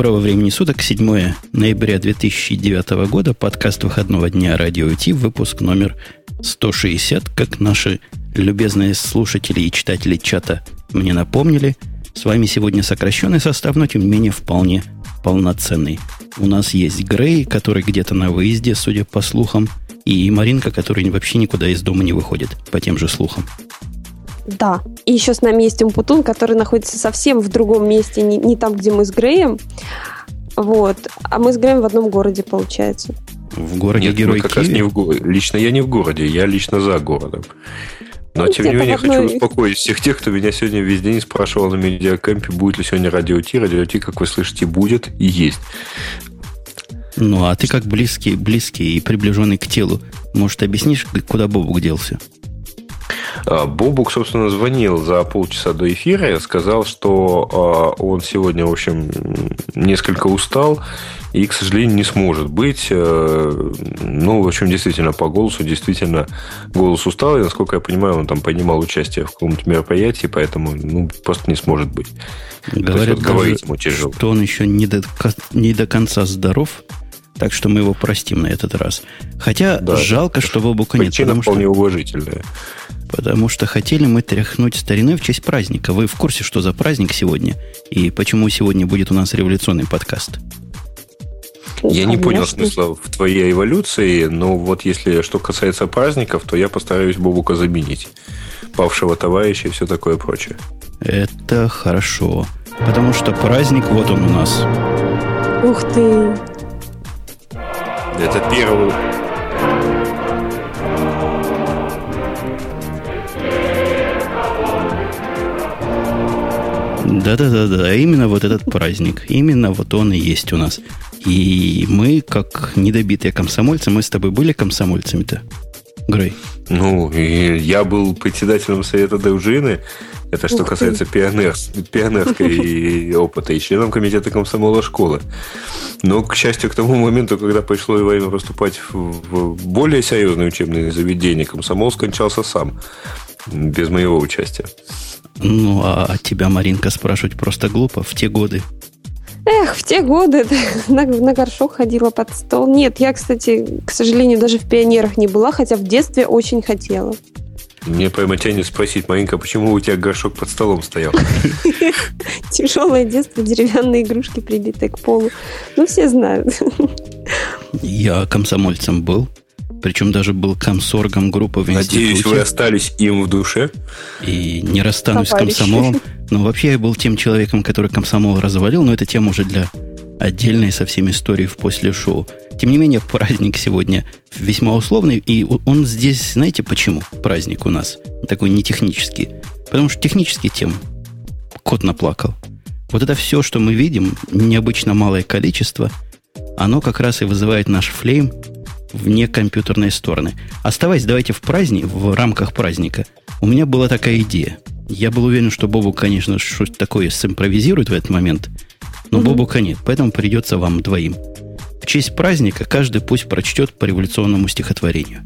Доброго времени суток, 7 ноября 2009 года, подкаст выходного дня Радио Ти, выпуск номер 160, как наши любезные слушатели и читатели чата мне напомнили. С вами сегодня сокращенный состав, но тем не менее вполне полноценный. У нас есть Грей, который где-то на выезде, судя по слухам, и Маринка, которая вообще никуда из дома не выходит, по тем же слухам. Да. И еще с нами есть Умпутун, который находится совсем в другом месте, не, не там, где мы с Греем. Вот. А мы с Греем в одном городе, получается. В городе Нет, Герой как Киеве? раз не в городе. Лично я не в городе, я лично за городом. Но, ну, тем не менее, хочу успокоить всех тех, кто меня сегодня весь день спрашивал на медиакампе, будет ли сегодня радио Ти. Радио Ти, как вы слышите, будет и есть. Ну, а ты как близкий, близкий и приближенный к телу, может, объяснишь, куда Бобук делся? А, Бобук, собственно, звонил за полчаса до эфира и сказал, что а, он сегодня, в общем, несколько устал и, к сожалению, не сможет быть. Э, ну, в общем, действительно, по голосу, действительно, голос устал. И, насколько я понимаю, он там принимал участие в каком-то мероприятии, поэтому ну, просто не сможет быть. Говорят, есть, вот, говорить ему тяжело. что он еще не до, не до конца здоров, так что мы его простим на этот раз. Хотя да, жалко, что Бобука нет. Причина вполне что, уважительная. Потому что хотели мы тряхнуть стариной в честь праздника. Вы в курсе, что за праздник сегодня? И почему сегодня будет у нас революционный подкаст? Я не понял смысла в твоей эволюции, но вот если что касается праздников, то я постараюсь Бобука заменить. Павшего товарища и все такое прочее. Это хорошо. Потому что праздник вот он у нас. Ух ты! Это первый... Да-да-да-да, именно вот этот праздник, именно вот он и есть у нас. И мы, как недобитые комсомольцы, мы с тобой были комсомольцами-то, Грей? Ну, и я был председателем совета дружины, это что Ух касается пионер, пионерской опыта, и членом комитета комсомола школы. Но, к счастью, к тому моменту, когда пришло время поступать в более серьезные учебные заведения, комсомол скончался сам, без моего участия. Ну, а тебя, Маринка, спрашивать просто глупо в те годы. Эх, в те годы на, на горшок ходила под стол. Нет, я, кстати, к сожалению, даже в пионерах не была, хотя в детстве очень хотела. Мне прямо тянет спросить, Маринка, почему у тебя горшок под столом стоял? Тяжелое детство, деревянные игрушки, прибитые к полу. Ну, все знают. Я комсомольцем был. Причем даже был комсоргом группы в Надеюсь, институте. вы остались им в душе. И не расстанусь Товарищи. с комсомолом. Но вообще я был тем человеком, который комсомол развалил, но это тема уже для отдельной совсем истории в после шоу. Тем не менее, праздник сегодня весьма условный, и он здесь, знаете, почему праздник у нас такой не технический? Потому что технические темы. Кот наплакал. Вот это все, что мы видим, необычно малое количество, оно как раз и вызывает наш флейм вне компьютерной стороны. Оставаясь, давайте в праздник, в рамках праздника, у меня была такая идея. Я был уверен, что Бобу, конечно, что-то такое симпровизирует в этот момент, но угу. Бобука нет, поэтому придется вам двоим – в честь праздника каждый пусть прочтет по революционному стихотворению.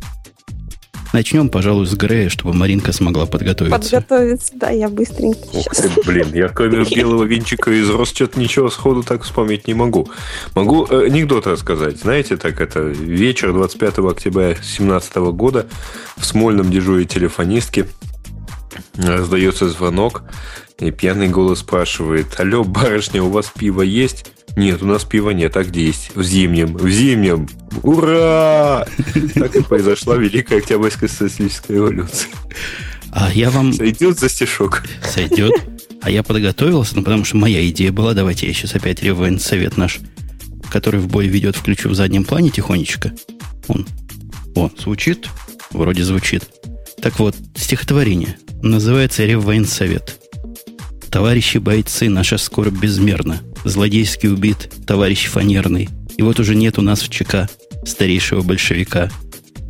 Начнем, пожалуй, с Грея, чтобы Маринка смогла подготовиться. Подготовиться, да, я быстренько. Ух ты, блин, я кроме белого винчика из рост что-то ничего сходу так вспомнить не могу. Могу э, анекдот рассказать. Знаете, так это вечер 25 октября 2017 года в Смольном дежуре телефонистки раздается звонок, и пьяный голос спрашивает, «Алло, барышня, у вас пиво есть?» Нет, у нас пива нет. А где есть? В зимнем. В зимнем. Ура! Так и произошла Великая Октябрьская социалистическая революция. А я вам... Сойдет за стишок. Сойдет. А я подготовился, ну, потому что моя идея была, давайте я сейчас опять совет наш, который в бой ведет, включу в заднем плане тихонечко. Он. О, звучит? Вроде звучит. Так вот, стихотворение. Называется Реввоенсовет. Товарищи бойцы, наша скорбь безмерна. Злодейский убит, товарищ фанерный. И вот уже нет у нас в ЧК старейшего большевика.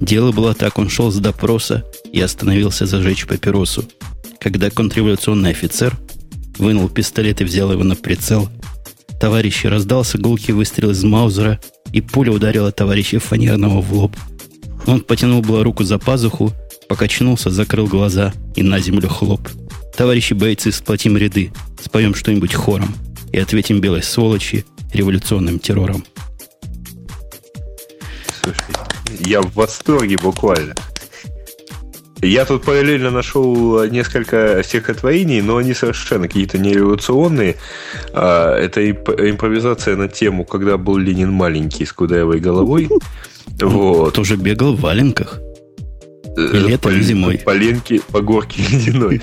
Дело было так, он шел с допроса и остановился зажечь папиросу. Когда контрреволюционный офицер вынул пистолет и взял его на прицел, товарищи раздался гулкий выстрел из Маузера, и пуля ударила товарища Фанерного в лоб. Он потянул было руку за пазуху, покачнулся, закрыл глаза и на землю хлоп – Товарищи бойцы, сплотим ряды, споем что-нибудь хором и ответим белой сволочи революционным террором. Слушай, я в восторге буквально. Я тут параллельно нашел несколько стихотворений, но они совершенно какие-то не революционные. А, это импровизация на тему, когда был Ленин маленький с кудрявой головой. Вот. Тоже бегал в валенках. И летом, по, и зимой. По ленке, по горке ледяной.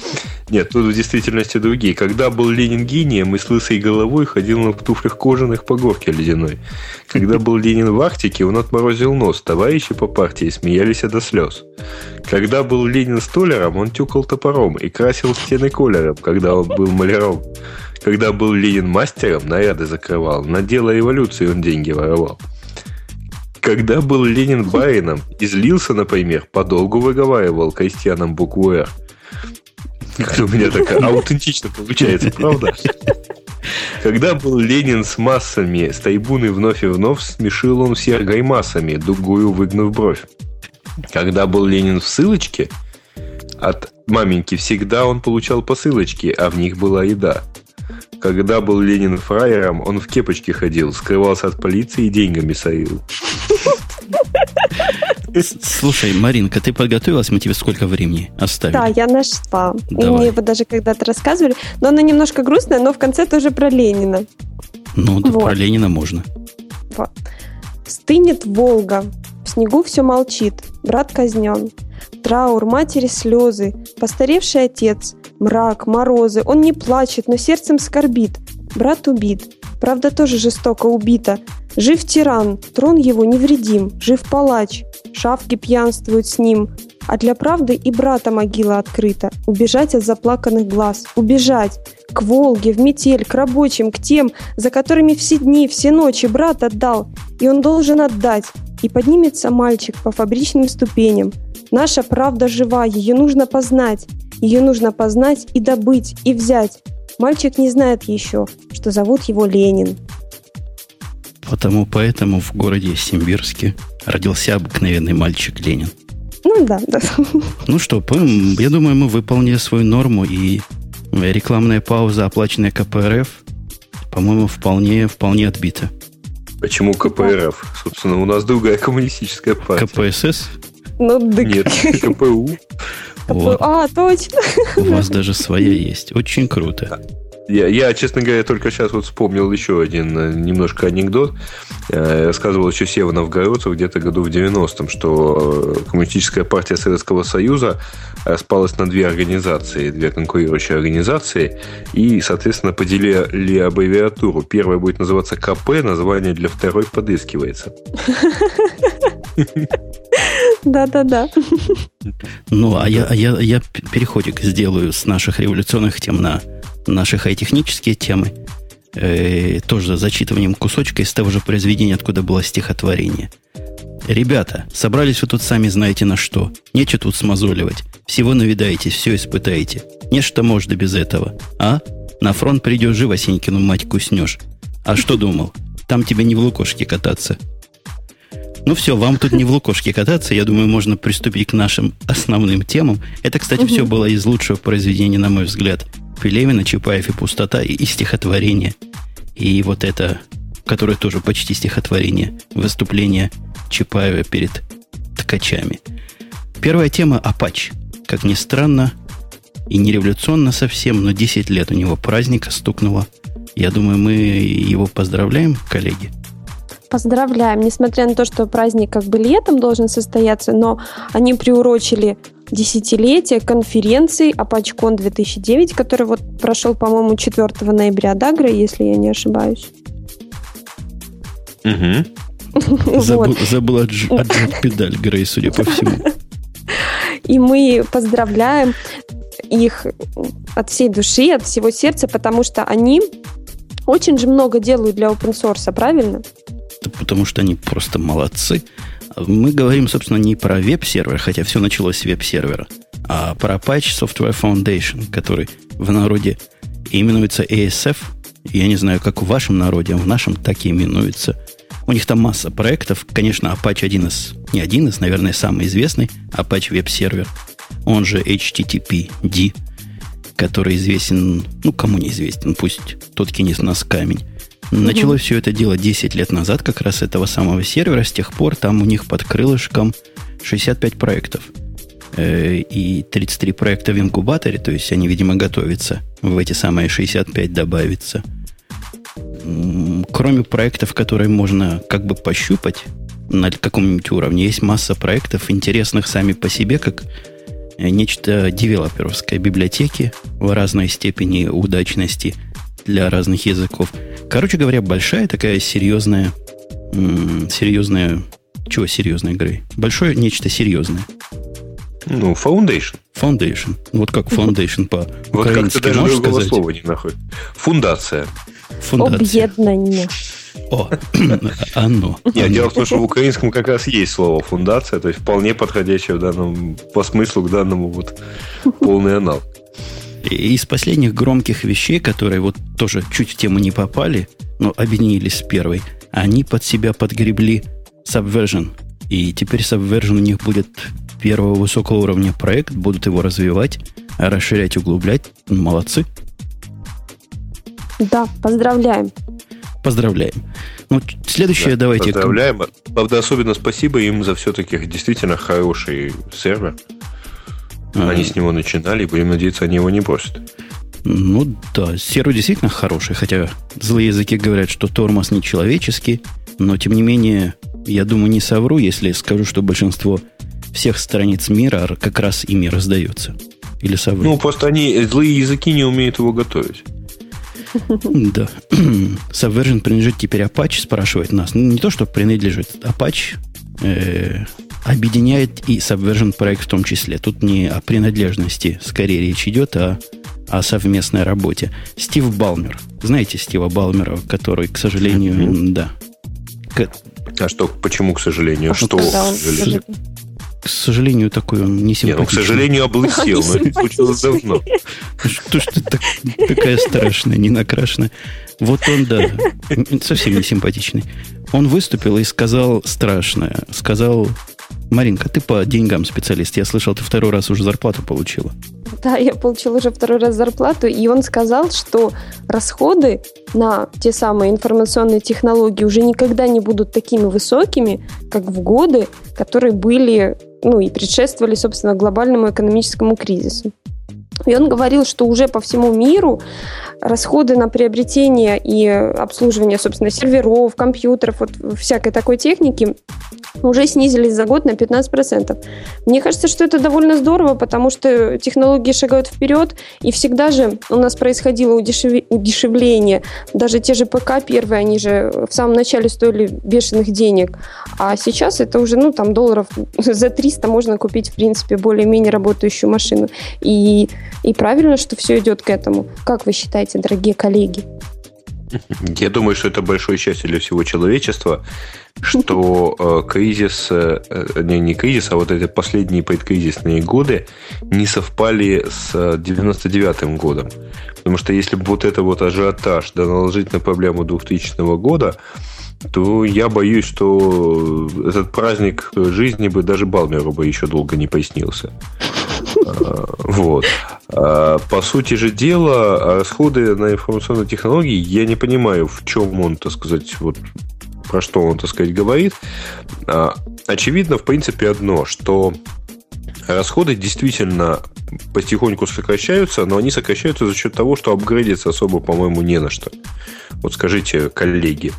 Нет, тут в действительности другие. Когда был Ленин гением и с лысой головой ходил на туфлях кожаных по горке ледяной. Когда был Ленин в Арктике, он отморозил нос. Товарищи по партии смеялись до слез. Когда был Ленин столером, он тюкал топором и красил стены колером, когда он был маляром. Когда был Ленин мастером, наряды закрывал. На дело революции он деньги воровал. Когда был Ленин барином, излился, например, подолгу выговаривал крестьянам букву «Р». Как-то у меня так аутентично получается, правда? Когда был Ленин с массами, с трибуны вновь и вновь смешил он всех гаймасами, дугую выгнув бровь. Когда был Ленин в ссылочке, от маменьки всегда он получал посылочки, а в них была еда. Когда был Ленин фраером, он в кепочке ходил, скрывался от полиции и деньгами сорил. Слушай, Маринка, ты подготовилась? Мы тебе сколько времени оставили? Да, я нашла. Давай. Мне его даже когда-то рассказывали. Но она немножко грустная, но в конце тоже про Ленина. Ну, да вот. про Ленина можно. Вот. Стынет Волга, в снегу все молчит, брат казнен. Траур, матери слезы, постаревший отец, мрак, морозы. Он не плачет, но сердцем скорбит. Брат убит. Правда, тоже жестоко убита. Жив тиран, трон его невредим. Жив палач, шавки пьянствуют с ним. А для правды и брата могила открыта. Убежать от заплаканных глаз. Убежать. К Волге, в метель, к рабочим, к тем, за которыми все дни, все ночи брат отдал. И он должен отдать. И поднимется мальчик по фабричным ступеням. Наша правда жива, ее нужно познать. Ее нужно познать и добыть, и взять. Мальчик не знает еще, что зовут его Ленин. Потому поэтому в городе Симбирске родился обыкновенный мальчик Ленин. Ну да, да. Ну что, я думаю, мы выполнили свою норму, и рекламная пауза, оплаченная КПРФ, по-моему, вполне, вполне отбита. Почему КПРФ? Собственно, у нас другая коммунистическая партия. КПСС? Ну, дык. Нет, КПУ. Вот. А, точно. У вас даже своя есть. Очень круто. Я, я, честно говоря, только сейчас вот вспомнил еще один э, немножко анекдот. Я рассказывал еще Сева Новгородцев где-то году в 90-м, что э, Коммунистическая партия Советского Союза распалась на две организации, две конкурирующие организации, и, соответственно, поделили аббревиатуру. Первая будет называться КП, название для второй подыскивается. Да-да-да. Ну, а я, а я, я переходик сделаю с наших революционных тем на наши хай-технические темы. Э, тоже зачитыванием кусочка из того же произведения, откуда было стихотворение. Ребята, собрались вы тут сами знаете на что. Нечего тут смазоливать. Всего навидаетесь, все испытаете. Нечто можно без этого. А? На фронт придешь, живо Сенькину мать куснешь. А что думал? Там тебе не в лукошке кататься. Ну все, вам тут не в лукошке кататься. Я думаю, можно приступить к нашим основным темам. Это, кстати, угу. все было из лучшего произведения, на мой взгляд. Пелевина, Чапаев и пустота, и, и стихотворение. И вот это, которое тоже почти стихотворение, выступление Чапаева перед ткачами. Первая тема – Апач. Как ни странно, и не революционно совсем, но 10 лет у него праздника стукнуло. Я думаю, мы его поздравляем, коллеги – Поздравляем. Несмотря на то, что праздник как бы летом должен состояться, но они приурочили десятилетие конференции Апачкон 2009, который вот прошел, по-моему, 4 ноября, да, Грей, если я не ошибаюсь? Угу. Забыл, забыл отжать педаль, Грей, судя по всему. И мы поздравляем их от всей души, от всего сердца, потому что они очень же много делают для open source, правильно? Потому что они просто молодцы. Мы говорим, собственно, не про веб-сервер, хотя все началось с веб-сервера, а про Apache Software Foundation, который в народе именуется ASF. Я не знаю, как в вашем народе, а в нашем так и именуется. У них там масса проектов. Конечно, Apache один из, не один из, наверное, самый известный, Apache Server, он же HTTPD, который известен, ну, кому не известен, пусть тот кинет нас камень Началось все это дело 10 лет назад, как раз этого самого сервера. С тех пор там у них под крылышком 65 проектов. Э, и 33 проекта в инкубаторе, то есть они, видимо, готовятся в эти самые 65 добавиться. Кроме проектов, которые можно как бы пощупать на каком-нибудь уровне, есть масса проектов, интересных сами по себе, как э, нечто девелоперовское, библиотеки в разной степени удачности для разных языков – Короче говоря, большая такая серьезная, серьезная, чего серьезная, Грей? Большое нечто серьезное. Ну, foundation. Foundation. Вот как foundation по Вот как-то даже другого слова не находит. Фундация. Фундация. О, оно. Нет, дело в том, что в украинском как раз есть слово фундация, то есть вполне подходящее в данном, по смыслу к данному вот полный аналог. Из последних громких вещей, которые вот тоже чуть в тему не попали, но объединились с первой, они под себя подгребли Subversion. И теперь Subversion у них будет первого высокого уровня проект, будут его развивать, расширять, углублять. Молодцы. Да, поздравляем. Поздравляем. Ну, следующее да, давайте. Поздравляем. Правда, особенно спасибо им за все-таки действительно хороший сервер. Они с него начинали, и будем надеяться, они его не бросят. Ну да, сервер действительно хороший, хотя злые языки говорят, что тормоз не человеческий, но тем не менее, я думаю, не совру, если скажу, что большинство всех страниц мира как раз ими раздается. Или совру. Ну, просто они, злые языки не умеют его готовить. Да. Subversion принадлежит теперь Apache, спрашивает нас. Ну, не то, что принадлежит. Apache э, объединяет и Subversion проект в том числе. Тут не о принадлежности скорее речь идет, а о совместной работе. Стив Балмер. Знаете Стива Балмера, который, к сожалению, mm-hmm. да. К... А что, почему, к сожалению? А что, к сожалению? К сожалению, такой он не симпатичный. Нет, ну, к сожалению, облысел, но это случилось давно. Что ж ты так, такая страшная, не накрашенная? Вот он, да, совсем не симпатичный. Он выступил и сказал страшное. Сказал Маринка, ты по деньгам специалист. Я слышал, ты второй раз уже зарплату получила. Да, я получила уже второй раз зарплату, и он сказал, что расходы на те самые информационные технологии уже никогда не будут такими высокими, как в годы, которые были, ну и предшествовали, собственно, глобальному экономическому кризису. И он говорил, что уже по всему миру расходы на приобретение и обслуживание, собственно, серверов, компьютеров, вот всякой такой техники уже снизились за год на 15%. Мне кажется, что это довольно здорово, потому что технологии шагают вперед, и всегда же у нас происходило удешев... удешевление. Даже те же ПК первые, они же в самом начале стоили бешеных денег, а сейчас это уже, ну, там, долларов за 300 можно купить, в принципе, более-менее работающую машину. И, и правильно, что все идет к этому. Как вы считаете, дорогие коллеги? Я думаю, что это большое счастье для всего человечества, что э, кризис, э, не, не кризис, а вот эти последние предкризисные годы не совпали с 99-м годом. Потому что если бы вот это вот ажиотаж да, наложить на проблему 2000 года, то я боюсь, что этот праздник жизни бы даже Балмеру бы еще долго не пояснился. А, вот. А, по сути же дела, расходы на информационные технологии, я не понимаю, в чем он, так сказать, вот про что он, так сказать, говорит. А, очевидно, в принципе, одно, что расходы действительно потихоньку сокращаются, но они сокращаются за счет того, что апгрейдиться особо, по-моему, не на что. Вот скажите, коллеги,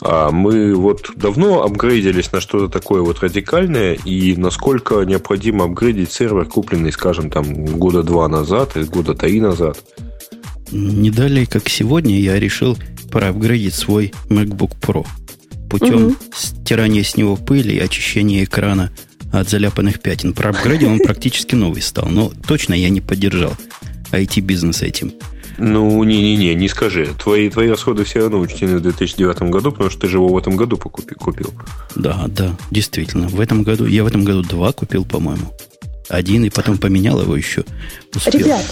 а мы вот давно апгрейдились на что-то такое вот радикальное, и насколько необходимо апгрейдить сервер, купленный, скажем, там года два назад или года три назад? Не далее, как сегодня, я решил проапгрейдить свой MacBook Pro путем угу. стирания с него пыли и очищения экрана от заляпанных пятен. Проапгрейдил он практически новый стал. Но точно я не поддержал IT-бизнес этим. Ну, не-не-не, не скажи. Твои, твои расходы все равно учтены в 2009 году, потому что ты же его в этом году купил. Да, да, действительно. В этом году, я в этом году два купил, по-моему. Один, и потом поменял его еще. Успел. Ребят,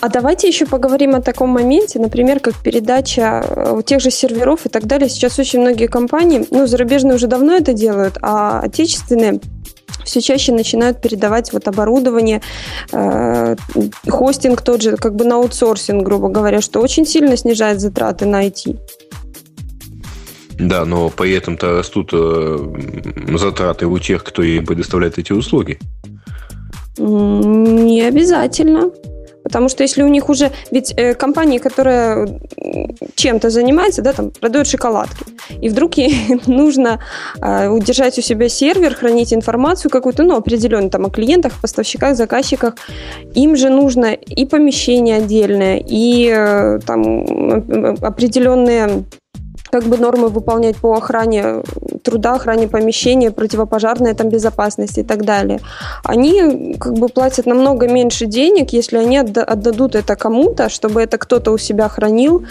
а давайте еще поговорим о таком моменте, например, как передача э, тех же серверов и так далее. Сейчас очень многие компании, ну, зарубежные уже давно это делают, а отечественные все чаще начинают передавать вот оборудование, э, хостинг тот же, как бы на аутсорсинг, грубо говоря, что очень сильно снижает затраты на IT. Да, но при этом-то растут э, затраты у тех, кто им предоставляет эти услуги. Не обязательно. Потому что если у них уже... Ведь э, компания, которая чем-то занимается, да, там, продает шоколадки, и вдруг ей нужно э, удержать у себя сервер, хранить информацию какую-то, ну, определенную там о клиентах, поставщиках, заказчиках, им же нужно и помещение отдельное, и э, там определенные как бы нормы выполнять по охране труда, охране помещения, противопожарная там безопасность и так далее. Они как бы платят намного меньше денег, если они отдадут это кому-то, чтобы это кто-то у себя хранил,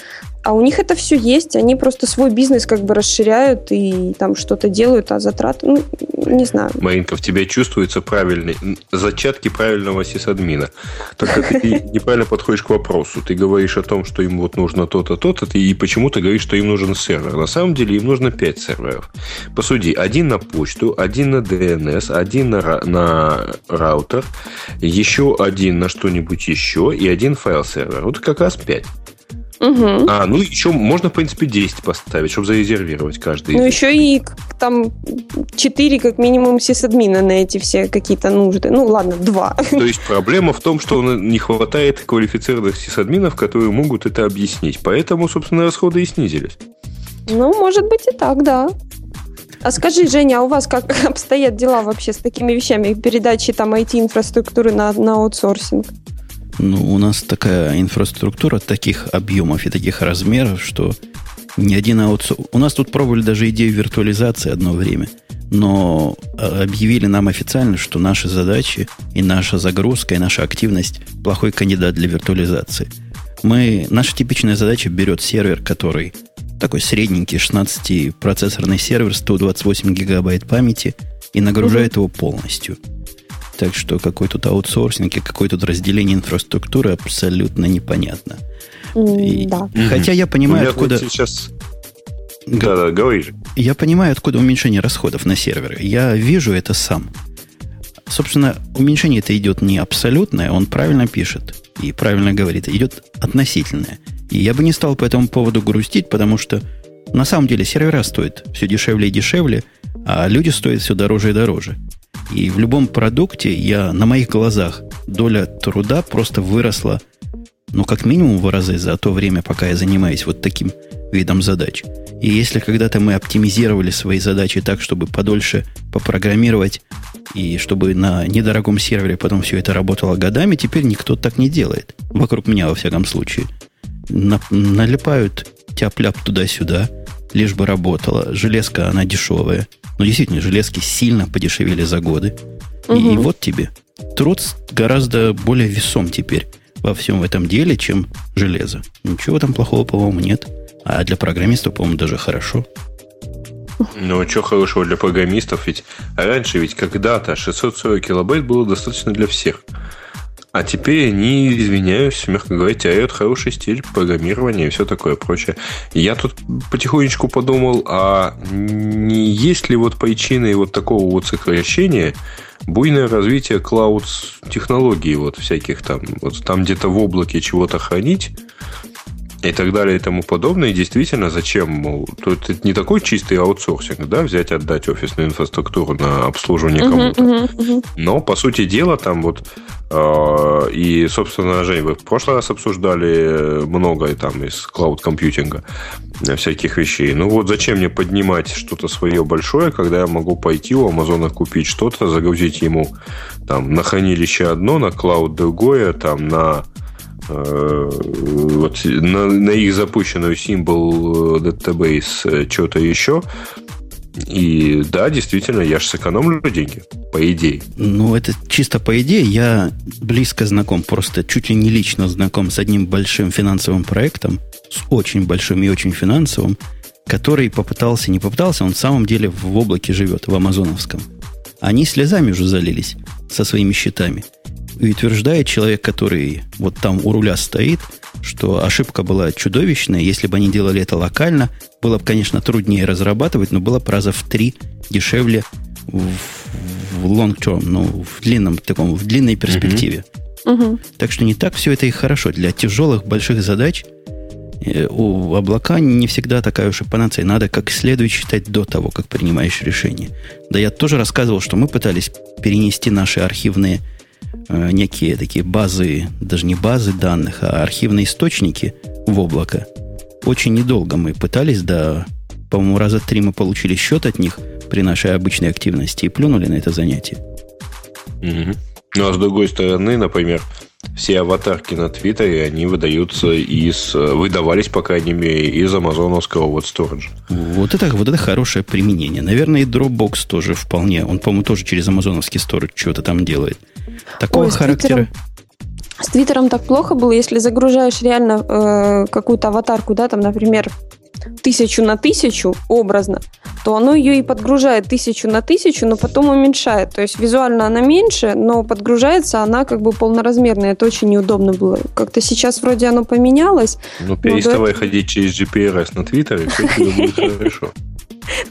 а у них это все есть, они просто свой бизнес как бы расширяют и там что-то делают, а затраты, ну, не знаю. Маринка, в тебе чувствуется правильный, зачатки правильного сисадмина. Только ты неправильно подходишь к вопросу. Ты говоришь о том, что им вот нужно то-то, то-то, и почему ты говоришь, что им нужен сервер. На самом деле им нужно 5 серверов. Посуди, один на почту, один на DNS, один на, на раутер, еще один на что-нибудь еще и один файл-сервер. Вот как раз 5. Угу. А, ну еще можно, в принципе, 10 поставить, чтобы зарезервировать каждый. Ну, еще и там 4 как минимум сисадмина на эти все какие-то нужды. Ну, ладно, 2. То есть проблема в том, что не хватает квалифицированных сисадминов, которые могут это объяснить. Поэтому, собственно, расходы и снизились. Ну, может быть и так, да. А скажи, Женя, а у вас как обстоят дела вообще с такими вещами, передачи там IT-инфраструктуры на, на аутсорсинг? Ну, у нас такая инфраструктура таких объемов и таких размеров, что ни один аутсорс... У нас тут пробовали даже идею виртуализации одно время, но а, объявили нам официально, что наши задачи и наша загрузка, и наша активность плохой кандидат для виртуализации. Мы, наша типичная задача берет сервер, который такой средненький 16-процессорный сервер, 128 гигабайт памяти, и нагружает угу. его полностью – так что какой тут аутсорсинг и какое тут разделение инфраструктуры абсолютно непонятно. И, да. Хотя я понимаю, откуда... Сейчас... Да, да, говори Я понимаю, откуда уменьшение расходов на серверы. Я вижу это сам. Собственно, уменьшение это идет не абсолютное, он правильно пишет и правильно говорит, идет относительное. И я бы не стал по этому поводу грустить, потому что на самом деле сервера стоят все дешевле и дешевле, а люди стоят все дороже и дороже. И в любом продукте я на моих глазах доля труда просто выросла, ну, как минимум в разы за то время, пока я занимаюсь вот таким видом задач. И если когда-то мы оптимизировали свои задачи так, чтобы подольше попрограммировать, и чтобы на недорогом сервере потом все это работало годами, теперь никто так не делает. Вокруг меня, во всяком случае. На, налипают тяп-ляп туда-сюда, лишь бы работала. Железка, она дешевая. Но действительно, железки сильно подешевели за годы. Угу. И, и вот тебе. Труд гораздо более весом теперь во всем этом деле, чем железо. Ничего там плохого, по-моему, нет. А для программистов, по-моему, даже хорошо. Ну, а что хорошего для программистов? Ведь раньше, ведь когда-то 640 килобайт было достаточно для всех. А теперь они, извиняюсь, мягко говоря, теряют хороший стиль программирования и все такое прочее. Я тут потихонечку подумал, а не есть ли вот причиной вот такого вот сокращения буйное развитие клауд-технологий вот всяких там, вот там где-то в облаке чего-то хранить, и так далее и тому подобное. И действительно, зачем? Мол, то это не такой чистый аутсорсинг, да, взять, отдать офисную инфраструктуру на обслуживание кому-то. Uh-huh, uh-huh, uh-huh. Но, по сути дела, там вот э, и, собственно, Жень, вы в прошлый раз обсуждали много там из клауд-компьютинга всяких вещей. Ну вот зачем мне поднимать что-то свое большое, когда я могу пойти у Амазона купить что-то, загрузить ему там на хранилище одно, на клауд другое, там на Э, вот на, на их запущенную символ э, database э, что-то еще. И да, действительно, я же сэкономлю деньги, по идее. Ну, это чисто по идее. Я близко знаком, просто чуть ли не лично знаком с одним большим финансовым проектом, с очень большим и очень финансовым, который попытался, не попытался, он в самом деле в облаке живет, в амазоновском. Они слезами уже залились со своими счетами. И утверждает человек, который вот там у руля стоит, что ошибка была чудовищная. Если бы они делали это локально, было бы, конечно, труднее разрабатывать, но было бы раза в три дешевле в, в long term, ну, в длинном таком, в длинной перспективе. Uh-huh. Так что не так все это и хорошо. Для тяжелых, больших задач у облака не всегда такая уж и панацея. Надо как следует считать до того, как принимаешь решение. Да я тоже рассказывал, что мы пытались перенести наши архивные э, некие такие базы, даже не базы данных, а архивные источники в облако. Очень недолго мы пытались, да, по-моему, раза три мы получили счет от них при нашей обычной активности и плюнули на это занятие. Угу. Ну, а с другой стороны, например, все аватарки на Твиттере, они выдаются из... Выдавались, по крайней мере, из амазоновского вот сторожа. Вот это, вот это хорошее применение. Наверное, и Dropbox тоже вполне. Он, по-моему, тоже через амазоновский сторож что-то там делает. Такого Ой, характера... С Твиттером так плохо было, если загружаешь реально э, какую-то аватарку, да, там, например, тысячу на тысячу, образно, то оно ее и подгружает тысячу на тысячу, но потом уменьшает. То есть визуально она меньше, но подгружается она как бы полноразмерная. Это очень неудобно было. Как-то сейчас вроде оно поменялось. Ну, переставай этого... ходить через GPRS на Твиттер, и все будет хорошо.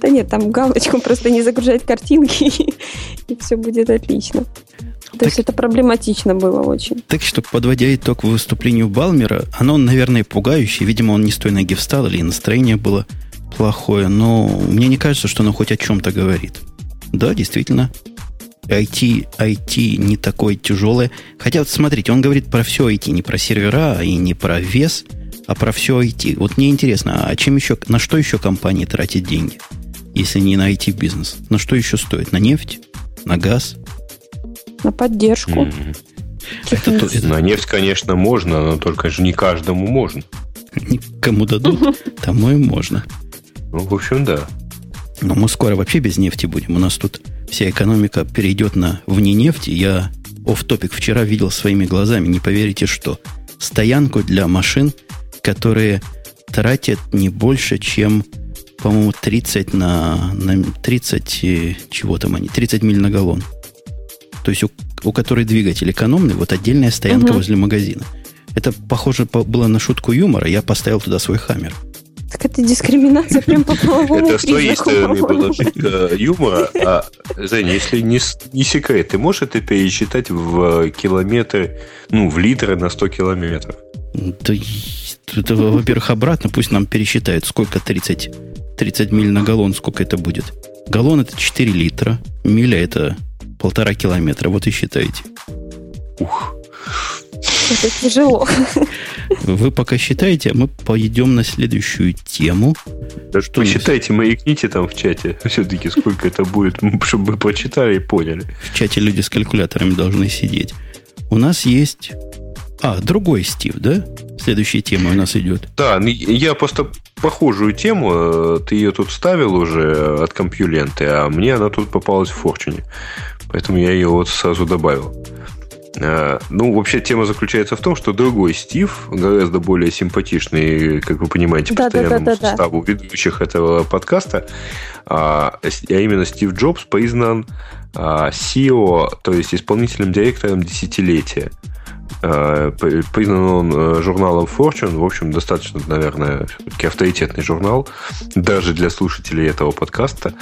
Да нет, там галочку просто не загружать картинки, и все будет отлично. То так, есть это проблематично было очень. Так что, подводя итог выступлению Балмера, оно, наверное, пугающее. Видимо, он не с той ноги встал, или настроение было плохое. Но мне не кажется, что оно хоть о чем-то говорит. Да, действительно, IT, IT не такое тяжелое. Хотя, вот смотрите, он говорит про все IT, не про сервера и не про вес, а про все IT. Вот мне интересно, а чем еще, на что еще компания тратит деньги, если не на IT-бизнес? На что еще стоит? На нефть? На газ? На поддержку. Mm-hmm. Это, то, на нефть, конечно, можно, но только же не каждому можно. Кому дадут, тому и можно. Ну, в общем, да. Но мы скоро вообще без нефти будем. У нас тут вся экономика перейдет на вне нефти. Я оф топик вчера видел своими глазами, не поверите, что стоянку для машин, которые тратят не больше, чем, по-моему, 30 на, на 30 э, чего там они, 30 миль на галлон то есть у, у которой двигатель экономный, вот отдельная стоянка угу. возле магазина. Это похоже было на шутку юмора. Я поставил туда свой хаммер. Так это дискриминация прям по половому Это с твоей стороны была шутка юмора. А, Женя, если не, не секрет, ты можешь это пересчитать в километры, ну, в литры на 100 километров? Да, это, во-первых, обратно. Пусть нам пересчитают, сколько 30, 30 миль на галлон, сколько это будет. Галлон это 4 литра, миля это полтора километра. Вот и считайте. Ух. Это тяжело. Вы пока считаете, а мы пойдем на следующую тему. Да что посчитайте, маякните там в чате. Все-таки сколько это будет, чтобы мы прочитали и поняли. В чате люди с калькуляторами должны сидеть. У нас есть... А, другой Стив, да? Следующая тема у нас идет. Да, ну, я просто похожую тему, э, ты ее тут ставил уже от компьюленты, а мне она тут попалась в Форчуне. Поэтому я ее вот сразу добавил. А, ну, вообще, тема заключается в том, что другой Стив, гораздо более симпатичный, как вы понимаете, да, постоянному да, да, составу ведущих этого подкаста, а, а именно Стив Джобс признан CEO, то есть исполнительным директором десятилетия. Э, признан он э, журналом Fortune, в общем, достаточно, наверное, все-таки авторитетный журнал, даже для слушателей этого подкаста.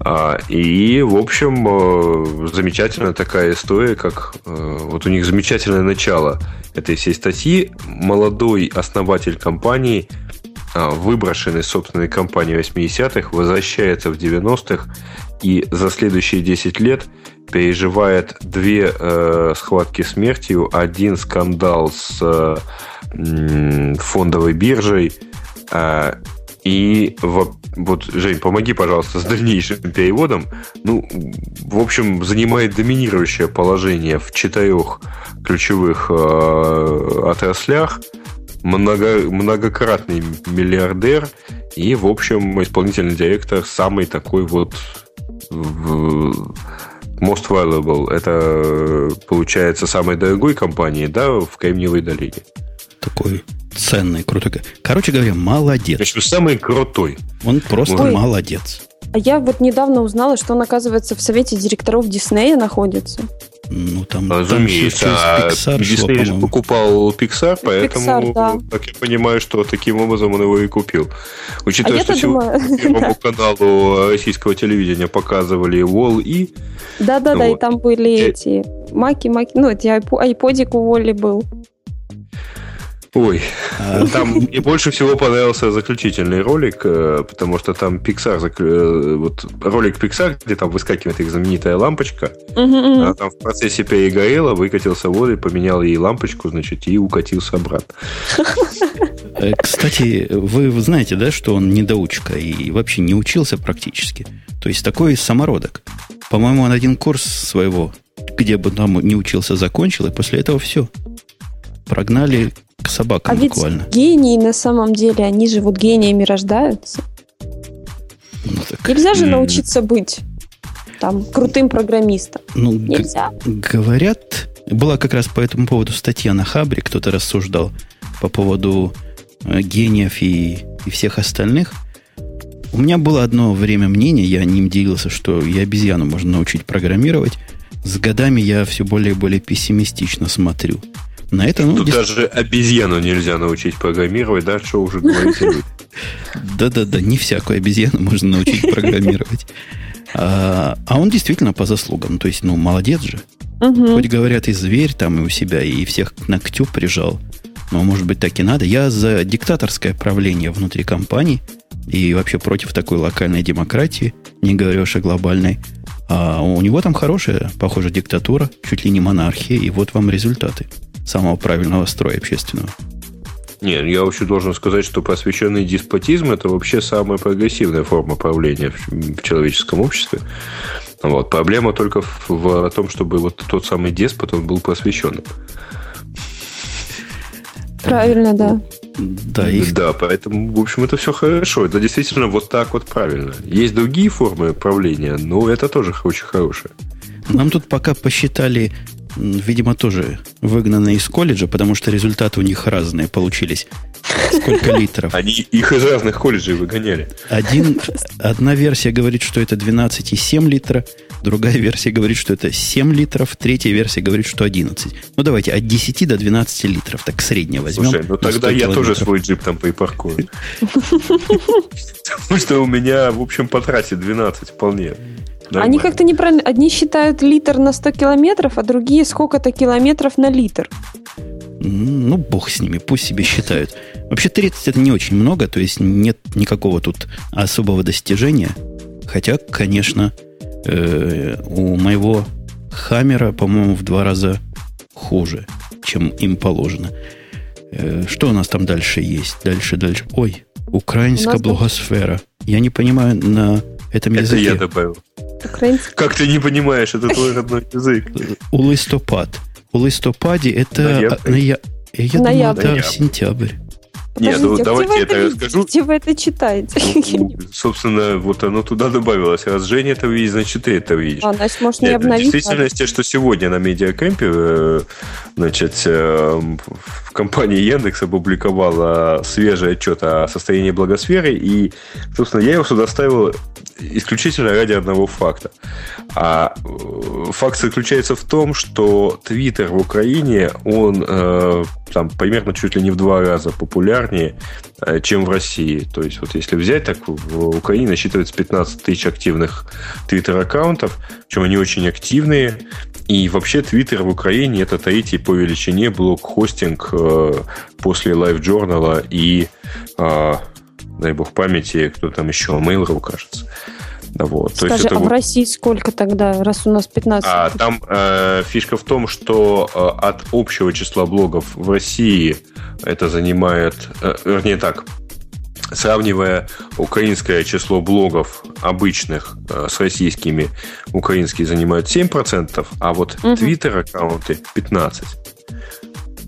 А, и, в общем, э, замечательная такая история, как вот у них замечательное начало этой всей статьи. Молодой основатель компании выброшенный из собственной компании 80-х, возвращается в 90-х и за следующие 10 лет переживает две э, схватки смертью, один скандал с э, фондовой биржей, э, и вот, Жень, помоги, пожалуйста, с дальнейшим переводом. Ну, в общем, занимает доминирующее положение в четырех ключевых э, отраслях, много, многократный миллиардер и, в общем, исполнительный директор самый такой вот в, Most Valuable – это, получается, самой дорогой компании, да, в Кремниевой долине. Такой ценный, крутой. Короче говоря, молодец. Причем самый крутой. Он просто Ой. молодец. А я вот недавно узнала, что он, оказывается, в совете директоров Диснея находится. Ну, там, Разумеется. Там Pixar Дисней шло, покупал Pixar, поэтому, Pixar, да. так я понимаю, что таким образом он его и купил. Учитывая, а что сегодня думаю... Первому каналу российского телевидения показывали Wall-E. Да-да-да, вот. и там были я... эти маки, маки, ну, эти айподик у Волли был. Ой, а... там мне больше всего понравился заключительный ролик, э, потому что там Pixar, э, вот ролик Pixar, где там выскакивает их знаменитая лампочка, uh-huh. она там в процессе перегорела, выкатился в воду, поменял ей лампочку, значит, и укатился обратно. Э, кстати, вы знаете, да, что он недоучка и вообще не учился практически. То есть такой самородок. По-моему, он один курс своего, где бы там не учился, закончил, и после этого все. Прогнали к собакам а буквально. Ведь гении на самом деле, они же вот гениями рождаются. Ну, так... Нельзя же научиться быть там крутым программистом. Ну, Нельзя. Говорят, была как раз по этому поводу статья на Хабре, кто-то рассуждал по поводу э, гениев и, и всех остальных. У меня было одно время мнение, я ним делился, что и обезьяну можно научить программировать. С годами я все более и более пессимистично смотрю. На это, ну, Тут дис... даже обезьяну нельзя научить программировать, да, что уже говорите Да-да-да, не всякую обезьяну можно научить программировать. А, а он действительно по заслугам. То есть, ну, молодец же. Хоть говорят, и зверь там и у себя, и всех к ногтю прижал. Но, может быть, так и надо. Я за диктаторское правление внутри компании и вообще против такой локальной демократии, не говоря уж о глобальной. А у него там хорошая, похоже, диктатура, чуть ли не монархия, и вот вам результаты самого правильного строя общественного. Нет, я вообще должен сказать, что просвещенный деспотизм – это вообще самая прогрессивная форма правления в, в человеческом обществе. Вот. Проблема только в, в том, чтобы вот тот самый деспот, он был просвещенным. Правильно, да. Да, их... да, поэтому, в общем, это все хорошо. Это действительно вот так вот правильно. Есть другие формы правления, но это тоже очень хорошее. Нам тут пока посчитали видимо, тоже выгнаны из колледжа, потому что результаты у них разные получились. Сколько литров? Они их из разных колледжей выгоняли. Один, одна версия говорит, что это 12,7 литра, другая версия говорит, что это 7 литров, третья версия говорит, что 11. Ну, давайте от 10 до 12 литров, так среднее возьмем. Слушай, ну тогда я тоже свой джип там припаркую. Потому что у меня, в общем, по трассе 12 вполне. Нормально. Они как-то неправильно. Одни считают литр на 100 километров, а другие сколько-то километров на литр. Ну, бог с ними, пусть себе считают. Вообще 30 это не очень много, то есть нет никакого тут особого достижения. Хотя, конечно, э, у моего Хаммера, по-моему, в два раза хуже, чем им положено. Э, что у нас там дальше есть? Дальше, дальше. Ой, украинская благосфера. Я не понимаю на этом это языке. Это я добавил. Украинский. Как ты не понимаешь, это твой родной язык. У листопад. У листопаде это... Ноябрь. Я, я думаю, это сентябрь. Нет, ну давайте я это расскажу. Где вы это читаете? Ну, собственно, вот оно туда добавилось. Раз Женя это видит, значит, ты это видишь. А, значит, может, не Нет, обновить. В действительности, что сегодня на медиакемпе, э, значит, э, компания Яндекс опубликовала свежий отчет о состоянии благосферы, и, собственно, я его сюда ставил исключительно ради одного факта. А э, факт заключается в том, что Твиттер в Украине, он там примерно чуть ли не в два раза популярнее, э, чем в России. То есть, вот если взять, так в Украине насчитывается 15 тысяч активных Твиттер-аккаунтов, причем они очень активные, и вообще Твиттер в Украине это третий по величине блок-хостинг э, после LiveJournal и, э, дай бог памяти, кто там еще, Mail.ru, кажется. Вот. Скажи, То есть это... а в России сколько тогда, раз у нас 15? А, там э, фишка в том, что э, от общего числа блогов в России это занимает, э, вернее так, сравнивая украинское число блогов обычных э, с российскими, украинские занимают 7%, а вот Twitter аккаунты 15%.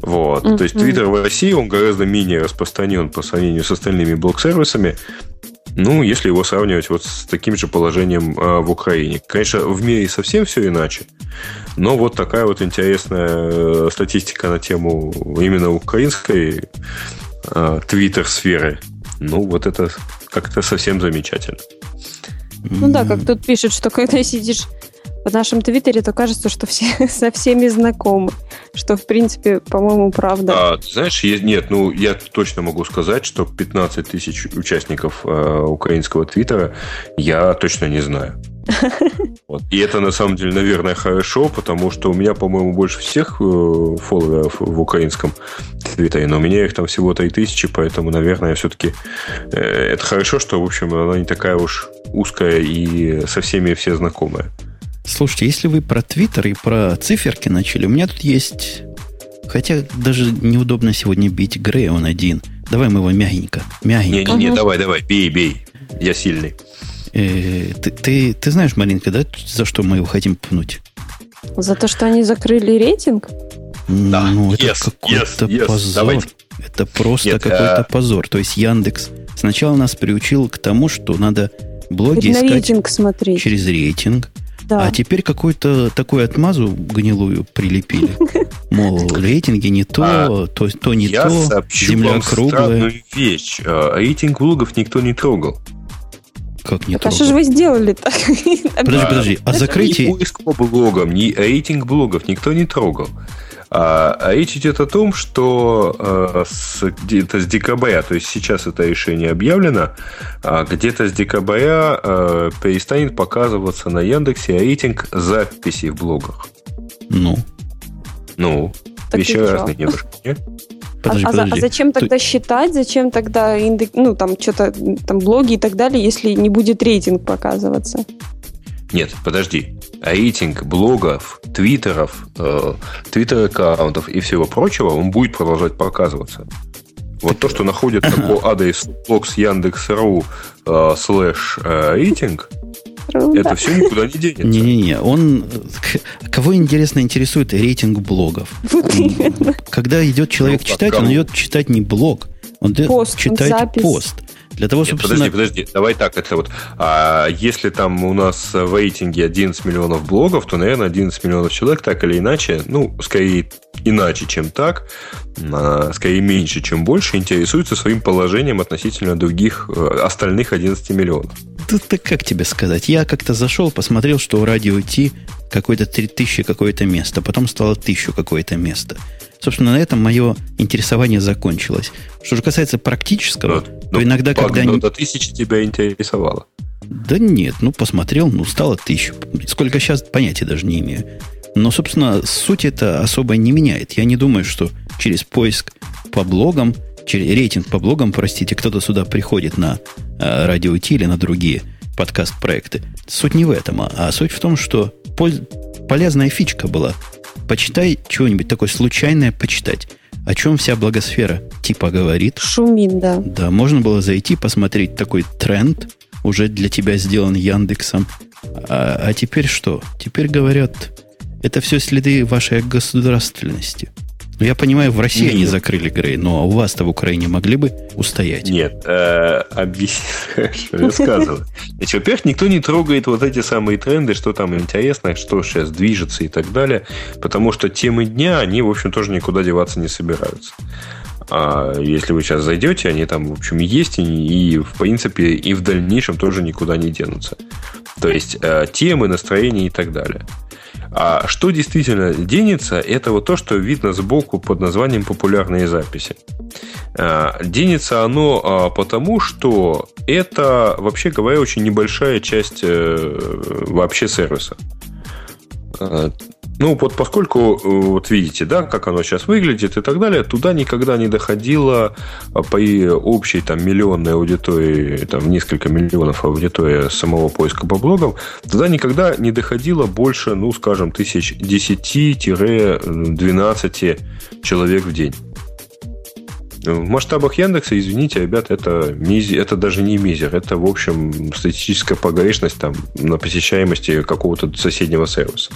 Вот. Mm-hmm. То есть Twitter в России, он гораздо менее распространен по сравнению с остальными блог-сервисами. Ну, если его сравнивать вот с таким же положением э, в Украине. Конечно, в мире совсем все иначе. Но вот такая вот интересная э, статистика на тему именно украинской э, твиттер-сферы. Ну, вот это как-то совсем замечательно. Ну да, как тут пишут, что когда сидишь в нашем твиттере, то кажется, что все со всеми знакомы. Что, в принципе, по-моему, правда. А, знаешь, нет, ну, я точно могу сказать, что 15 тысяч участников э, украинского твиттера я точно не знаю. Вот. И это, на самом деле, наверное, хорошо, потому что у меня, по-моему, больше всех э, фолловеров в украинском твиттере, но у меня их там всего 3000, поэтому, наверное, все-таки э, это хорошо, что, в общем, она не такая уж узкая и со всеми все знакомая. Слушайте, если вы про Твиттер и про циферки начали, у меня тут есть... Хотя даже неудобно сегодня бить Грея, он один. Давай мы его мягенько. Мягенько. Не-не-не, давай, давай, бей, бей. Я сильный. Э, ты, ты, ты знаешь, Маринка, да, за что мы его хотим пнуть? За то, что они закрыли рейтинг? Да. Ну, это yes, какой-то yes, yes. позор. Давайте. Это просто Нет, какой-то а... позор. То есть Яндекс сначала нас приучил к тому, что надо блоги искать рейтинг смотреть. через рейтинг. Да. А теперь какую-то такую отмазу гнилую прилепили. Мол, рейтинги не то, а, то, то не я то, земля вам круглая. вещь. А, рейтинг блогов никто не трогал. Как не так, трогал? А что же вы сделали-то? Подожди, подожди. А закрытие... поиск по блогам, ни рейтинг блогов никто не трогал. А, а речь идет о том, что а, с, где-то с декабря, то есть сейчас это решение объявлено, а где-то с декабря а, перестанет показываться на Яндексе рейтинг записей в блогах. Ну? Ну, так вещи разные немножко, нет? Подожди, а, подожди. а зачем тогда Ты... считать, зачем тогда индек... ну там что-то там блоги и так далее, если не будет рейтинг показываться? Нет, подожди. Рейтинг блогов, твиттеров, э, твиттер-аккаунтов и всего прочего, он будет продолжать показываться. Вот то, что находится по адресу блокс Яндекс.ру э, слэш э, рейтинг, это все никуда не денется. Не-не-не, он... Кого интересно интересует рейтинг блогов? Когда идет человек ну, читать, он идет читать не блог, он идет читать пост. Для того, Нет, собственно... Подожди, подожди, давай так, это вот, а если там у нас в рейтинге 11 миллионов блогов, то, наверное, 11 миллионов человек так или иначе, ну, скорее иначе, чем так, а, скорее меньше, чем больше, интересуются своим положением относительно других, э, остальных 11 миллионов. Тут так как тебе сказать? Я как-то зашел, посмотрел, что у радио Ти какое-то 3000 какое-то место, потом стало 1000 какое-то место. Собственно, на этом мое интересование закончилось. Что же касается практического, да, то ну, иногда, когда... Ну, до тысячи тебя интересовало. Да нет, ну, посмотрел, ну, стало тысячу. Сколько сейчас, понятия даже не имею. Но, собственно, суть это особо не меняет. Я не думаю, что через поиск по блогам, через рейтинг по блогам, простите, кто-то сюда приходит на э, радио Ти или на другие подкаст-проекты. Суть не в этом, а, а суть в том, что полезная фичка была почитай чего-нибудь такое случайное почитать. О чем вся благосфера типа говорит. Шумит, да. Да, можно было зайти, посмотреть такой тренд, уже для тебя сделан Яндексом. А, а теперь что? Теперь говорят, это все следы вашей государственности. Я понимаю, в России Нет. они закрыли Грей, но у вас-то в Украине могли бы устоять? Нет, э, рассказывай. Значит, во-первых, никто не трогает вот эти самые тренды, что там интересно, что сейчас движется и так далее, потому что темы дня, они, в общем, тоже никуда деваться не собираются. А если вы сейчас зайдете, они там, в общем, есть, и, и в принципе, и в дальнейшем тоже никуда не денутся. То есть, э, темы, настроения и так далее. А что действительно денется, это вот то, что видно сбоку под названием «популярные записи». А, денется оно а, потому, что это, вообще говоря, очень небольшая часть э, вообще сервиса. Ну, вот поскольку, э, вот видите, да, как оно сейчас выглядит и так далее, туда никогда не доходило а, по общей там миллионной аудитории, там несколько миллионов аудитории самого поиска по блогам, туда никогда не доходило больше, ну, скажем, тысяч 10-12 человек в день. В масштабах Яндекса, извините, ребят, это, мизер, это даже не мизер, это, в общем, статистическая погрешность там, на посещаемости какого-то соседнего сервиса.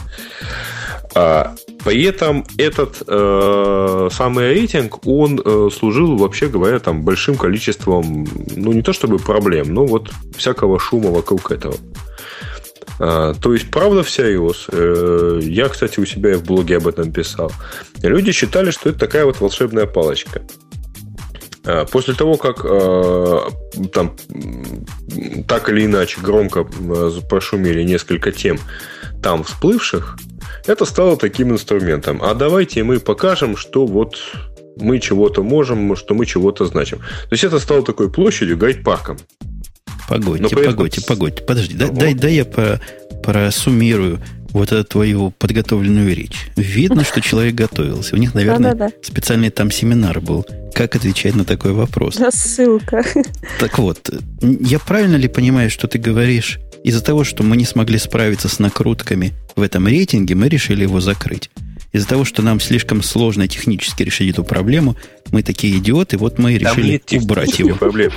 А, при этом этот э, самый рейтинг, он э, служил, вообще говоря, там большим количеством, ну, не то чтобы проблем, но вот всякого шума вокруг этого. А, то есть, правда, всерьез. Э, я, кстати, у себя в блоге об этом писал. Люди считали, что это такая вот волшебная палочка. А, после того, как э, там так или иначе громко э, прошумели несколько тем там всплывших, это стало таким инструментом. А давайте мы покажем, что вот мы чего-то можем, что мы чего-то значим. То есть это стало такой площадью, гайд-парком. Погодьте, погодьте, погодьте. Подожди, дай, дай, дай я по, просуммирую вот эту твою подготовленную речь. Видно, что человек готовился. У них, наверное, специальный там семинар был. Как отвечать на такой вопрос? Ссылка. Так вот, я правильно ли понимаю, что ты говоришь, из-за того, что мы не смогли справиться с накрутками в этом рейтинге, мы решили его закрыть. Из-за того, что нам слишком сложно технически решить эту проблему, мы такие идиоты, вот мы и решили убрать его. Проблемы,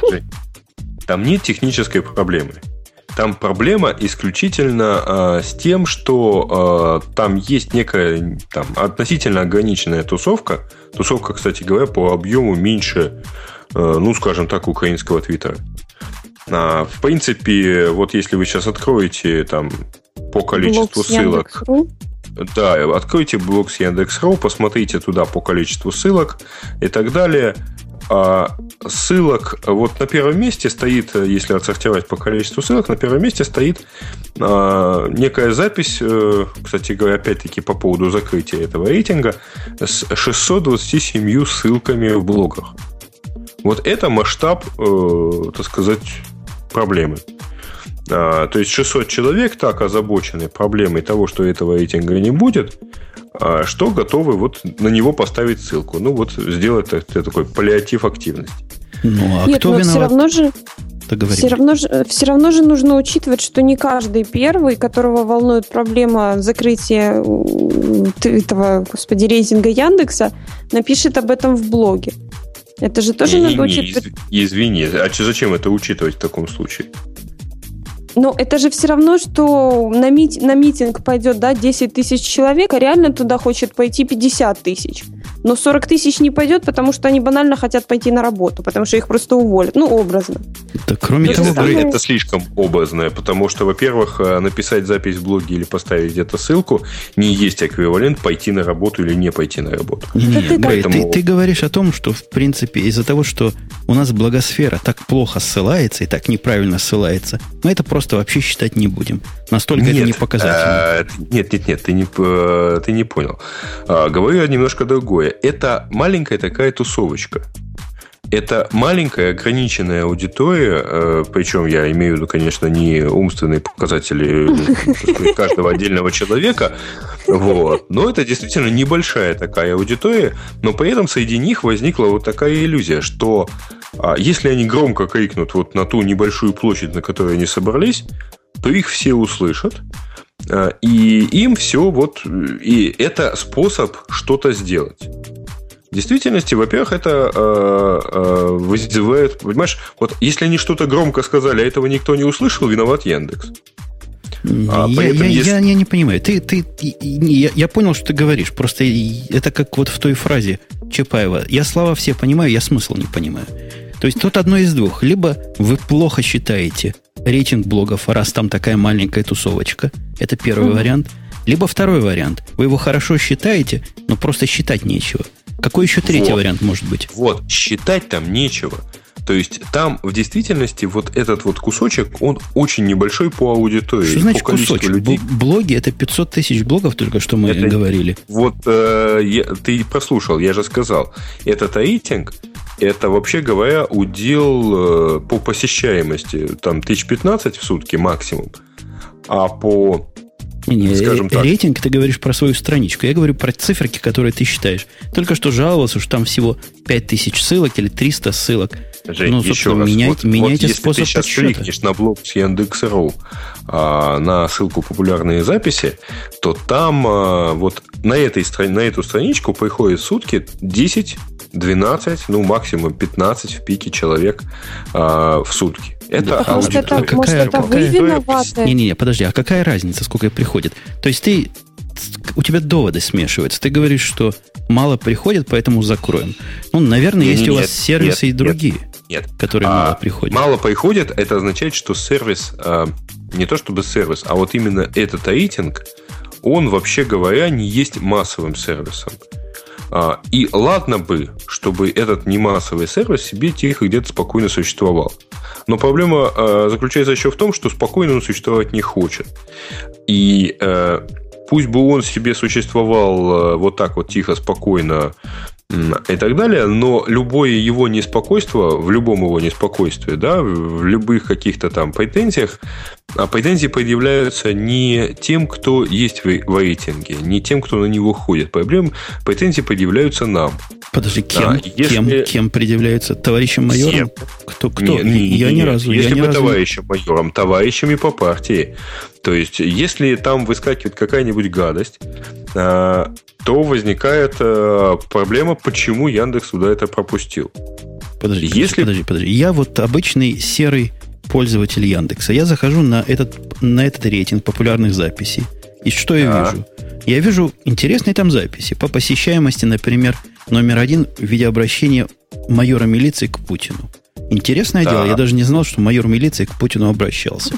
Там нет технической проблемы. Там проблема исключительно э, с тем, что э, там есть некая там, относительно ограниченная тусовка. Тусовка, кстати говоря, по объему меньше, э, ну, скажем так, украинского твиттера. А, в принципе, вот если вы сейчас откроете там по количеству Блок ссылок... Да, откройте блог с Яндекс.ру, посмотрите туда по количеству ссылок и так далее. А ссылок, вот на первом месте стоит, если отсортировать по количеству ссылок, на первом месте стоит а, некая запись, э, кстати говоря, опять-таки по поводу закрытия этого рейтинга, с 627 ссылками в блогах. Вот это масштаб, э, так сказать, проблемы. А, то есть 600 человек так озабочены проблемой того, что этого рейтинга не будет, а что готовы вот на него поставить ссылку. Ну, вот сделать такой паллиатив активности. Ну, а Нет, кто но виноват? все равно же все равно, же, все равно же нужно учитывать, что не каждый первый, которого волнует проблема закрытия этого, господи, рейтинга Яндекса, напишет об этом в блоге. Это же тоже не, надо учитывать. Извини, а зачем это учитывать в таком случае? Но это же все равно, что на, мит, на митинг пойдет да, 10 тысяч человек, а реально туда хочет пойти 50 тысяч. Но 40 тысяч не пойдет, потому что они банально хотят пойти на работу, потому что их просто уволят. Ну, образно. Да, кроме Нет, того, это, это слишком образное, потому что, во-первых, э, написать запись в блоге или поставить где-то ссылку не есть эквивалент пойти на работу или не пойти на работу. Нет, ты, Поэтому... ты, ты говоришь о том, что, в принципе, из-за того, что у нас благосфера так плохо ссылается и так неправильно ссылается, мы это просто вообще считать не будем. Настолько нет, это не показательно. Э, нет, нет, нет, ты не, э, ты не понял. Говорю я немножко другое это маленькая такая тусовочка. Это маленькая ограниченная аудитория, э, причем я имею в виду, конечно, не умственные показатели сказать, каждого отдельного человека, вот. но это действительно небольшая такая аудитория, но при этом среди них возникла вот такая иллюзия, что а, если они громко крикнут вот на ту небольшую площадь, на которой они собрались, то их все услышат, э, и им все вот... И это способ что-то сделать. В действительности, во-первых, это э, э, вызывает, понимаешь, вот если они что-то громко сказали, а этого никто не услышал, виноват Яндекс. А я, я, есть... я, я не понимаю. Ты, ты, я, я понял, что ты говоришь. Просто это как вот в той фразе Чапаева. Я слова все понимаю, я смысл не понимаю. То есть тут одно из двух. Либо вы плохо считаете рейтинг блогов, раз там такая маленькая тусовочка. Это первый угу. вариант. Либо второй вариант. Вы его хорошо считаете, но просто считать нечего. Какой еще третий вот. вариант может быть? Вот, считать там нечего. То есть там в действительности вот этот вот кусочек, он очень небольшой по аудитории. Что значит кусочек? Людей. Блоги это 500 тысяч блогов, только что мы это, говорили. Вот э, я, ты прослушал, я же сказал. Этот рейтинг, это вообще говоря удел э, по посещаемости. Там 1015 в сутки максимум. А по не, не, скажем так. Рейтинг ты говоришь про свою страничку. Я говорю про циферки, которые ты считаешь. Только что жаловался, что там всего 5000 ссылок или 300 ссылок. Жень, ну, еще раз. Менять, вот, меняйте вот способ если ты сейчас кликнешь на блог с Яндекс.ру а, на ссылку «Популярные записи», то там а, вот на, этой, на эту страничку приходит сутки 10 12, ну максимум 15 в пике человек а, в сутки. Это а может, это, какая, может, это какая, вы виноваты? Не-не-не, подожди, а какая разница, сколько приходит? То есть ты у тебя доводы смешиваются. Ты говоришь, что мало приходит, поэтому закроем. Ну, наверное, есть не, у вас нет, сервисы нет, и другие, нет, которые а, мало приходят. Мало приходит, это означает, что сервис, а, не то чтобы сервис, а вот именно этот рейтинг, он, вообще говоря, не есть массовым сервисом. А, и ладно бы, чтобы этот немассовый сервис себе тихо где-то спокойно существовал. Но проблема а, заключается еще в том, что спокойно он существовать не хочет. И э, пусть бы он себе существовал э, вот так вот тихо, спокойно, и так далее, но любое его неспокойство, в любом его неспокойстве, да, в любых каких-то там претензиях, а претензии предъявляются не тем, кто есть в рейтинге, не тем, кто на него ходит. Проблем, претензии предъявляются нам. Подожди, кем, а, если... кем, кем предъявляются? Товарищем майором? Всем. Кто, кто? Не, не, я не, ни разу. Если я бы разу... товарищем майором, товарищами по партии. То есть, если там выскакивает какая-нибудь гадость, а, то возникает а, проблема, почему Яндекс сюда это пропустил. Подожди, если... подожди, подожди. Я вот обычный серый пользователь Яндекса. Я захожу на этот, на этот рейтинг популярных записей. И что я а. вижу? Я вижу интересные там записи. По посещаемости, например, номер один в виде обращения майора милиции к Путину. Интересное да. дело, я даже не знал, что майор милиции к Путину обращался.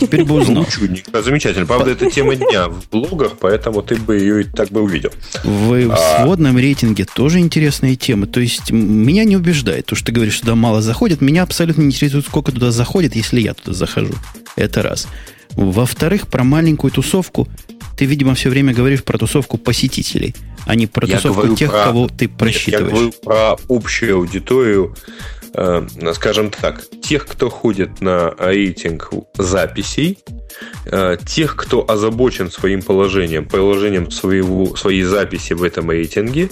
Теперь бы узнал. Ну, чудненько, замечательно. Правда, это тема дня в блогах, поэтому ты бы ее и так бы увидел. В, а... сводном рейтинге тоже интересные темы. То есть, меня не убеждает то, что ты говоришь, что туда мало заходит. Меня абсолютно не интересует, сколько туда заходит, если я туда захожу. Это раз. Во-вторых, про маленькую тусовку. Ты, видимо, все время говоришь про тусовку посетителей, а не про я тусовку тех, про... кого ты просчитываешь. Я говорю про общую аудиторию Э, скажем так, тех, кто ходит на рейтинг записей, тех, кто озабочен своим положением, положением своего, своей записи в этом рейтинге,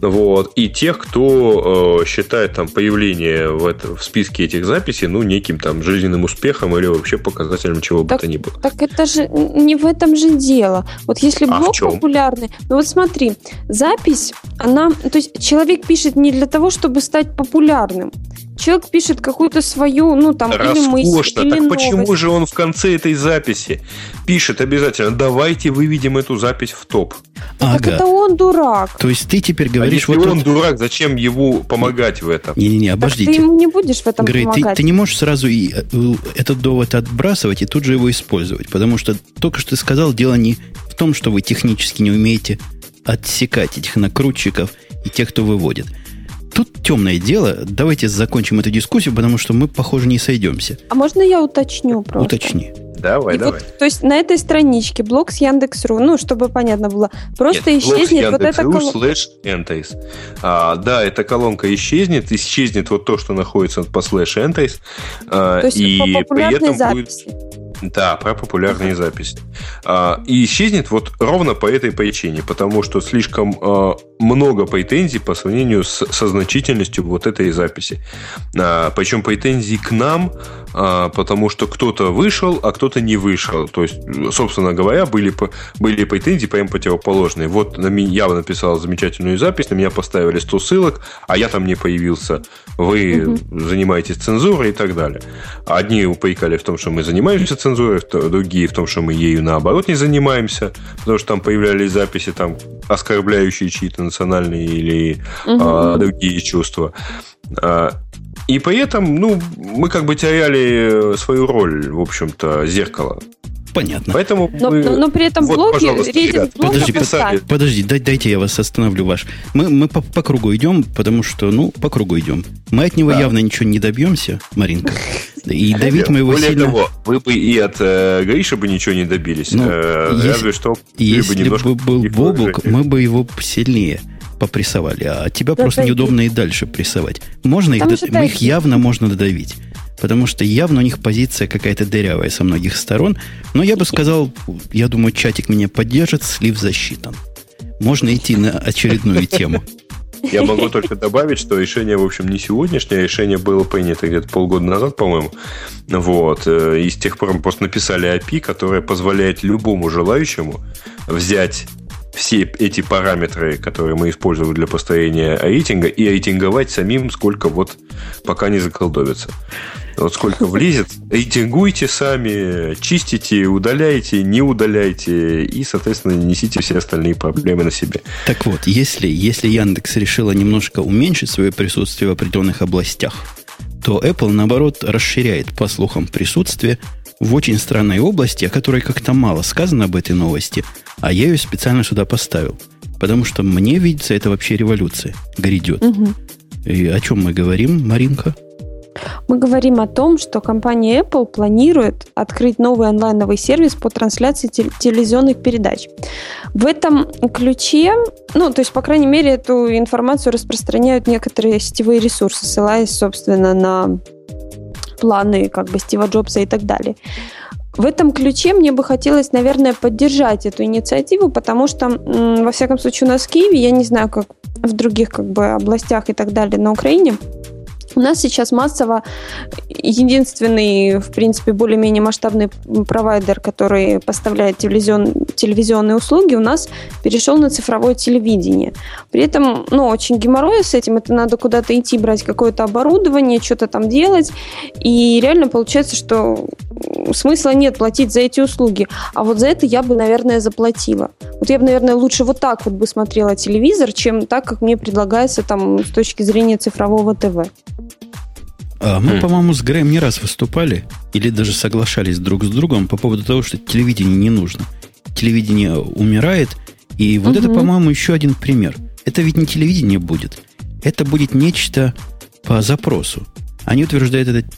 вот, и тех, кто э, считает там появление в, это, в списке этих записей, ну, неким там жизненным успехом или вообще показателем чего так, бы то ни было. Так это же не в этом же дело. Вот если а блог популярный, ну вот смотри, запись, она, то есть человек пишет не для того, чтобы стать популярным. Человек пишет какую-то свою, ну там, Роскошно. или мысль, так или почему же он в конце этой записи пишет обязательно, давайте выведем эту запись в топ? Ага. Так это он дурак. То есть ты теперь говоришь... А если вот он тут... дурак, зачем ему помогать в этом? Не-не-не, обождите. Так ты ему не будешь в этом Грей, помогать. Ты, ты не можешь сразу и, э, этот довод отбрасывать и тут же его использовать, потому что только что ты сказал, дело не в том, что вы технически не умеете отсекать этих накрутчиков и тех, кто выводит. Тут темное дело. Давайте закончим эту дискуссию, потому что мы, похоже, не сойдемся. А можно я уточню просто? Уточни. Давай, и давай. Вот, то есть на этой страничке блок с Яндекс.ру, ну, чтобы понятно было, просто Нет, исчезнет вот эта колонка. А, да, эта колонка исчезнет, исчезнет вот то, что находится по слэш Entace. А, то есть и по популярной при этом записи. будет да, про популярные записи. А, и исчезнет вот ровно по этой причине, потому что слишком а, много претензий по сравнению с, со значительностью вот этой записи. А, причем претензий к нам, потому что кто-то вышел, а кто-то не вышел. То есть, собственно говоря, были, были претензии прям противоположные. Вот на меня, я написал замечательную запись, на меня поставили 100 ссылок, а я там не появился. Вы угу. занимаетесь цензурой и так далее. Одни упрекали в том, что мы занимаемся цензурой, цензурой, другие в том, что мы ею наоборот не занимаемся, потому что там появлялись записи, там, оскорбляющие чьи-то национальные или угу. а, другие чувства. И поэтому, ну, мы как бы теряли свою роль, в общем-то, зеркала. Понятно. Поэтому но, мы... но, но при этом вот, блоки, рейтинг блока подожди, под, подожди, дай, дайте я вас остановлю ваш. Мы, мы по, по кругу идем, потому что, ну, по кругу идем. Мы от него да. явно ничего не добьемся, Маринка. И давить мы его Более сильно... того, вы бы и от э, Гриша бы ничего не добились. Ну, э, если, разве что... Если бы, бы был Бобук, мы бы его сильнее попрессовали, а тебя да, просто неудобно и дальше прессовать. Можно их, мы их явно можно додавить. Потому что явно у них позиция какая-то дырявая со многих сторон. Но я бы сказал, я думаю, чатик меня поддержит, слив засчитан. Можно идти на очередную тему. Я могу только добавить, что решение, в общем, не сегодняшнее, решение было принято где-то полгода назад, по-моему. Вот. Э, и с тех пор мы просто написали API, которая позволяет любому желающему взять все эти параметры, которые мы используем для построения рейтинга, и рейтинговать самим, сколько вот пока не заколдовится. Вот сколько влезет, рейтингуйте сами, чистите, удаляйте, не удаляйте, и, соответственно, несите все остальные проблемы на себе. Так вот, если, если Яндекс решила немножко уменьшить свое присутствие в определенных областях, то Apple, наоборот, расширяет, по слухам, присутствие в очень странной области, о которой как-то мало сказано об этой новости, а я ее специально сюда поставил. Потому что мне видится, это вообще революция грядет. Угу. И о чем мы говорим, Маринка? Мы говорим о том, что компания Apple планирует открыть новый онлайновый сервис по трансляции телевизионных передач. В этом ключе, ну, то есть, по крайней мере, эту информацию распространяют некоторые сетевые ресурсы, ссылаясь, собственно, на планы как бы Стива Джобса и так далее. В этом ключе мне бы хотелось, наверное, поддержать эту инициативу, потому что, во всяком случае, у нас в Киеве, я не знаю, как в других как бы областях и так далее на Украине, у нас сейчас массово единственный, в принципе, более-менее масштабный провайдер, который поставляет телевизион, телевизионные услуги, у нас перешел на цифровое телевидение. При этом, ну, очень геморрой с этим, это надо куда-то идти, брать какое-то оборудование, что-то там делать, и реально получается, что смысла нет платить за эти услуги, а вот за это я бы, наверное, заплатила. Вот я бы, наверное, лучше вот так вот бы смотрела телевизор, чем так, как мне предлагается там с точки зрения цифрового ТВ. А мы, mm. по-моему, с Грэем не раз выступали или даже соглашались друг с другом по поводу того, что телевидение не нужно. Телевидение умирает, и вот mm-hmm. это, по-моему, еще один пример. Это ведь не телевидение будет. Это будет нечто по запросу. Они утверждают это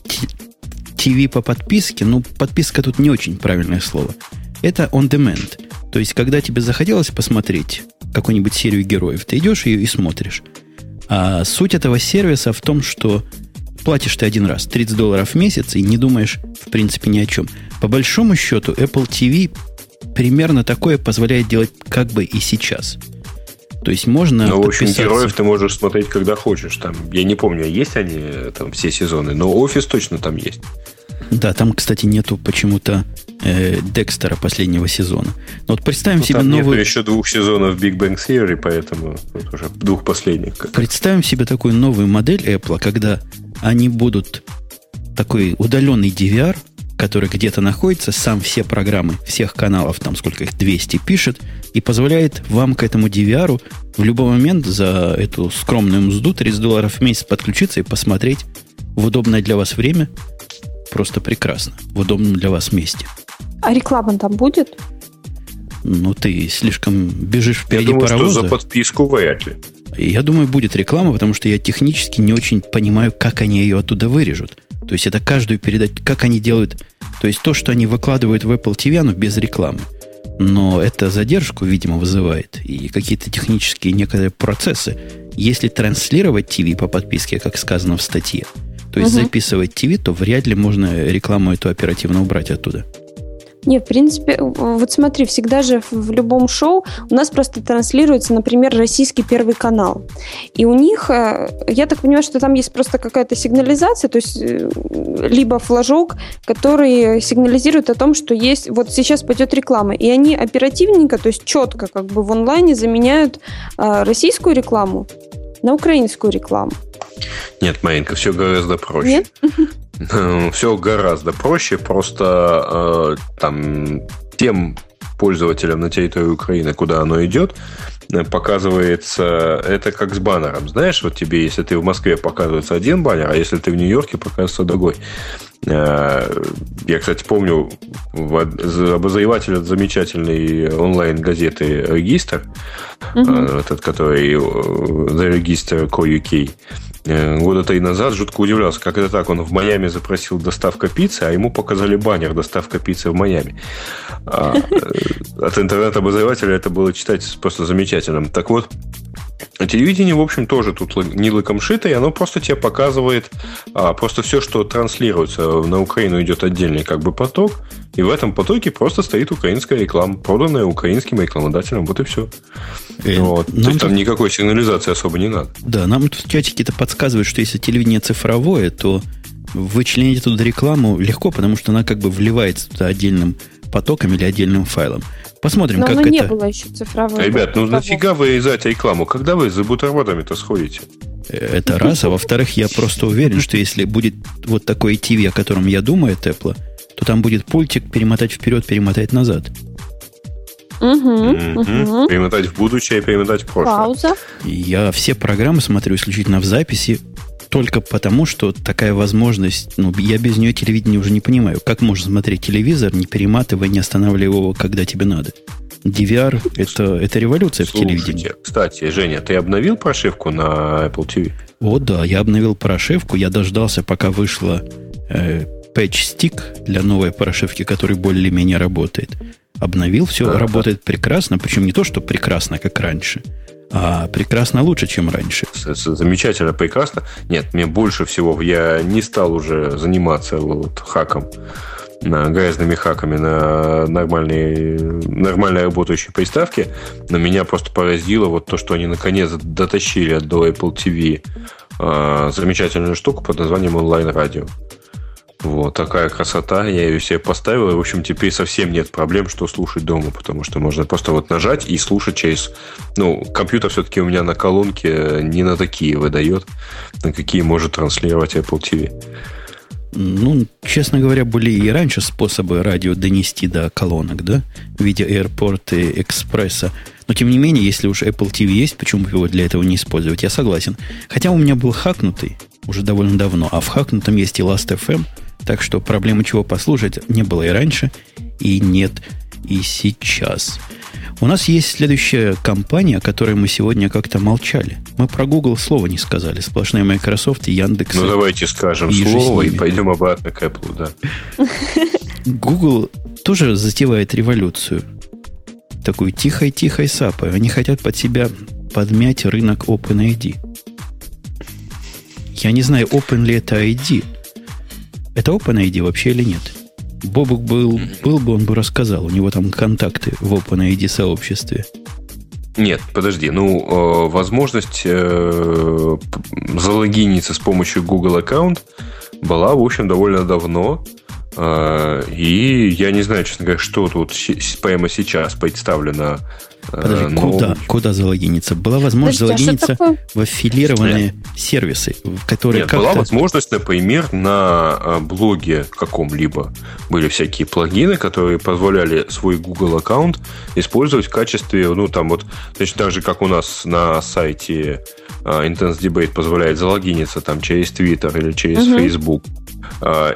ТВ по подписке. Ну, подписка тут не очень правильное слово. Это on demand. То есть, когда тебе захотелось посмотреть какую-нибудь серию героев, ты идешь ее и смотришь. А суть этого сервиса в том, что платишь ты один раз 30 долларов в месяц и не думаешь, в принципе, ни о чем. По большому счету, Apple TV примерно такое позволяет делать как бы и сейчас. То есть можно. Ну, в общем, героев ты можешь смотреть, когда хочешь. Там, я не помню, есть они там все сезоны, но офис точно там есть. Да, там, кстати, нету почему-то э, Декстера последнего сезона. Но вот представим ну, себе там новую... Нету еще двух сезонов Big Bang Theory, поэтому вот уже двух последних. Как. Представим себе такую новую модель Apple, когда они будут такой удаленный DVR, который где-то находится, сам все программы всех каналов, там сколько их, 200, пишет, и позволяет вам к этому DVR в любой момент за эту скромную мзду 30 долларов в месяц подключиться и посмотреть в удобное для вас время. Просто прекрасно. В удобном для вас месте. А реклама там будет? Ну, ты слишком бежишь впереди Я думаю, паровоза. что за подписку вряд ли. Я думаю, будет реклама, потому что я технически не очень понимаю, как они ее оттуда вырежут. То есть это каждую передать, как они делают. То есть то, что они выкладывают в Apple TV, оно без рекламы. Но это задержку, видимо, вызывает. И какие-то технические некоторые процессы. Если транслировать TV по подписке, как сказано в статье, то есть угу. записывать TV, то вряд ли можно рекламу эту оперативно убрать оттуда. Не, в принципе, вот смотри, всегда же в любом шоу у нас просто транслируется, например, российский первый канал. И у них, э, я так понимаю, что там есть просто какая-то сигнализация, то есть э, либо флажок, который сигнализирует о том, что есть, вот сейчас пойдет реклама. И они оперативненько, то есть четко как бы в онлайне заменяют э, российскую рекламу на украинскую рекламу. Нет, Маринка, все гораздо проще. Нет? Все гораздо проще. Просто э, там тем пользователям на территории Украины, куда оно идет, э, показывается это как с баннером. Знаешь, вот тебе, если ты в Москве показывается один баннер, а если ты в Нью-Йорке показывается другой. Э, я, кстати, помню обозреватель от замечательной онлайн-газеты «Регистр», угу. этот, который The Register Co.uk, года три назад жутко удивлялся, как это так. Он в Майами запросил доставка пиццы, а ему показали баннер «Доставка пиццы в Майами». А, э, от интернет-обозревателя это было читать просто замечательным. Так вот, телевидение, в общем, тоже тут не лыком шито, и оно просто тебе показывает а, просто все, что транслируется на Украину, идет отдельный как бы поток, и в этом потоке просто стоит украинская реклама, проданная украинским рекламодателем, вот и все. И вот. То есть там никакой сигнализации особо не надо. Да, нам тут чатики-то подсказывают, что если телевидение цифровое, то вычленить туда рекламу легко, потому что она как бы вливается туда отдельным потоком или отдельным файлом. Посмотрим, Но как это... не было еще цифровой. Ребят, ну нафига вырезать рекламу? Когда вы за бутербродами-то сходите? Это раз. А во-вторых, я просто уверен, что если будет вот такой TV, о котором я думаю, Apple, то там будет пультик перемотать вперед, перемотать назад. Угу, угу. Перемотать в будущее, перемотать в прошлое. Пауза. Я все программы смотрю исключительно в записи, только потому, что такая возможность, ну, я без нее телевидение уже не понимаю. Как можно смотреть телевизор, не перематывая, не останавливая его, когда тебе надо? DVR это, это революция Слушайте, в телевидении. Кстати, Женя, ты обновил прошивку на Apple TV? О, да, я обновил прошивку, я дождался, пока вышла э, patch-стик для новой прошивки, который более-менее работает. Обновил, все а, работает прекрасно, причем не то, что прекрасно, как раньше, а прекрасно лучше, чем раньше. Замечательно, прекрасно. Нет, мне больше всего, я не стал уже заниматься вот хаком на грязными хаками на нормальные, нормально работающие приставки, но меня просто поразило вот то, что они наконец дотащили до Apple TV э, замечательную штуку под названием онлайн-радио. Вот такая красота. Я ее себе поставил. И, в общем, теперь совсем нет проблем, что слушать дома, потому что можно просто вот нажать и слушать через... Ну, компьютер все-таки у меня на колонке не на такие выдает, на какие может транслировать Apple TV. Ну, честно говоря, были и раньше способы радио донести до колонок, да, в виде AirPort и экспресса. Но, тем не менее, если уж Apple TV есть, почему бы его для этого не использовать? Я согласен. Хотя у меня был хакнутый уже довольно давно, а в хакнутом есть и Last.fm, так что проблемы чего послушать не было и раньше, и нет и сейчас. У нас есть следующая компания, о которой мы сегодня как-то молчали. Мы про Google слова не сказали. Сплошные Microsoft и Яндекс. Ну, давайте скажем и слово и пойдем обратно к Apple, да. Google тоже затевает революцию. Такую тихой-тихой сапой. Они хотят под себя подмять рынок OpenID. Я не знаю, Open ли это ID. Это OpenID вообще или нет? Бобук был, был бы, он бы рассказал. У него там контакты в OpenID сообществе. Нет, подожди. Ну, э, возможность э, залогиниться с помощью Google аккаунт была, в общем, довольно давно. Э, и я не знаю, честно говоря, что тут прямо сейчас представлено Подожди, ну, куда, куда залогиниться? Была возможность Подожди, а залогиниться в аффилированные Нет. сервисы, в которые Нет, была возможность, например, на а, блоге каком-либо были всякие плагины, которые позволяли свой Google аккаунт использовать в качестве, ну, там вот, точно так же, как у нас на сайте а, Intense Debate позволяет залогиниться там через Twitter или через угу. Facebook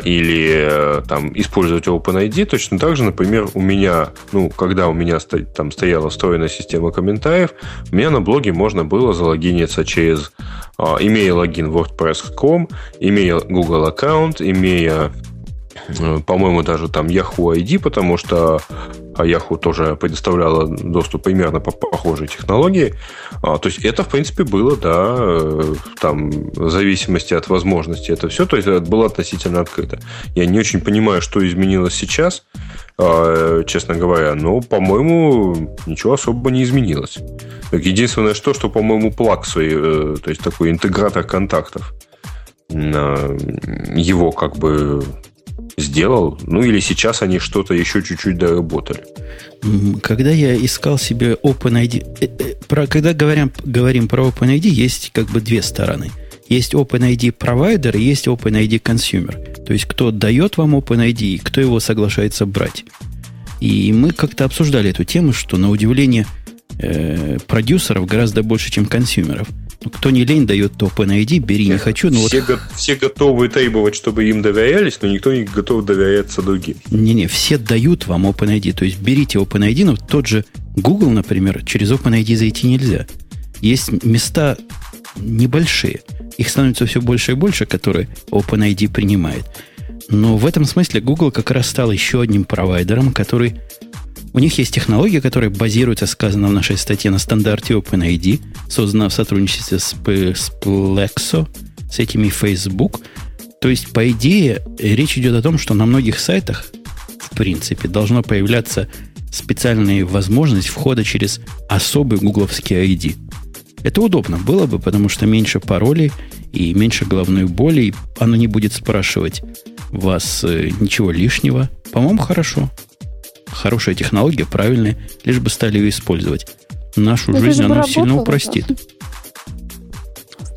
или э, там использовать OpenID, точно так же, например, у меня, ну, когда у меня там стояла встроенная система комментариев, у меня на блоге можно было залогиниться через, а, имея логин WordPress.com, имея Google аккаунт, имея э, по-моему, даже там Yahoo ID, потому что а, Yahoo тоже предоставляла доступ примерно по похожей технологии. А, то есть это, в принципе, было, да, э, там, в зависимости от возможности это все, то есть это было относительно открыто. Я не очень понимаю, что изменилось сейчас. А, честно говоря. Но, по-моему, ничего особо не изменилось. Единственное, что, что, по-моему, Plug э, то есть такой интегратор контактов, его как бы сделал. Ну, или сейчас они что-то еще чуть-чуть доработали. Когда я искал себе OpenID... Э, э, про, когда говорим, говорим про OpenID, есть как бы две стороны – есть OpenID провайдер и есть OpenID consumer. То есть, кто дает вам OpenID и кто его соглашается брать. И мы как-то обсуждали эту тему, что на удивление э, продюсеров гораздо больше, чем консюмеров. Ну, кто не лень дает то OpenID, бери, не хочу. Ну, все, вот... го- все готовы требовать, чтобы им доверялись, но никто не готов доверяться другим. Не-не, все дают вам OpenID. То есть берите OpenID, но тот же Google, например, через OpenID зайти нельзя. Есть места небольшие. Их становится все больше и больше, которые OpenID принимает. Но в этом смысле Google как раз стал еще одним провайдером, который... У них есть технология, которая базируется, сказано в нашей статье, на стандарте OpenID, создана в сотрудничестве с, с Plexo, с этими Facebook. То есть, по идее, речь идет о том, что на многих сайтах, в принципе, должно появляться специальная возможность входа через особый гугловский ID. Это удобно было бы, потому что меньше паролей и меньше головной боли, и оно не будет спрашивать вас э, ничего лишнего. По-моему, хорошо. Хорошая технология, правильная, лишь бы стали ее использовать. Нашу Но жизнь она сильно упростит.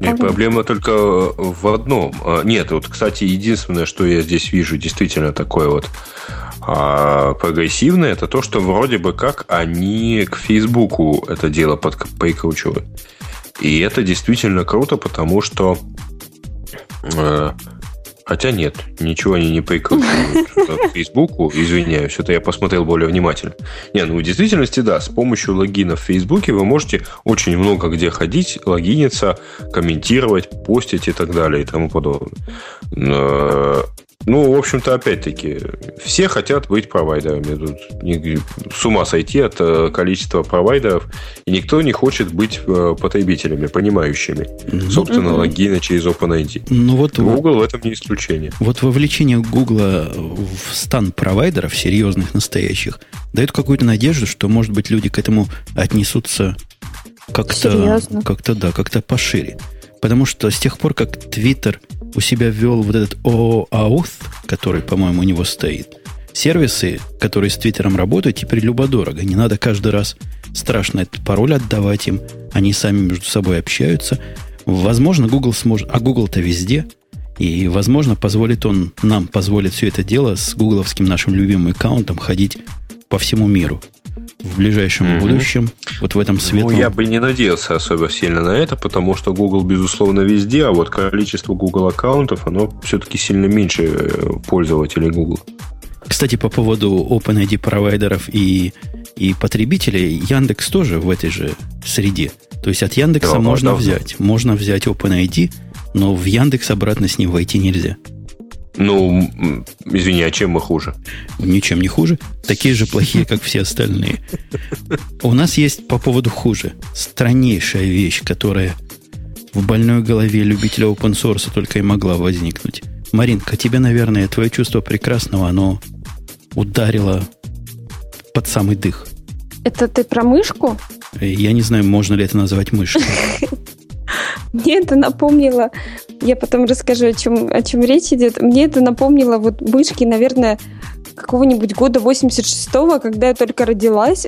Нет, проблема только в одном. А, нет, вот, кстати, единственное, что я здесь вижу, действительно такое вот а, прогрессивное, это то, что вроде бы как они к Фейсбуку это дело под, И это действительно круто, потому что э, Хотя нет, ничего они не прикручивают к Фейсбуку. Извиняюсь, это я посмотрел более внимательно. Не, ну в действительности, да, с помощью логина в Фейсбуке вы можете очень много где ходить, логиниться, комментировать, постить и так далее и тому подобное. Ну, в общем-то, опять-таки, все хотят быть провайдерами. Тут с ума сойти от э, количества провайдеров, и никто не хочет быть э, потребителями, понимающими. Mm-hmm. Собственно, логины через OpenID. Ну, вот, Google в этом не исключение. Вот вовлечение Google в стан провайдеров, серьезных, настоящих, дает какую-то надежду, что, может быть, люди к этому отнесутся как-то, как-то да, как-то пошире. Потому что с тех пор, как Twitter у себя ввел вот этот OAuth, который, по-моему, у него стоит, сервисы, которые с Твиттером работают, теперь любо-дорого. Не надо каждый раз страшно этот пароль отдавать им. Они сами между собой общаются. Возможно, Google сможет... А Google-то везде. И, возможно, позволит он нам, позволит все это дело с гугловским нашим любимым аккаунтом ходить по всему миру в ближайшем mm-hmm. будущем, вот в этом светлом... Ну, я бы не надеялся особо сильно на это, потому что Google, безусловно, везде, а вот количество Google аккаунтов, оно все-таки сильно меньше э, пользователей Google. Кстати, по поводу OpenID провайдеров и, и потребителей, Яндекс тоже в этой же среде. То есть от Яндекса да, можно давно. взять. Можно взять OpenID, но в Яндекс обратно с ним войти нельзя. Ну, извини, а чем мы хуже? Ничем не хуже. Такие же плохие, как все остальные. У нас есть по поводу хуже. Страннейшая вещь, которая в больной голове любителя open source только и могла возникнуть. Маринка, тебе, наверное, твое чувство прекрасного, оно ударило под самый дых. Это ты про мышку? Я не знаю, можно ли это назвать мышкой. Мне это напомнило, я потом расскажу, о чем, о чем речь идет. Мне это напомнило вот мышки, наверное, какого-нибудь года 86-го, когда я только родилась.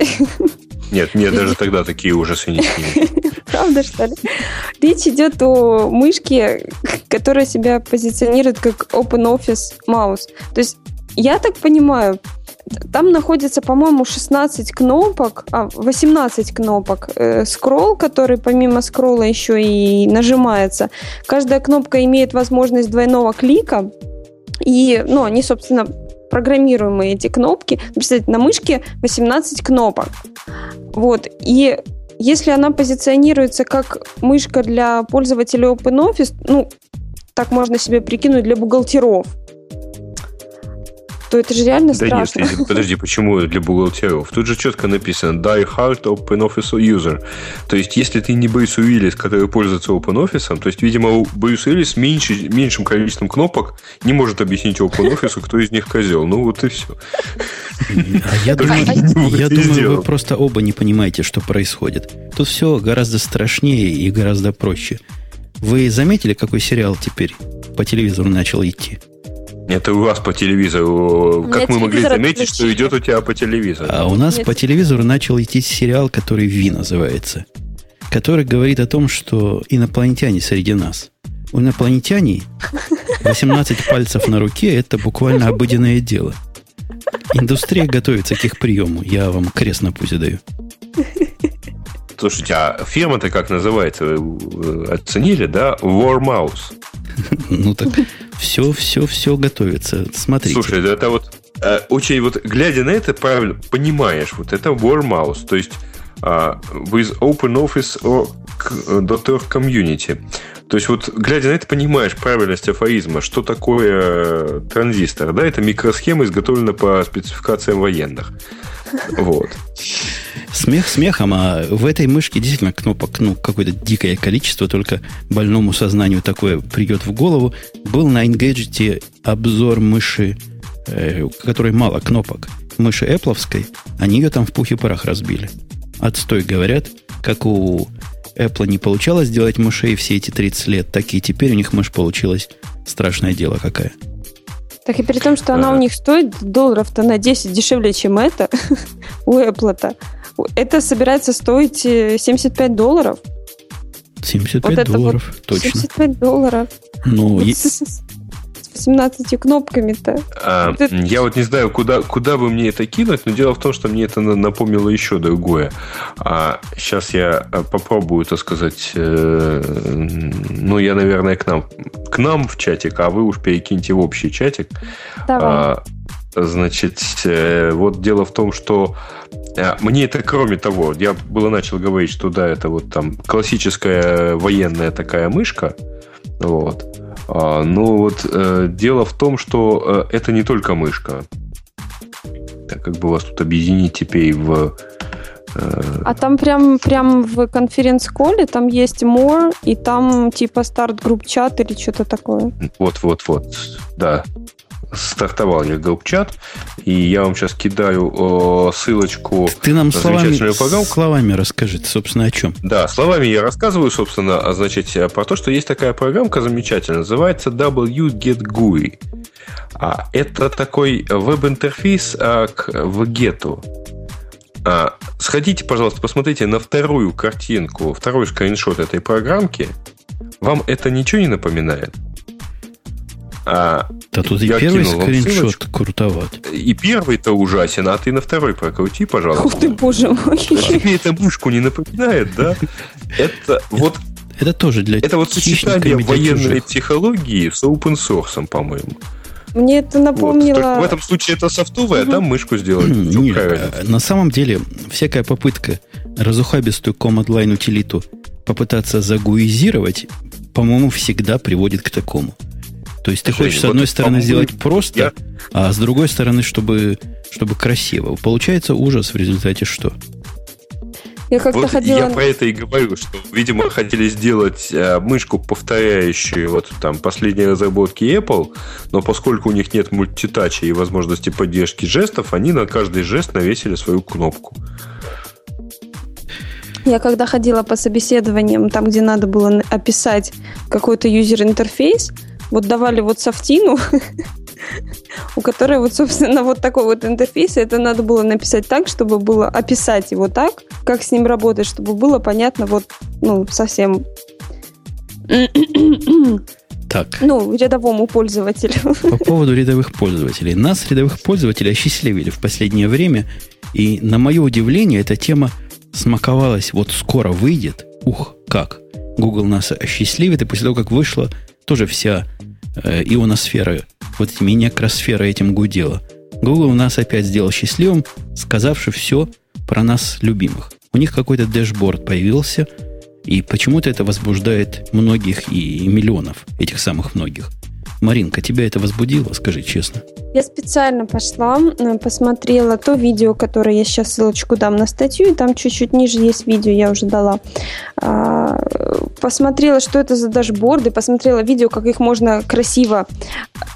Нет, мне даже тогда такие ужасы не Правда, что ли? Речь идет о мышке, которая себя позиционирует как Open Office Mouse. То есть, я так понимаю, там находится, по-моему, 16 кнопок, а, 18 кнопок. Э, скролл, который помимо скролла еще и нажимается. Каждая кнопка имеет возможность двойного клика. И, ну, они, собственно, программируемые эти кнопки. Представьте, на мышке 18 кнопок. Вот. И если она позиционируется как мышка для пользователей OpenOffice, ну, так можно себе прикинуть для бухгалтеров – то это же реально да страшно. Нет, подожди, почему для бухгалтеров? Тут же четко написано Die Hard Open Office User. То есть, если ты не Брюс Уиллис, который пользуется Open Office, то есть, видимо, Брюс Уиллис меньше, меньшим количеством кнопок не может объяснить Open Office, кто из них козел. Ну, вот и все. А я думаю, я думаю вы просто оба не понимаете, что происходит. Тут все гораздо страшнее и гораздо проще. Вы заметили, какой сериал теперь по телевизору начал идти? Это у вас по телевизору. Как мы могли заметить, что идет у тебя по телевизору? А у нас Нет. по телевизору начал идти сериал, который «Ви» называется. Который говорит о том, что инопланетяне среди нас. У инопланетяне 18 пальцев на руке – это буквально обыденное дело. Индустрия готовится к их приему. Я вам крест на пузе даю. Слушайте, а фирма-то как называется? Вы оценили, да? War Mouse. Ну так все, все, все готовится. Смотрите. Слушай, это вот э, очень вот глядя на это, правильно понимаешь, вот это War Mouse, то есть uh, with Open Office or .org Community. То есть вот глядя на это, понимаешь правильность афоризма, что такое транзистор. Да, это микросхема, изготовлена по спецификациям военных. Вот. Смех смехом, а в этой мышке действительно кнопок, ну, какое-то дикое количество, только больному сознанию такое придет в голову. Был на Engadget обзор мыши, э, которой мало кнопок, мыши Apple, они ее там в пух и парах разбили. Отстой, говорят, как у Apple не получалось сделать мышей все эти 30 лет, так и теперь у них мышь получилась страшное дело какая. Так и при том, что она у них стоит долларов-то на 10 дешевле, чем это, у Apple-то. Это собирается стоить 75 э, долларов. 75 вот долларов, вот точно. 75 долларов. Ну, вот с, с 18 кнопками-то? А, это... Я вот не знаю, куда, куда бы мне это кинуть, но дело в том, что мне это напомнило еще другое. А, сейчас я э, попробую, так сказать, э, ну, я, наверное, к нам, к нам в чатик, а вы уж перекиньте в общий чатик. Давай. А, значит, э, вот дело в том, что э, мне это, кроме того, я было начал говорить, что да, это вот там классическая военная такая мышка, вот. А, но вот э, дело в том, что это не только мышка. Так как бы вас тут объединить теперь в... А там прям, прям в конференц-коле там есть more, и там типа старт групп чат или что-то такое. Вот-вот-вот, да стартовал я групп-чат, и я вам сейчас кидаю о, ссылочку Ты нам словами, словами расскажи, собственно, о чем? Да, словами я рассказываю, собственно, а, значит, про то, что есть такая программка замечательная, называется wget-GUI. А, это такой веб-интерфейс а, к вгету. А, сходите, пожалуйста, посмотрите на вторую картинку, второй скриншот этой программки. Вам это ничего не напоминает? А, да тут и первый скриншот крутоват. И первый-то ужасен, а ты на второй прокрути, пожалуйста. Ух ты, боже мой. А тебе эта мышку не напоминает, да? Это вот... Это тоже для Это вот сочетание военной психологии с open source, по-моему. Мне это напомнило... Вот. в этом случае это софтовое, угу. а там мышку сделать. Нет, э, на самом деле, всякая попытка разухабистую command line утилиту попытаться загуизировать, по-моему, всегда приводит к такому. То есть ты хочешь, с одной вот стороны, сделать просто, я... а с другой стороны, чтобы, чтобы красиво. Получается ужас в результате что? Я как-то вот ходила... Я про это и говорю, что, видимо, хотели сделать э, мышку, повторяющую вот там последние разработки Apple, но поскольку у них нет мультитача и возможности поддержки жестов, они на каждый жест навесили свою кнопку. Я когда ходила по собеседованиям, там, где надо было описать какой-то юзер-интерфейс, вот давали вот софтину, у которой вот, собственно, вот такой вот интерфейс, это надо было написать так, чтобы было описать его так, как с ним работать, чтобы было понятно вот, ну, совсем так. Ну, рядовому пользователю. По поводу рядовых пользователей. Нас, рядовых пользователей, осчастливили в последнее время. И, на мое удивление, эта тема смаковалась. Вот скоро выйдет. Ух, как. Google нас осчастливит. И после того, как вышла тоже вся э, ионосфера, вот эти мини-акросфера этим гудела. Google у нас опять сделал счастливым, сказавши все про нас любимых. У них какой-то дэшборд появился, и почему-то это возбуждает многих и миллионов, этих самых многих – Маринка, тебя это возбудило, скажи честно? Я специально пошла, э, посмотрела то видео, которое я сейчас ссылочку дам на статью, и там чуть-чуть ниже есть видео, я уже дала. А, посмотрела, что это за дашборды, посмотрела видео, как их можно красиво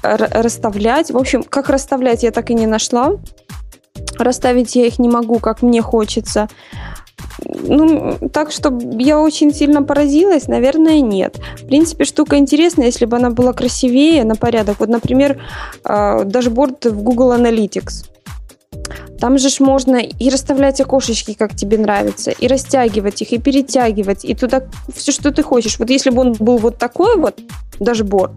расставлять. В общем, как расставлять я так и не нашла. Расставить я их не могу, как мне хочется. Ну, так что я очень сильно поразилась, наверное, нет. В принципе, штука интересная, если бы она была красивее на порядок. Вот, например, а, дашборд в Google Analytics. Там же ж можно и расставлять окошечки, как тебе нравится, и растягивать их, и перетягивать, и туда все, что ты хочешь. Вот если бы он был вот такой вот dashboard,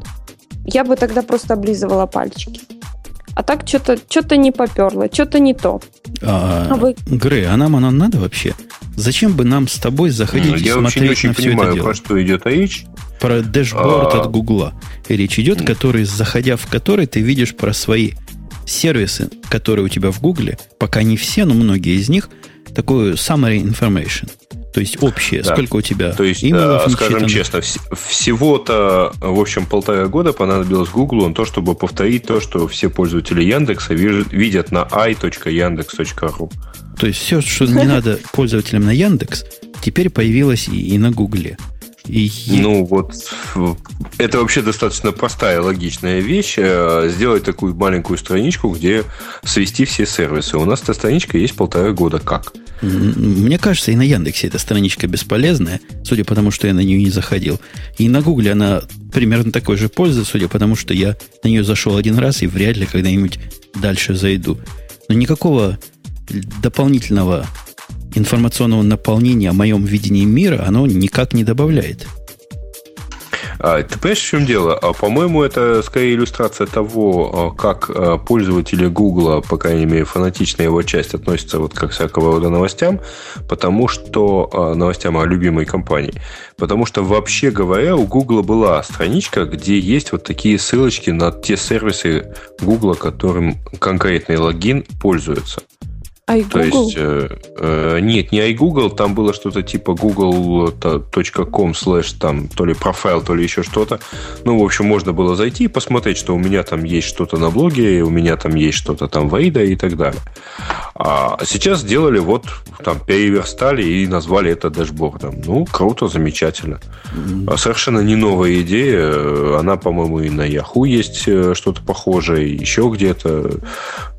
я бы тогда просто облизывала пальчики. А так что-то что не поперло, что-то не то. А, а вы... Грей, а нам оно надо вообще? Зачем бы нам с тобой заходить Я и смотреть не очень на все понимаю, это дело? про что идет речь. Про dashboard а... от Гугла речь идет, который, заходя в который, ты видишь про свои сервисы, которые у тебя в Гугле, пока не все, но многие из них, такую summary information. То есть общее, да. сколько у тебя То есть, имейлов э, скажем честно, всего-то, в общем, полтора года понадобилось Google на то, чтобы повторить то, что все пользователи Яндекса видят на i.yandex.ru. То есть все, что не надо пользователям на Яндекс, теперь появилось и, и на Гугле. И... Ну вот, это вообще достаточно простая, логичная вещь. Э, сделать такую маленькую страничку, где свести все сервисы. У нас эта страничка есть полтора года. Как? Мне кажется, и на Яндексе эта страничка бесполезная, судя по тому, что я на нее не заходил. И на Гугле она примерно такой же пользы, судя по тому, что я на нее зашел один раз и вряд ли когда-нибудь дальше зайду. Но никакого дополнительного информационного наполнения о моем видении мира оно никак не добавляет. А, ты понимаешь, в чем дело? А, по-моему, это скорее иллюстрация того, а, как пользователи Google, по крайней мере, фанатичная его часть относятся вот как всякого рода новостям, потому что новостям о любимой компании. Потому что, вообще говоря, у Google была страничка, где есть вот такие ссылочки на те сервисы Google, которым конкретный логин пользуется iGoogle? То есть, э, э, нет, не iGoogle, там было что-то типа google.com slash там то ли профайл, то ли еще что-то. Ну, в общем, можно было зайти и посмотреть, что у меня там есть что-то на блоге, у меня там есть что-то там в Эйда и так далее. А сейчас сделали вот, там, переверстали и назвали это дашбордом. Ну, круто, замечательно. Mm-hmm. Совершенно не новая идея. Она, по-моему, и на Yahoo есть э, что-то похожее, еще где-то.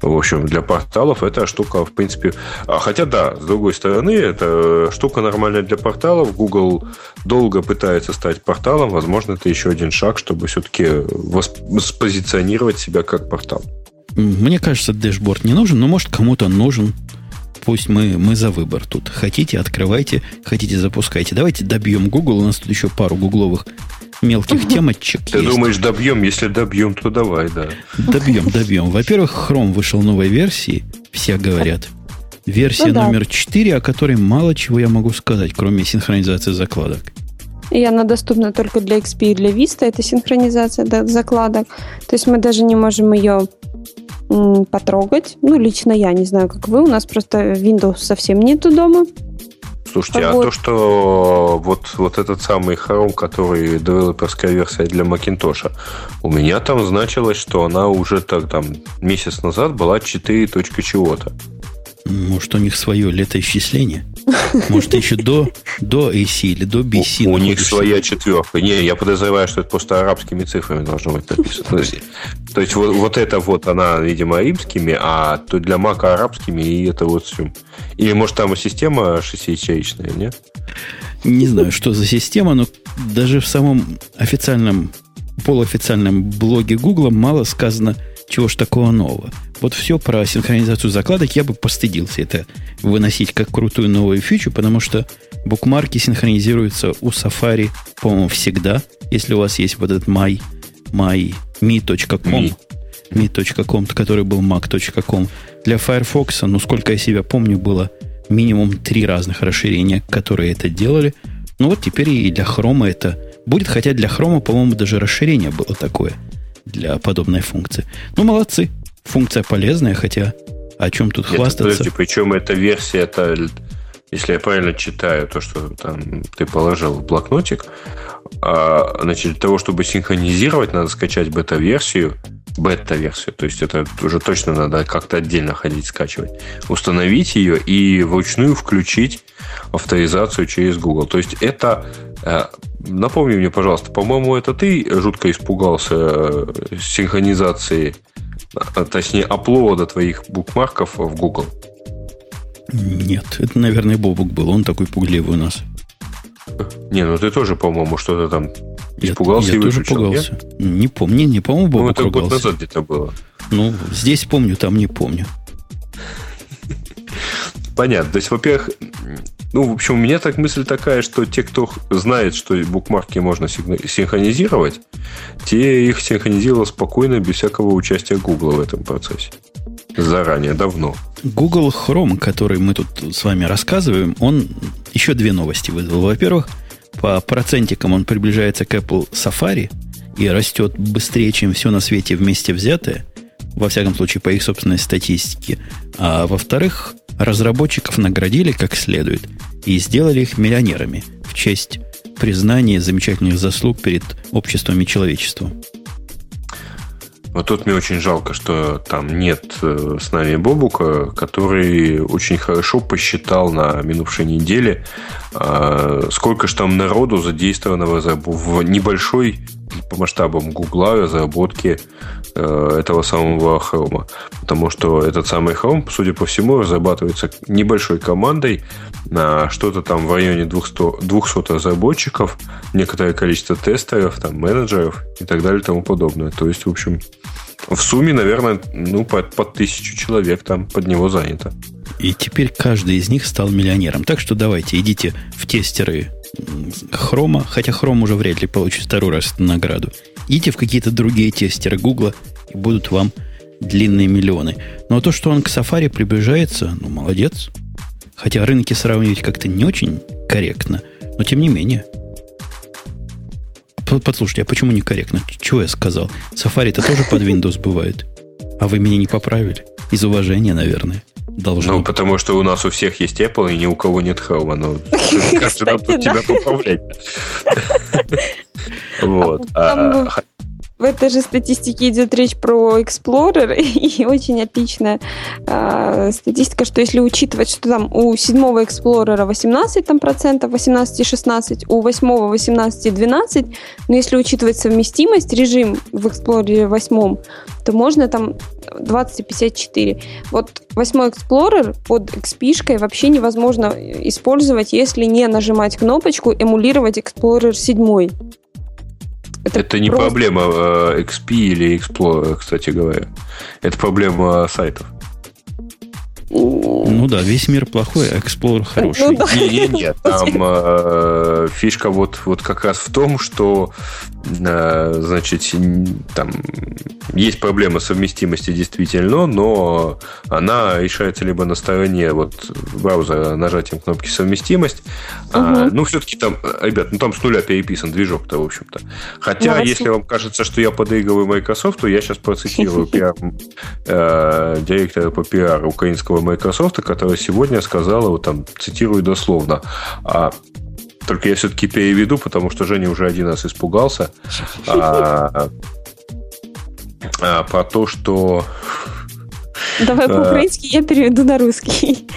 В общем, для порталов эта штука, в принципе... А, хотя, да, с другой стороны, это штука нормальная для порталов. Google долго пытается стать порталом. Возможно, это еще один шаг, чтобы все-таки спозиционировать себя как портал. Мне кажется, дэшборд не нужен, но может кому-то нужен. Пусть мы, мы за выбор тут. Хотите, открывайте, хотите, запускайте. Давайте добьем Google. У нас тут еще пару гугловых мелких темочек Ты есть. думаешь, добьем? Если добьем, то давай, да. Добьем, добьем. Во-первых, Chrome вышел новой версии, все говорят. Версия ну, да. номер 4, о которой мало чего я могу сказать, кроме синхронизации закладок. И она доступна только для XP и для Vista, это синхронизация да, закладок. То есть мы даже не можем ее потрогать. Ну, лично я не знаю, как вы. У нас просто Windows совсем нету дома. Слушайте, вот. а то, что вот, вот этот самый Chrome, который девелоперская версия для Macintosh, у меня там значилось, что она уже так там месяц назад была 4. чего-то. Может, у них свое летоисчисление? Может, еще до, до AC или до BC У, у них своя четверка. Не, я подозреваю, что это просто арабскими цифрами должно быть написано. То есть вот, вот это вот она, видимо, римскими, а то для Мака арабскими, и это вот все. Или, может, там система шестиячеечная, нет? Не знаю, что за система, но даже в самом официальном, полуофициальном блоге Гугла мало сказано, чего ж такого нового. Вот все про синхронизацию закладок я бы постыдился это выносить как крутую новую фичу, потому что букмарки синхронизируются у Safari, по-моему, всегда. Если у вас есть вот этот my, my, me.com, me.com, который был mac.com. Для Firefox, ну, сколько я себя помню, было минимум три разных расширения, которые это делали. Ну, вот теперь и для Chrome это будет, хотя для Chrome, по-моему, даже расширение было такое для подобной функции. Ну, молодцы. Функция полезная, хотя о чем тут Нет, хвастаться? Подожди, причем эта версия, это, если я правильно читаю то, что там ты положил в блокнотик, а, значит, для того, чтобы синхронизировать, надо скачать бета-версию, бета-версию, то есть это уже точно надо как-то отдельно ходить скачивать, установить ее и вручную включить авторизацию через Google. То есть это э, Напомни мне, пожалуйста, по-моему, это ты жутко испугался э, синхронизации а, точнее, аплода твоих букмарков в Google? Нет, это, наверное, Бобук был. Он такой пугливый у нас. Не, ну ты тоже, по-моему, что-то там испугался я, я и тоже пугался. Нет? Не помню, не, не помню, Бобук Ну, это ругался. год назад где-то было. Ну, здесь помню, там не помню. Понятно. То есть, во-первых, ну, в общем, у меня так мысль такая, что те, кто знает, что букмарки можно синхронизировать, те их синхронизировал спокойно, без всякого участия Google в этом процессе. Заранее, давно. Google Chrome, который мы тут с вами рассказываем, он еще две новости вызвал. Во-первых, по процентикам он приближается к Apple Safari и растет быстрее, чем все на свете вместе взятое. Во всяком случае, по их собственной статистике. А во-вторых, разработчиков наградили как следует и сделали их миллионерами в честь признания замечательных заслуг перед обществом и человечеством. Вот тут мне очень жалко, что там нет э, с нами Бобука, который очень хорошо посчитал на минувшей неделе, а, сколько же там народу задействовано в небольшой по масштабам Гугла разработки этого самого Chrome. Потому что этот самый Chrome, судя по всему, разрабатывается небольшой командой на что-то там в районе 200, 200 разработчиков, некоторое количество тестеров, там, менеджеров и так далее и тому подобное. То есть, в общем, в сумме, наверное, ну, под, под тысячу человек там под него занято. И теперь каждый из них стал миллионером. Так что давайте, идите в тестеры Хрома, хотя Хром уже вряд ли получит второй раз награду. Идите в какие-то другие тестеры Гугла, и будут вам длинные миллионы. Но то, что он к Safari приближается, ну, молодец. Хотя рынки сравнивать как-то не очень корректно, но тем не менее. Подслушайте, а почему некорректно? Чего я сказал? Safari-то тоже под Windows бывает. А вы меня не поправили? Из уважения, наверное. Должно. Ну, потому что у нас у всех есть Apple, и ни у кого нет Chrome. Ну, каждый нам тут тебя поправлять. Вот. А, в этой же статистике идет речь про Explorer, и очень отличная э, статистика, что если учитывать, что там у седьмого Explorer 18 там, процентов, 18,16, у восьмого 18,12, но если учитывать совместимость, режим в Explorer 8, то можно там 20,54. Вот восьмой Explorer под XP вообще невозможно использовать, если не нажимать кнопочку «Эмулировать Explorer 7». Это, это не просто... проблема э, XP или Explorer, кстати говоря. Это проблема сайтов. Ну да, весь мир плохой, а Explorer хороший. Ну, да. Не, не, нет, там э, фишка вот, вот как раз в том, что значит, там есть проблема совместимости действительно, но она решается либо на стороне вот браузера нажатием кнопки совместимость. Угу. А, ну, все-таки там, ребят, ну там с нуля переписан движок-то, в общем-то. Хотя, ну, если вам кажется, что я подыгрываю Microsoft, то я сейчас процитирую пиар, э, директора по пиар украинского Microsoft, которая сегодня сказала, вот там, цитирую дословно, а только я все-таки переведу, потому что Женя уже один раз испугался. А, а, про то, что... Давай по-украински, я переведу на русский.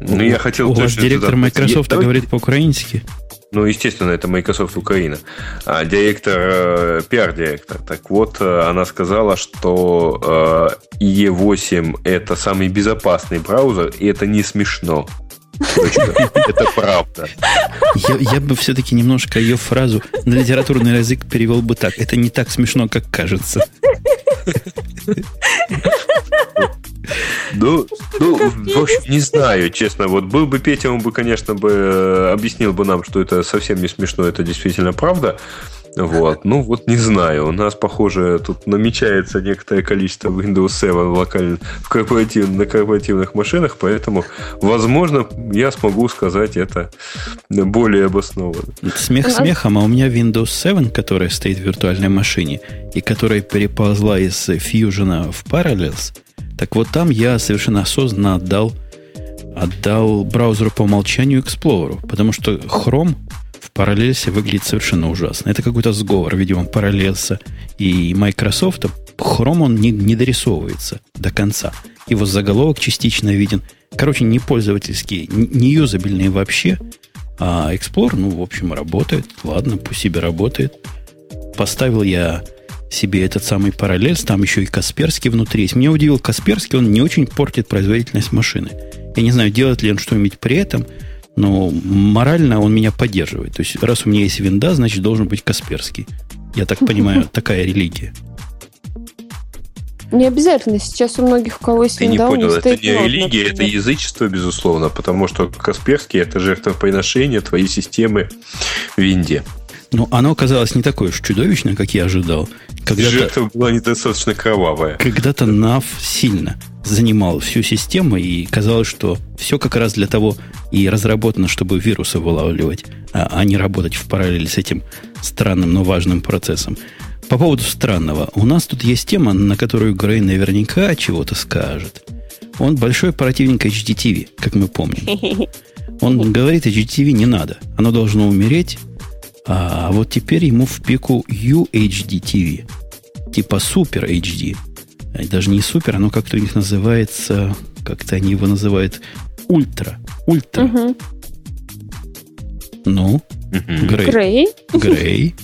Ну, я хотел... У вас директор Microsoft говорит по-украински? Ну, естественно, это Microsoft Украина. А директор, э, пиар-директор. Так вот, э, она сказала, что э, IE8 это самый безопасный браузер, и это не смешно. Это правда. Я, я бы все-таки немножко ее фразу на литературный язык перевел бы так. Это не так смешно, как кажется. Ну, ну, в общем, не знаю, честно. Вот был бы Петя, он бы, конечно, бы э, объяснил бы нам, что это совсем не смешно, это действительно правда. Вот. Ну, вот не знаю. У нас, похоже, тут намечается некоторое количество Windows 7 локально в корпоратив, на корпоративных машинах, поэтому, возможно, я смогу сказать это более обоснованно. Смех смехом, а у меня Windows 7, которая стоит в виртуальной машине и которая переползла из Fusion в Parallels, так вот там я совершенно осознанно отдал отдал браузеру по умолчанию Explorer, потому что Chrome в параллельсе выглядит совершенно ужасно. Это какой-то сговор, видимо, параллельса и Microsoft. Chrome он не, не дорисовывается до конца. Его заголовок частично виден. Короче, не пользовательский, не юзабельный вообще. А Explorer, ну, в общем, работает. Ладно, пусть себе работает. Поставил я себе этот самый параллельс, там еще и Касперский внутри есть. Меня удивил Касперский, он не очень портит производительность машины. Я не знаю, делает ли он что-нибудь при этом – но морально он меня поддерживает. То есть, раз у меня есть винда, значит, должен быть Касперский. Я так понимаю, такая религия. Не обязательно. Сейчас у многих у кого есть Ты винда, не понял, это не религия, это язычество, безусловно, потому что Касперский – это жертвоприношение твоей системы в винде. Ну, оно оказалось не такое уж чудовищное, как я ожидал. Когда Жертва была недостаточно кровавая. Когда-то NAV сильно занимал всю систему, и казалось, что все как раз для того и разработано, чтобы вирусы вылавливать, а, а не работать в параллели с этим странным, но важным процессом. По поводу странного. У нас тут есть тема, на которую Грей наверняка чего-то скажет. Он большой противник HDTV, как мы помним. Он говорит, HDTV не надо. Оно должно умереть. А вот теперь ему в пику UHD Типа Super HD даже не супер, оно как-то у них называется, как-то они его называют ультра. Ультра. Угу. Ну, угу. Грей. Грей. Грей.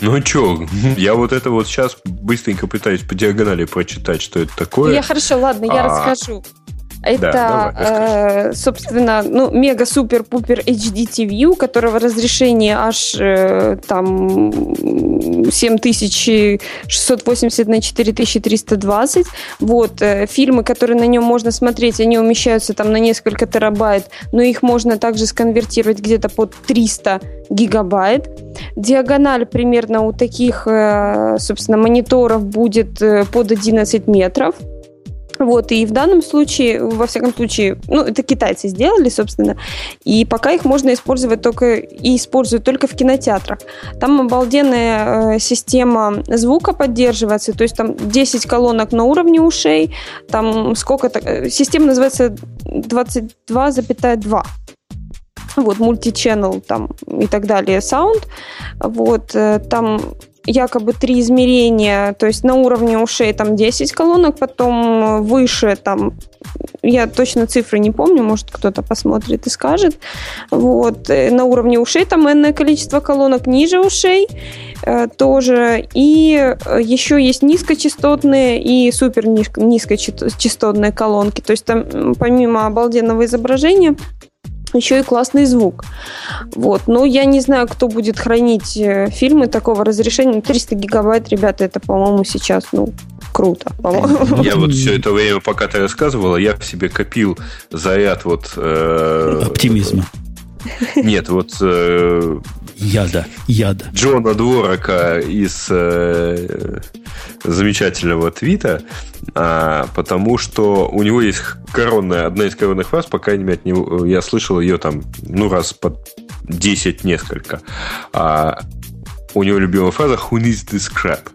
Ну что, я вот это вот сейчас быстренько пытаюсь по диагонали прочитать, что это такое. Я хорошо, ладно, я а, расскажу. Это, да, давай, э, собственно, ну, мега-супер-пупер HD TV, у которого разрешение аж э, там 7680 на 4320. Вот, э, фильмы, которые на нем можно смотреть, они умещаются там на несколько терабайт, но их можно также сконвертировать где-то под 300 гигабайт. Диагональ примерно у таких, э, собственно, мониторов будет э, под 11 метров. Вот, и в данном случае, во всяком случае, ну, это китайцы сделали, собственно, и пока их можно использовать только, и используют только в кинотеатрах. Там обалденная э, система звука поддерживается, то есть там 10 колонок на уровне ушей, там сколько-то, э, система называется 22,2 вот, мультиченнел там и так далее, саунд, вот, э, там якобы три измерения, то есть на уровне ушей там 10 колонок, потом выше там, я точно цифры не помню, может кто-то посмотрит и скажет, вот, э, на уровне ушей там энное количество колонок, ниже ушей э, тоже, и еще есть низкочастотные и супер низкочастотные колонки, то есть там помимо обалденного изображения еще и классный звук. Вот. Но я не знаю, кто будет хранить э, фильмы такого разрешения. 300 гигабайт, ребята, это, по-моему, сейчас, ну, круто. По-моему. Я вот все это время, пока ты рассказывала, я в себе копил заряд вот... Э, Оптимизма. Нет, вот... Э, яда, яда. Джона Дворака из э, замечательного твита, а, потому что у него есть коронная, одна из коронных фраз, по крайней мере, от него, я слышал ее там, ну, раз по 10 несколько. А, у него любимая фраза «Who needs this crap?»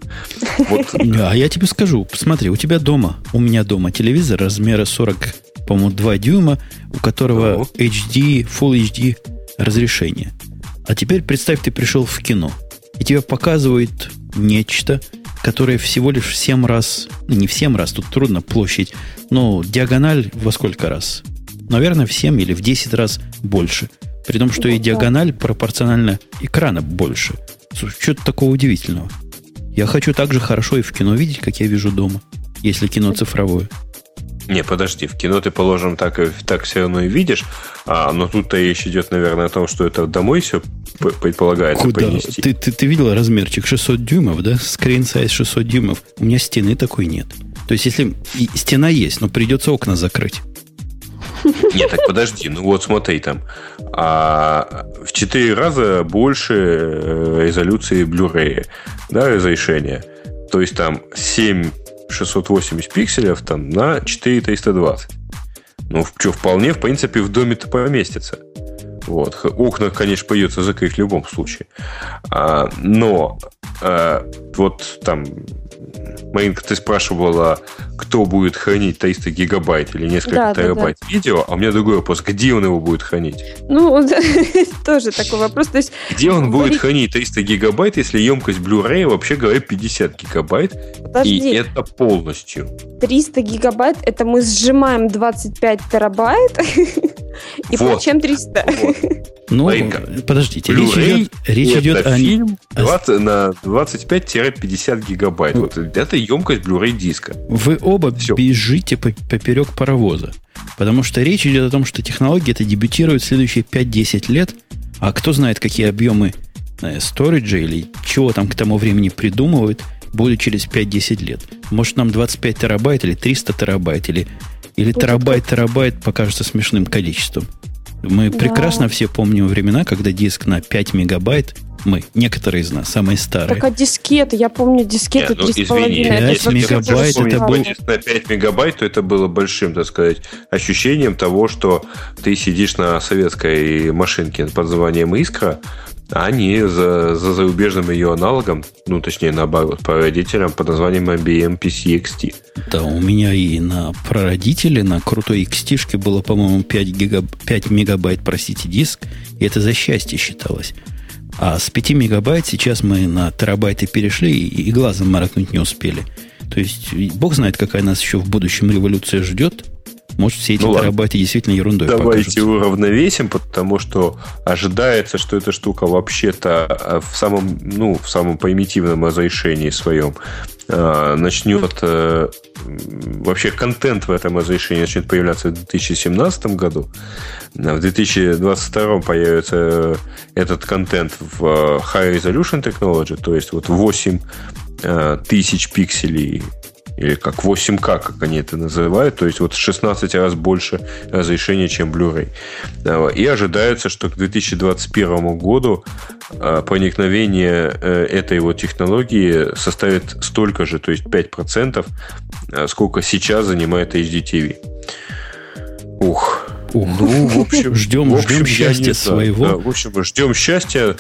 вот. А я тебе скажу, посмотри, у тебя дома, у меня дома телевизор размера 40, по-моему, 2 дюйма, у которого HD, Full HD разрешение. А теперь представь, ты пришел в кино, и тебе показывают нечто, которое всего лишь в 7 раз, ну, не в 7 раз, тут трудно площадь, но диагональ во сколько раз? Наверное, в 7 или в 10 раз больше. При том, что и диагональ пропорционально экрана больше. Что-то такого удивительного. Я хочу так же хорошо и в кино видеть, как я вижу дома, если кино цифровое. Не, подожди, в кино ты, положим, так, так все равно и видишь, а, но тут-то речь идет, наверное, о том, что это домой все предполагается Куда? понести. Ты, ты, ты видел размерчик 600 дюймов, да? Screen size 600 дюймов. У меня стены такой нет. То есть, если и стена есть, но придется окна закрыть. Нет, так подожди, ну вот смотри там. А, в 4 раза больше э, резолюции Blu-ray, да, разрешения. То есть там 7 680 пикселев там, на 4320. Ну, что, вполне, в принципе, в доме-то поместится. Вот. Окна, конечно, придется закрыть в любом случае. А, но а, вот там Маринка, ты спрашивала, кто будет хранить 300 гигабайт или несколько да, терабайт да, да. видео, а у меня другой вопрос, где он его будет хранить? Ну, тоже такой вопрос. То есть, где он будет хранить 300 гигабайт, если емкость Blu-ray, вообще говоря, 50 гигабайт, Подожди. и это полностью? 300 гигабайт, это мы сжимаем 25 терабайт, и вот. получаем 300. Вот. Ну, подождите, речь идет, речь идет о... фильм 20, на 25-50 гигабайт. Вот это емкость Blu-ray диска. Вы оба Все. бежите поперек паровоза. Потому что речь идет о том, что технологии это дебютируют в следующие 5-10 лет, а кто знает, какие объемы э, сториджа или чего там к тому времени придумывают, будет через 5-10 лет. Может, нам 25 терабайт или 300 терабайт, или, или терабайт-терабайт покажется смешным количеством. Мы да. прекрасно все помним времена, когда диск на 5 мегабайт мы, некоторые из нас, самые старые. Так а дискеты, я помню дискеты Нет, ну, 3,5. 5 мегабайт это был... На 5 мегабайт, то это было большим, так сказать, ощущением того, что ты сидишь на советской машинке под названием «Искра», а не за, за зарубежным ее аналогом, ну, точнее, наоборот, прародителем под названием IBM PC XT. Да, у меня и на прародителе, на крутой XT было, по-моему, 5, гигаб... 5 мегабайт, простите, диск, и это за счастье считалось. А с 5 мегабайт сейчас мы на терабайты перешли и, и глазом морокнуть не успели. То есть, бог знает, какая нас еще в будущем революция ждет. Может, все эти ну, терабайты действительно ерундой Давайте покажутся. уравновесим, потому что ожидается, что эта штука вообще-то э, в самом, ну, в самом примитивном разрешении своем э, начнет э, вообще контент в этом разрешении начнет появляться в 2017 году. В 2022 появится этот контент в High Resolution Technology, то есть вот 8 тысяч пикселей или как 8К, как они это называют, то есть вот 16 раз больше разрешения, чем Blu-ray. И ожидается, что к 2021 году а, проникновение э, этой вот технологии составит столько же, то есть 5%, а, сколько сейчас занимает HDTV. Ух, Ух. Ну, в общем, ждем, в общем, ждем счастья своего. Да, в общем, ждем счастья.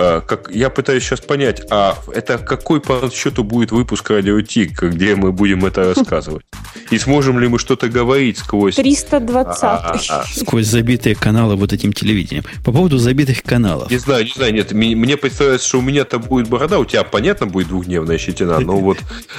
А, как, я пытаюсь сейчас понять, а это какой по счету будет выпуск Радио Тик, где мы будем это рассказывать? И сможем ли мы что-то говорить сквозь... 320 а, а, Сквозь забитые каналы вот этим телевидением. По поводу забитых каналов. Не знаю, не знаю, нет. Мне представляется, что у меня-то будет борода, у тебя, понятно, будет двухдневная щетина, но вот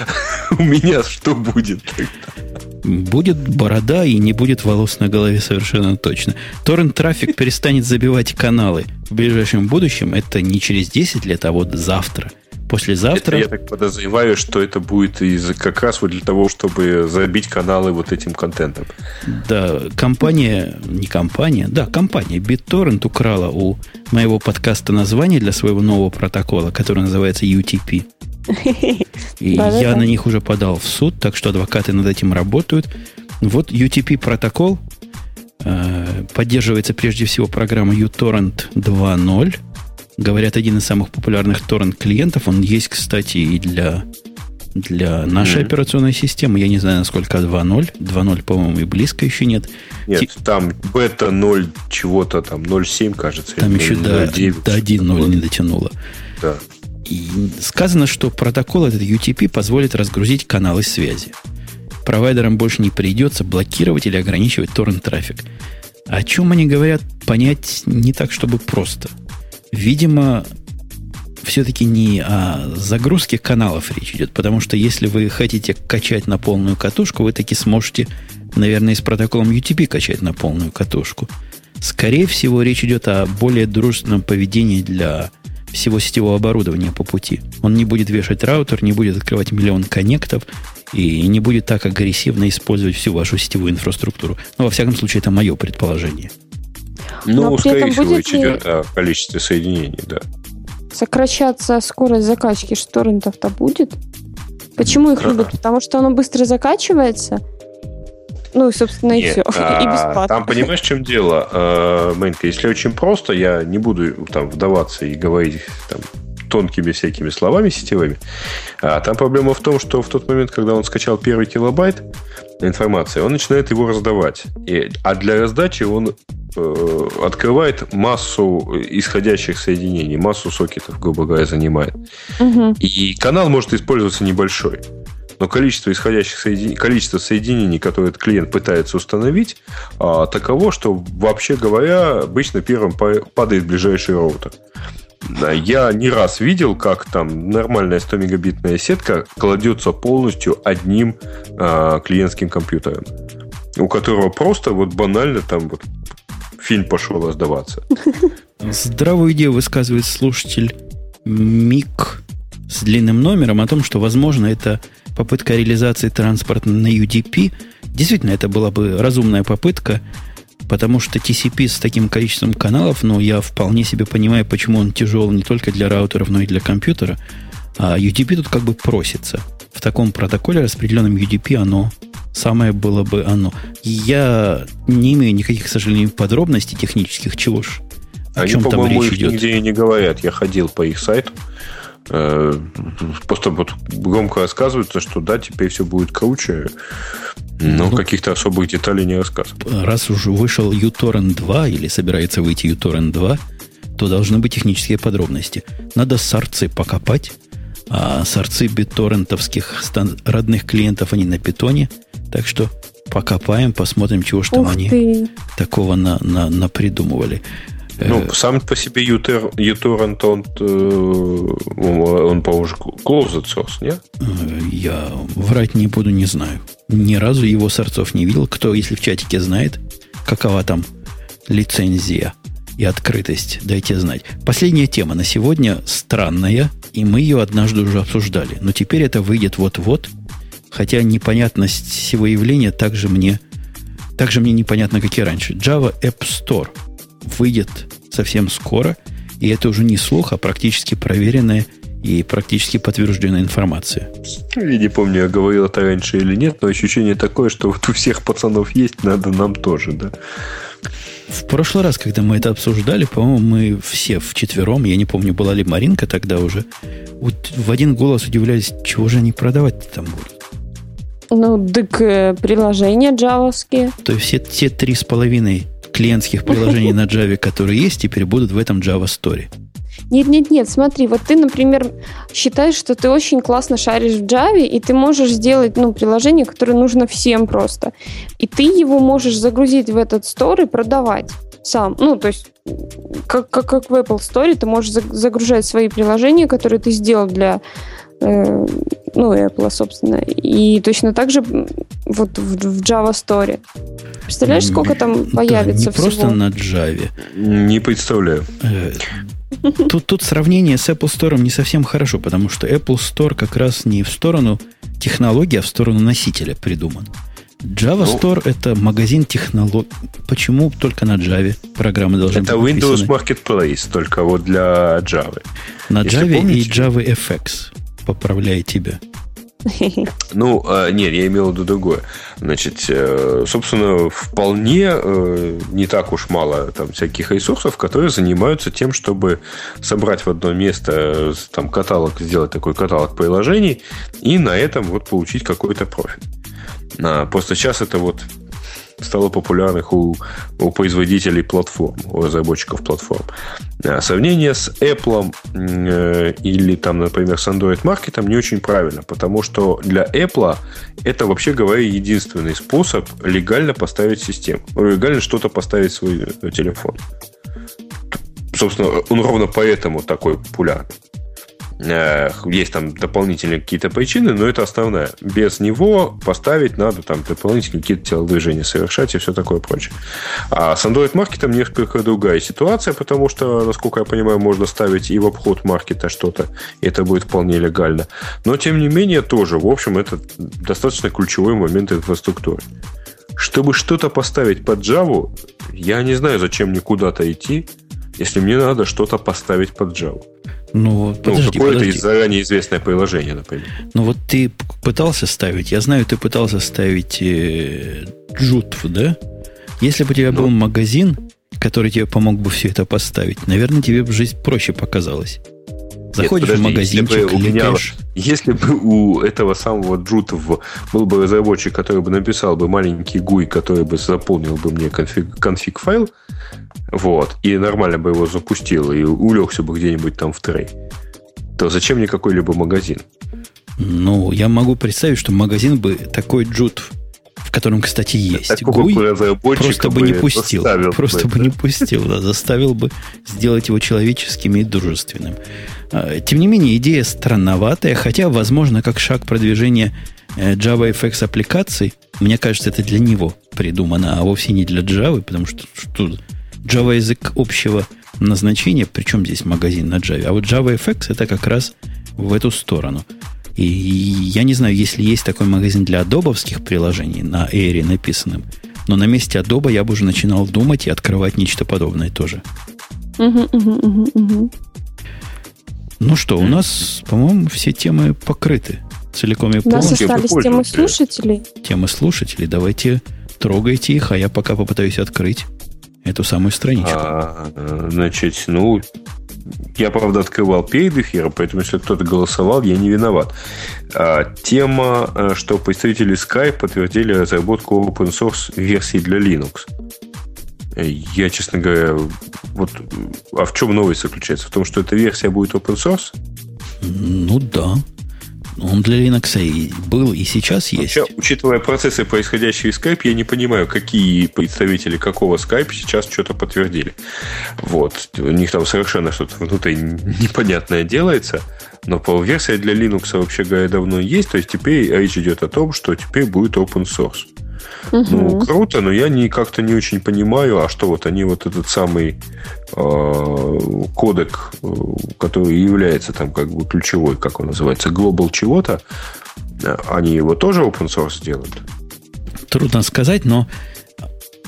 у меня что будет тогда? Будет борода и не будет волос на голове совершенно точно. Торрент-трафик перестанет забивать каналы в ближайшем будущем. Это не через 10 лет, а вот завтра. Послезавтра... Это, я так подозреваю, что это будет из, как раз вот для того, чтобы забить каналы вот этим контентом. Да, компания, не компания, да, компания BitTorrent украла у моего подкаста название для своего нового протокола, который называется UTP. И я на них уже подал в суд, так что адвокаты над этим работают. Вот UTP протокол э, поддерживается прежде всего программа uTorrent 2.0. Говорят, один из самых популярных торрент клиентов. Он есть, кстати, и для, для нашей mm-hmm. операционной системы. Я не знаю, насколько 2.0. 2.0, по-моему, и близко еще нет. Нет, Ти... там бета 0 чего-то, там 0.7, кажется. Там еще 0, до, 9, до 1.0 не дотянуло. Да. Сказано, что протокол этот UTP позволит разгрузить каналы связи. Провайдерам больше не придется блокировать или ограничивать торрент-трафик. О чем они говорят, понять не так, чтобы просто. Видимо, все-таки не о загрузке каналов речь идет, потому что если вы хотите качать на полную катушку, вы таки сможете, наверное, с протоколом UTP качать на полную катушку. Скорее всего, речь идет о более дружественном поведении для всего сетевого оборудования по пути. Он не будет вешать раутер, не будет открывать миллион коннектов и не будет так агрессивно использовать всю вашу сетевую инфраструктуру. Но, во всяком случае, это мое предположение. Ну, скорее всего, речь идет о количестве соединений, да. Сокращаться скорость закачки шторрентов-то будет? Почему их любят? Потому что оно быстро закачивается – ну, собственно, и Нет, все. А, и бесплатно. Там понимаешь, в чем дело, э, Мэнка? Если очень просто, я не буду там вдаваться и говорить там, тонкими всякими словами сетевыми. А там проблема в том, что в тот момент, когда он скачал первый килобайт информации, он начинает его раздавать. И, а для раздачи он э, открывает массу исходящих соединений, массу сокетов, грубо говоря, занимает. Угу. И канал может использоваться небольшой но количество исходящих соединений, количество соединений, которые этот клиент пытается установить, а, таково, что, вообще говоря, обычно первым падает ближайший роутер. Я не раз видел, как там нормальная 100 мегабитная сетка кладется полностью одним э, клиентским компьютером, у которого просто вот банально там вот фильм пошел раздаваться. Здравую идею высказывает слушатель Мик с длинным номером о том, что, возможно, это попытка реализации транспорта на UDP, действительно, это была бы разумная попытка, потому что TCP с таким количеством каналов, ну, я вполне себе понимаю, почему он тяжел не только для раутеров, но и для компьютера. А UDP тут как бы просится. В таком протоколе распределенном UDP оно самое было бы оно. Я не имею никаких, к сожалению, подробностей технических, чего ж. О Они, чем там речь идет. нигде и не говорят. Я ходил по их сайту. Э, просто вот громко рассказывается, что да, теперь все будет круче, но ну, каких-то особых деталей не рассказывают. Раз уже вышел uTorrent 2 или собирается выйти uTorrent 2, то должны быть технические подробности. Надо сорцы покопать, а сорцы биторрентовских родных клиентов, они на питоне, так что покопаем, посмотрим, чего что они ты. такого на, на, напридумывали. Ну, э, сам по себе uTorrent, он, э, он, по-моему, closed source, нет? Э, я врать не буду, не знаю. Ни разу его сорцов не видел. Кто, если в чатике знает, какова там лицензия и открытость, дайте знать. Последняя тема на сегодня странная и И мы ее однажды уже обсуждали. Но теперь это выйдет вот-вот. Хотя непонятность всего явления также мне, также мне непонятно, как и раньше. Java App Store выйдет совсем скоро. И это уже не слух, а практически проверенная и практически подтвержденная информация. Я не помню, я говорил это раньше или нет, но ощущение такое, что вот у всех пацанов есть, надо нам тоже, да. В прошлый раз, когда мы это обсуждали, по-моему, мы все вчетвером, я не помню, была ли Маринка тогда уже, вот в один голос удивлялись, чего же они продавать там будут. Ну, так э, приложения джавовские. То есть все те три с половиной клиентских приложений на Java, которые есть, теперь будут в этом Java Store. Нет, нет, нет, смотри, вот ты, например, считаешь, что ты очень классно шаришь в Java, и ты можешь сделать, ну, приложение, которое нужно всем просто. И ты его можешь загрузить в этот стор и продавать сам. Ну, то есть, как, как, как в Apple Store, ты можешь загружать свои приложения, которые ты сделал для ну, Apple, собственно. И точно так же вот в, в Java Store. Представляешь, сколько там появится да, не всего? просто на Java. Не представляю. Э, Тут, тут сравнение с Apple Store не совсем хорошо, потому что Apple Store как раз не в сторону технологии, а в сторону носителя придуман. Java ну, Store это магазин технологий. Почему только на Java программы должны это быть Это Windows Marketplace, только вот для Java. На Если Java помните, и Java FX. Поправляю тебя. Ну, а, нет, я имел в виду другое. Значит, э, собственно, вполне э, не так уж мало там всяких ресурсов, которые занимаются тем, чтобы собрать в одно место э, там каталог, сделать такой каталог приложений и на этом вот получить какой-то профит. Просто сейчас это вот стало популярных у, у производителей платформ, у разработчиков платформ. А сравнение с Apple э, или, там, например, с Android Market не очень правильно, потому что для Apple это, вообще говоря, единственный способ легально поставить систему, легально что-то поставить в свой э, телефон. Собственно, он ровно поэтому такой популярный. Э, есть там дополнительные какие-то причины, но это основная. Без него поставить надо там дополнительные какие-то телодвижения совершать и все такое прочее. А с Android маркетом несколько другая ситуация, потому что, насколько я понимаю, можно ставить и в обход маркета что-то, и это будет вполне легально. Но, тем не менее, тоже, в общем, это достаточно ключевой момент инфраструктуры. Чтобы что-то поставить под Java, я не знаю, зачем мне куда-то идти, если мне надо что-то поставить под Java. Ну, подожди, ну какое-то подожди. заранее известное приложение, например. Ну, вот ты пытался ставить, я знаю, ты пытался ставить э, Джутв, да? Если бы у тебя ну. был магазин, который тебе помог бы все это поставить, наверное, тебе бы жизнь проще показалась. Заходишь Нет, подожди, в магазинчик, если бы, у меня, если бы у этого самого Джутов был бы разработчик, который бы написал бы маленький GUI, который бы заполнил бы мне конфиг, конфиг файл, вот, и нормально бы его запустил, и улегся бы где-нибудь там в трей, то зачем мне какой-либо магазин? Ну, я могу представить, что магазин бы такой джут, в котором, кстати, есть Такого GUI, просто бы не пустил. Просто бы, бы не пустил, да, заставил бы сделать его человеческим и дружественным. А, тем не менее, идея странноватая, хотя, возможно, как шаг продвижения э, JavaFX аппликаций, мне кажется, это для него придумано, а вовсе не для Java, потому что, что Java язык общего назначения, причем здесь магазин на Java, а вот JavaFX это как раз в эту сторону. И я не знаю, если есть такой магазин для адобовских приложений на Air написанным, но на месте Adobe я бы уже начинал думать и открывать нечто подобное тоже. Ну что, у нас, по-моему, все темы покрыты целиком и полностью. У нас остались темы слушателей. Темы слушателей. Давайте трогайте их, а я пока попытаюсь открыть эту самую страничку. А, значит, ну, я, правда, открывал перед эфиром, поэтому если кто-то голосовал, я не виноват. А, тема, э, что представители Skype подтвердили разработку open source версии для Linux. Я, честно говоря, вот а в чем новость заключается? В том, что эта версия будет open source? Ну да. Он для Linux и был, и сейчас есть. Вообще, учитывая процессы, происходящие в Skype, я не понимаю, какие представители какого Skype сейчас что-то подтвердили. Вот. У них там совершенно что-то внутри непонятное делается. Но по версия для Linux, вообще говоря, давно есть. То есть теперь речь идет о том, что теперь будет open source. Угу. Ну, круто, но я не, как-то не очень понимаю, а что вот они вот этот самый э, кодек, который является там как бы ключевой, как он называется, Global чего-то, э, они его тоже open source делают? Трудно сказать, но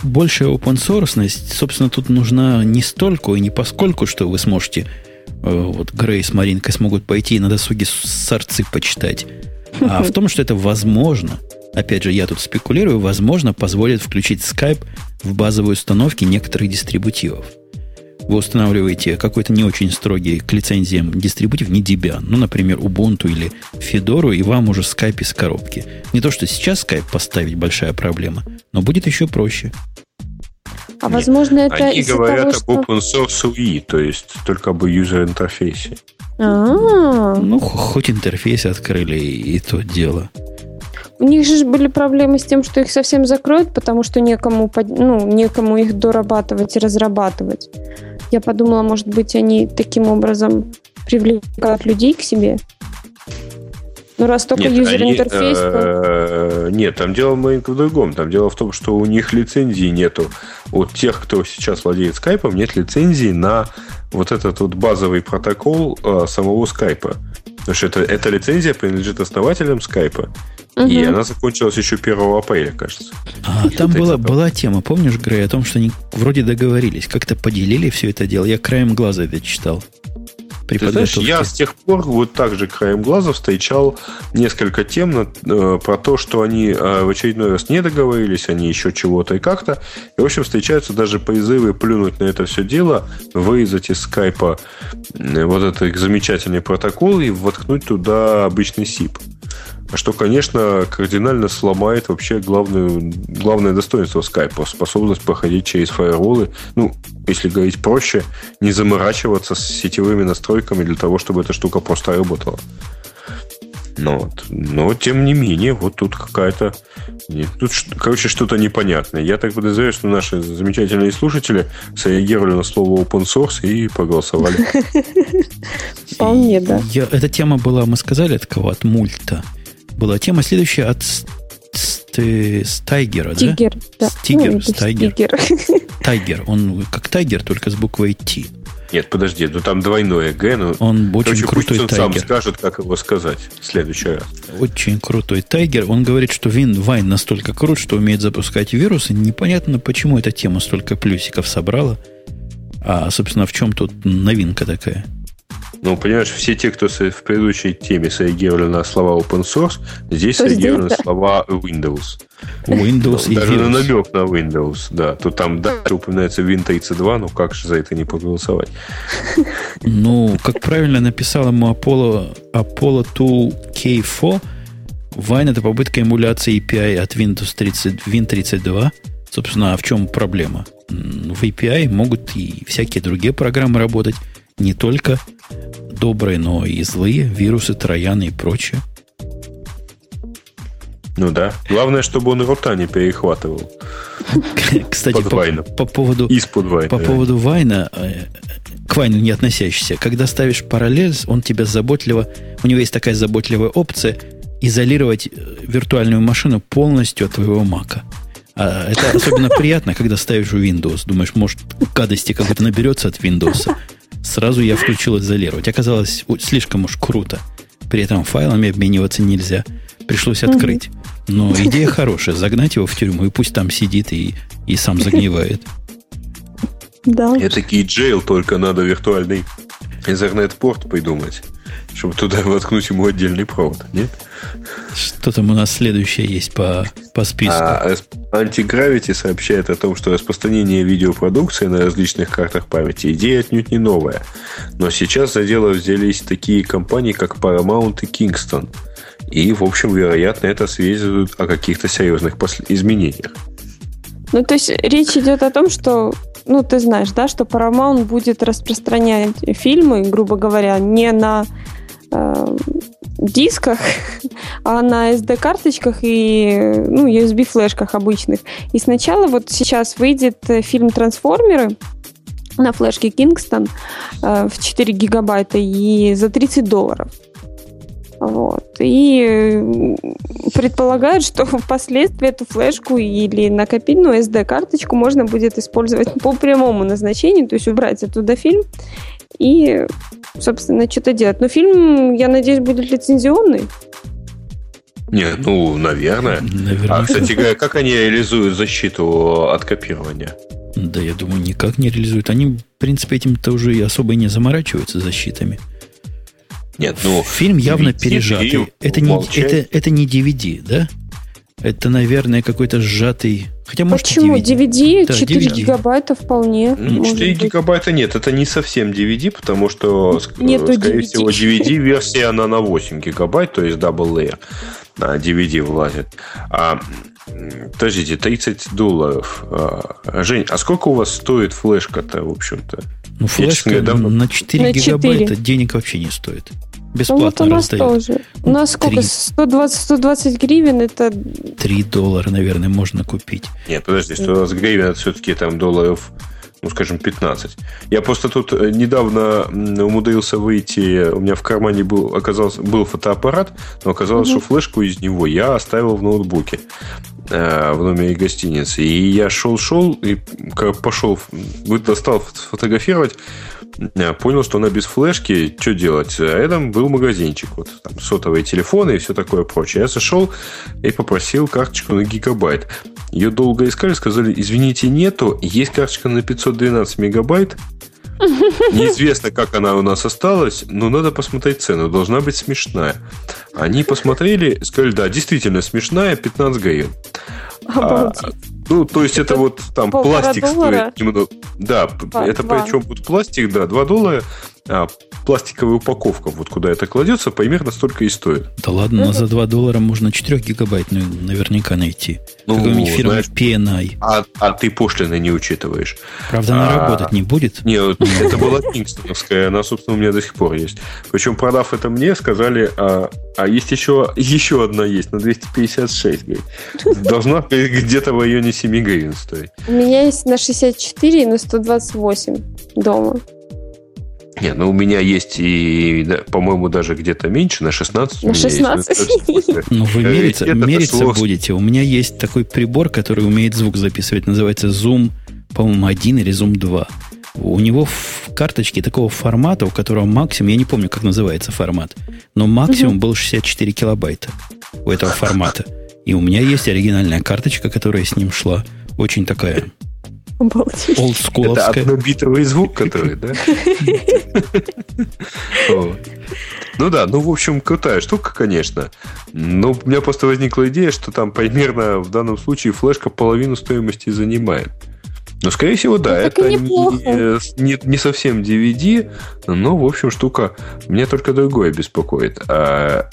большая open source, собственно, тут нужна не столько и не поскольку, что вы сможете, э, вот Грей с Маринкой смогут пойти и на досуге сорцы почитать, а в том, что это возможно, опять же, я тут спекулирую, возможно, позволит включить Skype в базовые установки некоторых дистрибутивов. Вы устанавливаете какой-то не очень строгий к лицензиям дистрибутив, не Debian, ну, например, Ubuntu или Fedora, и вам уже Skype из коробки. Не то, что сейчас Skype поставить большая проблема, но будет еще проще. А Нет, возможно, это Они говорят того, об open source UI, то есть только об user интерфейсе. А-а-а. Ну, хоть интерфейс открыли, и то дело. У них же были проблемы с тем, что их совсем закроют, потому что некому, ну, некому их дорабатывать и разрабатывать. Я подумала, может быть, они таким образом привлекают людей к себе. Ну, раз только юзер-интерфейс, то... Э, нет, там дело маленько в другом. Там дело в том, что у них лицензии нету. У тех, кто сейчас владеет скайпом, нет лицензии на вот этот вот базовый протокол э, самого скайпа. Потому что это, эта лицензия принадлежит основателям скайпа. Угу. И она закончилась еще 1 апреля, кажется. А, там была, была тема, помнишь, Грей, о том, что они вроде договорились, как-то поделили все это дело. Я краем глаза это читал. При Ты знаешь, я с тех пор вот так же краем глаза встречал несколько тем на, э, про то, что они э, в очередной раз не договорились, они еще чего-то и как-то. И, в общем, встречаются даже призывы плюнуть на это все дело, вырезать из скайпа вот этот замечательный протокол и воткнуть туда обычный SIP что, конечно, кардинально сломает вообще главную, главное достоинство скайпа, способность проходить через фаерволы. Ну, если говорить проще, не заморачиваться с сетевыми настройками для того, чтобы эта штука просто работала. Но, вот. Но, тем не менее, вот тут какая-то... Тут, короче, что-то непонятное. Я так подозреваю, что наши замечательные слушатели среагировали на слово open source и проголосовали. Вполне, да. Эта тема была, мы сказали, от кого? От мульта была тема следующая от Стайгера, Тигер, да? Стигер, ну, Стайгер. Тайгер. Он как Тайгер, только с буквой Т. Нет, подожди, ну там двойное Г, но он очень короче, крутой пусть он тайгер. сам скажет, как его сказать в следующий раз. Очень крутой тайгер. Он говорит, что Вин Вайн настолько крут, что умеет запускать вирусы. Непонятно, почему эта тема столько плюсиков собрала. А, собственно, в чем тут новинка такая? Ну, понимаешь, все те, кто в предыдущей теме среагировали на слова open source, здесь То среагировали здесь, на слова Windows. Windows ну, и Даже на намек на Windows, да. То там дальше упоминается Win32, ну как же за это не проголосовать? Ну, как правильно написал ему Apollo, Apollo 2K4, Wine это попытка эмуляции API от Windows 30, Win32. Собственно, а в чем проблема? В API могут и всякие другие программы работать, не только добрые, но и злые, вирусы, трояны и прочее. Ну да. Главное, чтобы он рота не перехватывал. Кстати, по, по поводу, Из-под Вайна, по поводу Вайна, э, к Вайну не относящийся, когда ставишь параллель, он тебя заботливо, у него есть такая заботливая опция изолировать э, виртуальную машину полностью от твоего мака. А это особенно приятно, когда ставишь в Windows. Думаешь, может, гадости какой-то наберется от Windows. Сразу я включил изолировать. Оказалось, слишком уж круто. При этом файлами обмениваться нельзя. Пришлось открыть. Но идея хорошая. Загнать его в тюрьму, и пусть там сидит и, и сам загнивает. Да. Это джейл, только надо виртуальный интернет-порт придумать, чтобы туда воткнуть ему отдельный провод, нет? Что там у нас следующее есть по, по списку? А, Антигравити сообщает о том, что распространение видеопродукции на различных картах памяти идея отнюдь не новая. Но сейчас за дело взялись такие компании, как Paramount и Kingston. И, в общем, вероятно, это свидетельствует о каких-то серьезных изменениях. Ну, то есть речь идет о том, что ну, ты знаешь, да, что Paramount будет распространять фильмы, грубо говоря, не на э, дисках, а на SD-карточках и ну, USB-флешках обычных. И сначала вот сейчас выйдет э, фильм «Трансформеры», на флешке Kingston э, в 4 гигабайта и за 30 долларов. Вот. и предполагают, что впоследствии эту флешку или накопительную SD-карточку можно будет использовать по прямому назначению, то есть убрать оттуда фильм и, собственно, что-то делать. Но фильм, я надеюсь, будет лицензионный. Нет, ну, наверное. наверное. А, кстати говоря, как они реализуют защиту от копирования? Да, я думаю, никак не реализуют. Они, в принципе, этим-то уже и особо не заморачиваются защитами. Нет, ну... Фильм явно пережатый. Это не, это, это не DVD, да? Это, наверное, какой-то сжатый... Хотя, может, Почему? DVD, DVD да, 4 DVD. гигабайта вполне. Ну, 4 гигабайта нет, это не совсем DVD, потому что, Нету скорее DVD. всего, DVD-версия, она на 8 гигабайт, то есть double layer на DVD влазит. А, подождите, 30 долларов. А, Жень, а сколько у вас стоит флешка-то, в общем-то? Ну, флешка Я, давно... на 4 на 4. гигабайта денег вообще не стоит. Бесплатно ну, вот у нас раздают. тоже. У нас сколько? 120-120 гривен это... 3 доллара, наверное, можно купить. Нет, подожди, 120 гривен это все-таки там долларов ну, скажем, 15. Я просто тут э, недавно умудрился выйти, у меня в кармане был, оказался, был фотоаппарат, но оказалось, угу. что флешку из него я оставил в ноутбуке э, в номере гостиницы. И я шел-шел, и пошел, достал фотографировать, понял, что она без флешки, что делать? А рядом был магазинчик, вот там сотовые телефоны и все такое прочее. Я зашел и попросил карточку на гигабайт. Ее долго искали, сказали, извините, нету, есть карточка на 512 мегабайт, Неизвестно, как она у нас осталась, но надо посмотреть цену. Должна быть смешная. Они посмотрели, сказали, да, действительно смешная, 15 А, ну, то есть это, это вот там пластик доллара? стоит немного. Да, два, это два. причем вот пластик, да, 2 доллара а, пластиковая упаковка, вот куда это кладется, примерно столько и стоит. Да ладно, но за 2 доллара можно 4 гигабайтную наверняка найти. Ну, Какой-нибудь фирма знаешь, PNI. А, а ты пошлины не учитываешь. Правда, она а, работать не будет? Нет, это была Кингстоновская, она, собственно, у меня до сих пор есть. Причем, продав это мне, сказали, а, а есть еще, еще одна есть, на 256, говорит. Должна где-то в районе 7 гривен стоить. У меня есть на 64 и на 128 дома. Не, ну у меня есть и, по-моему, даже где-то меньше, на 16. На 16? Ну, вы мериться, мериться будете. У меня есть такой прибор, который умеет звук записывать. Называется Zoom, по-моему, 1 или Zoom 2. У него в карточке такого формата, у которого максимум, я не помню, как называется формат, но максимум был 64 килобайта у этого формата. И у меня есть оригинальная карточка, которая с ним шла. Очень такая Обалдеть. Это однобитовый звук, который, да? Ну да, ну, в общем, крутая штука, конечно. Но у меня просто возникла идея, что там примерно в данном случае флешка половину стоимости занимает. Ну, скорее всего, да, ну, это не, не, не совсем DVD, но, в общем, штука меня только другое беспокоит. А,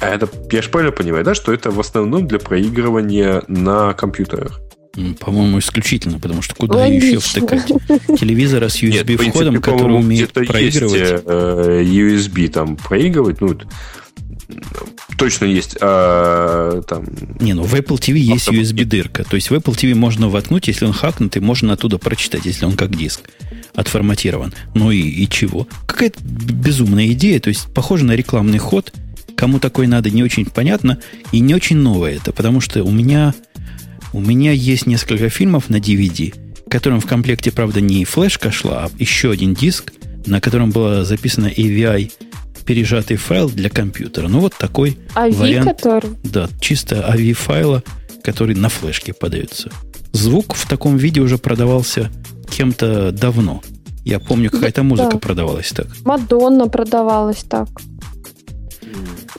а это, я же правильно понимаю, да, что это в основном для проигрывания на компьютерах? По-моему, исключительно, потому что куда Логично. еще втыкать? Телевизора с USB-входом, который умеет проигрывать. Есть, э, USB там проигрывать, ну, точно есть. А, там... Не, ну в Apple TV есть USB-дырка. То есть в Apple TV можно воткнуть, если он хакнут, и можно оттуда прочитать, если он как диск отформатирован. Ну и, и чего? Какая-то безумная идея. То есть похоже на рекламный ход. Кому такой надо, не очень понятно. И не очень новое это, потому что у меня у меня есть несколько фильмов на DVD, которым в комплекте, правда, не флешка шла, а еще один диск, на котором было записано AVI пережатый файл для компьютера. Ну, вот такой AVI вариант. Который? Да, чисто AVI файла, который на флешке подается. Звук в таком виде уже продавался кем-то давно. Я помню, какая-то музыка да. продавалась так. Мадонна продавалась так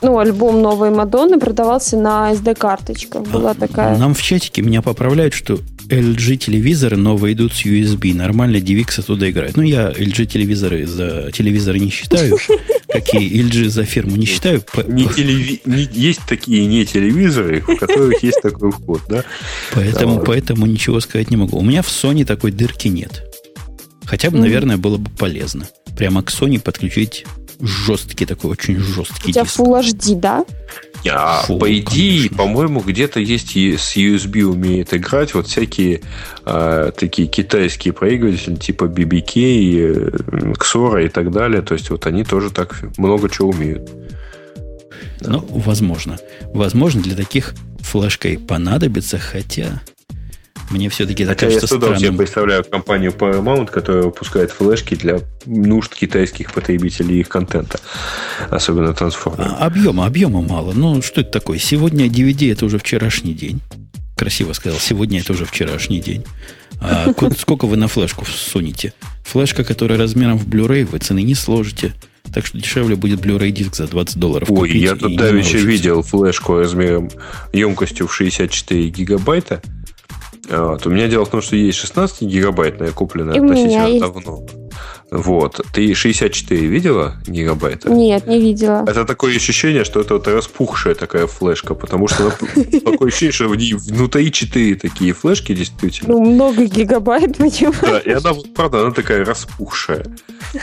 ну, альбом новой Мадонны продавался на SD-карточках. Была а, такая. Нам в чатике меня поправляют, что LG телевизоры новые идут с USB. Нормально DivX оттуда играет. Ну, я LG телевизоры за телевизоры не считаю. Какие LG за фирму не считаю. Не телеви... не... Есть такие не телевизоры, у которых есть такой вход, да? Поэтому, поэтому ничего сказать не могу. У меня в Sony такой дырки нет. Хотя бы, наверное, было бы полезно. Прямо к Sony подключить жесткий такой, очень жесткий У тебя диск. Full HD, да? А, Full, по идее, по-моему, где-то есть и с USB умеет играть вот всякие э, такие китайские проигрыватели типа BBK, Xora и так далее. То есть вот они тоже так много чего умеют. Ну, возможно. Возможно, для таких флешкой понадобится, хотя мне все-таки это кажется я странным. Я представляю компанию Paramount, которая выпускает флешки для нужд китайских потребителей их контента. Особенно трансформеров. А, объема, объема мало. Ну, что это такое? Сегодня DVD это уже вчерашний день. Красиво сказал. Сегодня это уже вчерашний день. А сколько вы на флешку сунете? Флешка, которая размером в Blu-ray, вы цены не сложите. Так что дешевле будет Blu-ray диск за 20 долларов. Ой, я тут давеча видел флешку размером емкостью в 64 гигабайта. Вот. У меня дело в том, что есть 16 гигабайтная, купленная И относительно давно. Вот. Ты 64 видела гигабайта? Нет, не видела. Это такое ощущение, что это вот распухшая такая флешка, потому что такое ощущение, что внутри 4 такие флешки действительно. Ну, много гигабайт, почему? Да, и она, правда, она такая распухшая.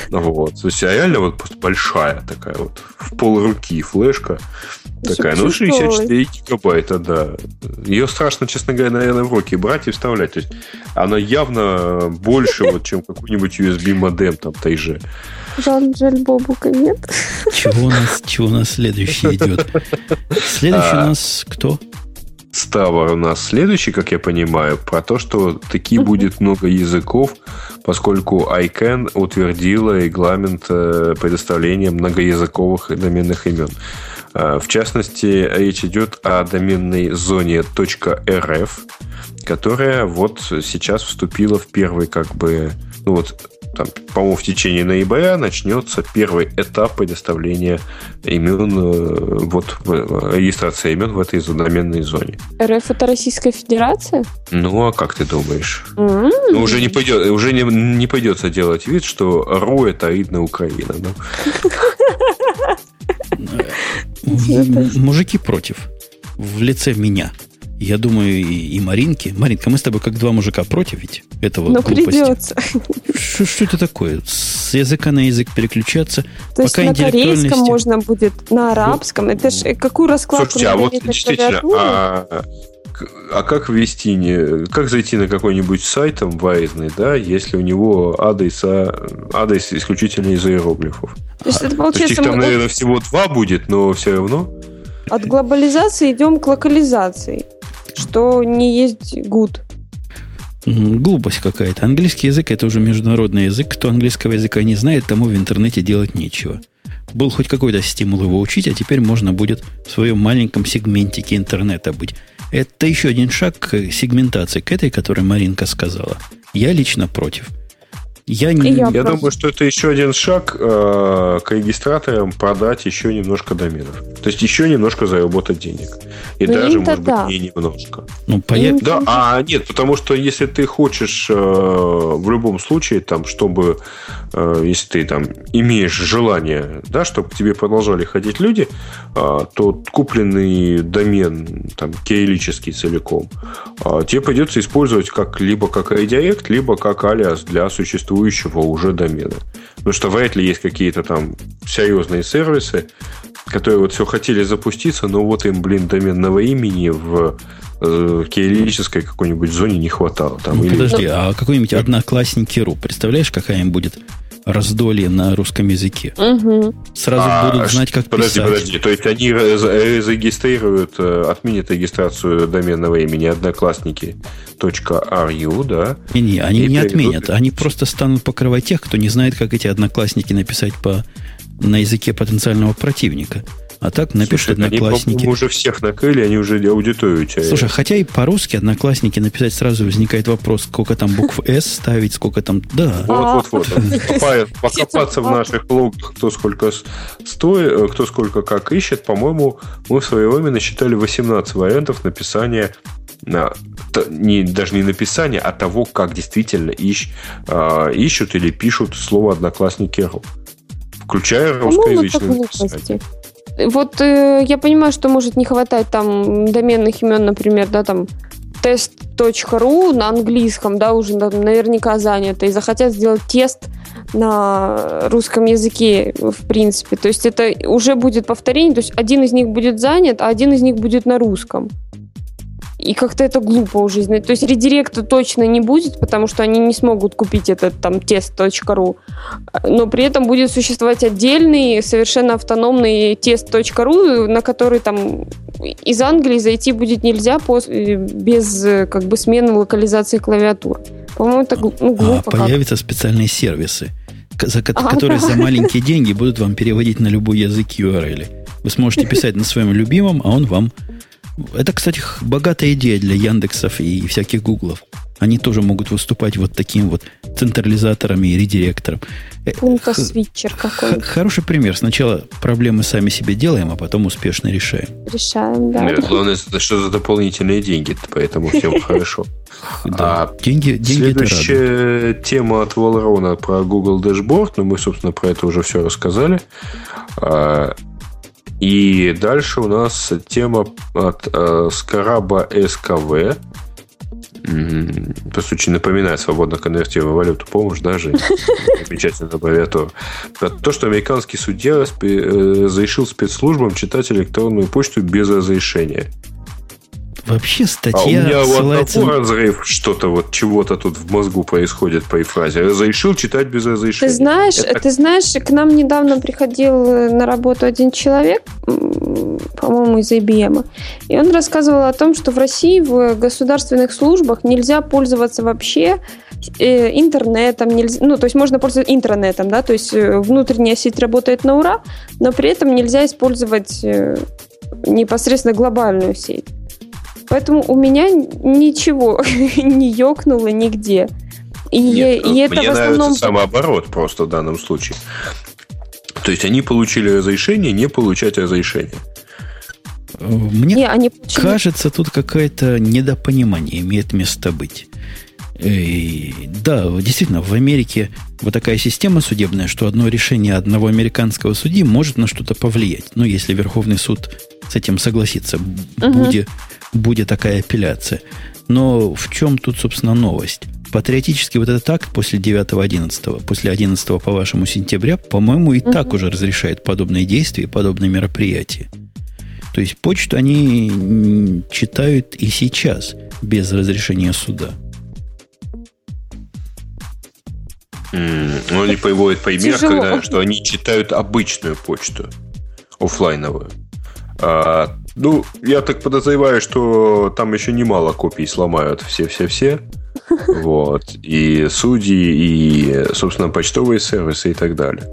Вот. То есть, а реально вот просто большая такая вот, в пол руки флешка. Такая, ну, 64 гигабайта, да. Ее страшно, честно говоря, наверное, в руки брать и вставлять. То есть она явно больше, вот, чем какой-нибудь USB-модем там тайже. Жаль, жаль, Бобука нет. Чего у нас, чего у нас следующий идет? Следующий у а. нас кто? Ставр у нас следующий, как я понимаю, про то, что таки будет много языков, поскольку ICANN утвердила регламент э, предоставления многоязыковых доменных имен. Э, в частности, речь идет о доменной зоне .rf, которая вот сейчас вступила в первый как бы, ну вот, там, по-моему, в течение ноября начнется первый этап предоставления имен, э, вот, регистрация имен в этой доменной зоне. РФ это Российская Федерация? Ну, а как ты думаешь? Mm-hmm. Ну, уже не пойдет, уже не, не пойдется делать вид, что РУ это видно Украина. Да? Мужики против. В лице меня. Я думаю, и, и Маринки. Маринка, мы с тобой как два мужика против ведь этого Но глупости. придется. Что, что это такое? С языка на язык переключаться. То есть на корейском можно будет, на арабском. Это ж какую раскладку Слушайте, а вот действительно, а, а как ввести, не, как зайти на какой-нибудь сайт там вайзный, да, если у него адрес, адрес исключительно из иероглифов? То есть, это, получается, То есть их там, наверное, всего два будет, но все равно. От глобализации идем к локализации, что не есть good. Глупость какая-то. Английский язык это уже международный язык. Кто английского языка не знает, тому в интернете делать нечего. Был хоть какой-то стимул его учить, а теперь можно будет в своем маленьком сегментике интернета быть. Это еще один шаг к сегментации, к этой, которой Маринка сказала. Я лично против. Я, не... я, я думаю, что это еще один шаг э, к регистраторам продать еще немножко доменов. То есть еще немножко заработать денег. И Но ну, даже, может да. быть, не немножко. Ну, появ... Да, а нет, потому что если ты хочешь э, в любом случае, там, чтобы, э, если ты там имеешь желание, да, чтобы к тебе продолжали ходить люди, э, то купленный домен, там, кириллический целиком, э, тебе придется использовать как либо как редирект, либо как алиас для существующего существующего уже домена. Потому что вряд ли есть какие-то там серьезные сервисы, которые вот все хотели запуститься, но вот им, блин, доменного имени в э, кириллической какой-нибудь зоне не хватало. Там, ну, или... Подожди, а какой-нибудь одноклассники.ру, представляешь, какая им будет раздолье на русском языке. Угу. Сразу а, будут знать, как подожди, писать. Подожди, то есть они зарегистрируют, э, отменят регистрацию доменного имени одноклассники.ру, да? Не-не, они не отменят. Они просто станут покрывать тех, кто не знает, как эти одноклассники написать по, на языке потенциального противника. А так напишут Слушай, одноклассники. Они, уже всех накрыли, они уже аудиторию теряют. Слушай, хотя и по-русски одноклассники написать сразу возникает вопрос, сколько там букв «С» ставить, сколько там... Да. Вот, вот, вот. Покопаться в наших логах, кто сколько стоит, э, кто сколько как ищет, по-моему, мы в свое время насчитали 18 вариантов написания на, не, даже не написания, а того, как действительно ищ, э, ищут или пишут слово «одноклассники.ру». Включая русскоязычные написания. Вот э, я понимаю, что может не хватать там доменных имен, например, да, там тест.ру на английском, да, уже там, наверняка занято, и захотят сделать тест на русском языке, в принципе. То есть это уже будет повторение, то есть один из них будет занят, а один из них будет на русском. И как-то это глупо уже. То есть редиректа точно не будет, потому что они не смогут купить этот там тест.ру. Но при этом будет существовать отдельный, совершенно автономный тест.ру, на который там из Англии зайти будет нельзя без как бы смены локализации клавиатур. По-моему, это ну, а глупо. А появятся специальные сервисы, за, которые за маленькие деньги будут вам переводить на любой язык URL. Вы сможете писать на своем любимом, а он вам это, кстати, богатая идея для Яндексов и всяких Гуглов. Они тоже могут выступать вот таким вот централизатором и редиректором. Э, Пунктосвитчер какой Хороший пример. Сначала проблемы сами себе делаем, а потом успешно решаем. Решаем, да. Нет, главное, что за дополнительные деньги, поэтому всем хорошо. Да, а деньги, деньги Следующая тема от Валрона про Google Dashboard, ну мы, собственно, про это уже все рассказали. И дальше у нас тема от э, Скараба СКВ. По сути, напоминает свободно конвертируемую валюту. Помощь даже. Замечательная аббревиатура. То, что американский судья э, разрешил спецслужбам читать электронную почту без разрешения. Вообще статья а у меня ссылается... вот разрыв что-то вот чего-то тут в мозгу происходит по фразе. Разрешил читать без разрешения. Ты знаешь, Это... ты знаешь, к нам недавно приходил на работу один человек, по-моему, из IBM, и он рассказывал о том, что в России в государственных службах нельзя пользоваться вообще э, интернетом, нельзя, ну, то есть можно пользоваться интернетом, да, то есть э, внутренняя сеть работает на ура, но при этом нельзя использовать э, непосредственно глобальную сеть. Поэтому у меня ничего не ёкнуло нигде. И, Нет, и это мне в основном... нравится самооборот просто в данном случае. То есть они получили разрешение не получать разрешение. Мне не, они получили... кажется, тут какое-то недопонимание имеет место быть. И, да, действительно, в Америке вот такая система судебная, что одно решение одного американского судьи может на что-то повлиять. Ну, если Верховный суд с этим согласится, угу. будет, будет такая апелляция. Но в чем тут, собственно, новость? Патриотический вот этот акт после 9-11, после 11 по вашему сентября, по-моему, и так уже разрешает подобные действия, подобные мероприятия. То есть почту они читают и сейчас без разрешения суда. Ну, они приводят пример, когда, что они читают обычную почту, офлайновую. А, ну, я так подозреваю, что там еще немало копий сломают все-все-все. Вот. И судьи, и, собственно, почтовые сервисы и так далее.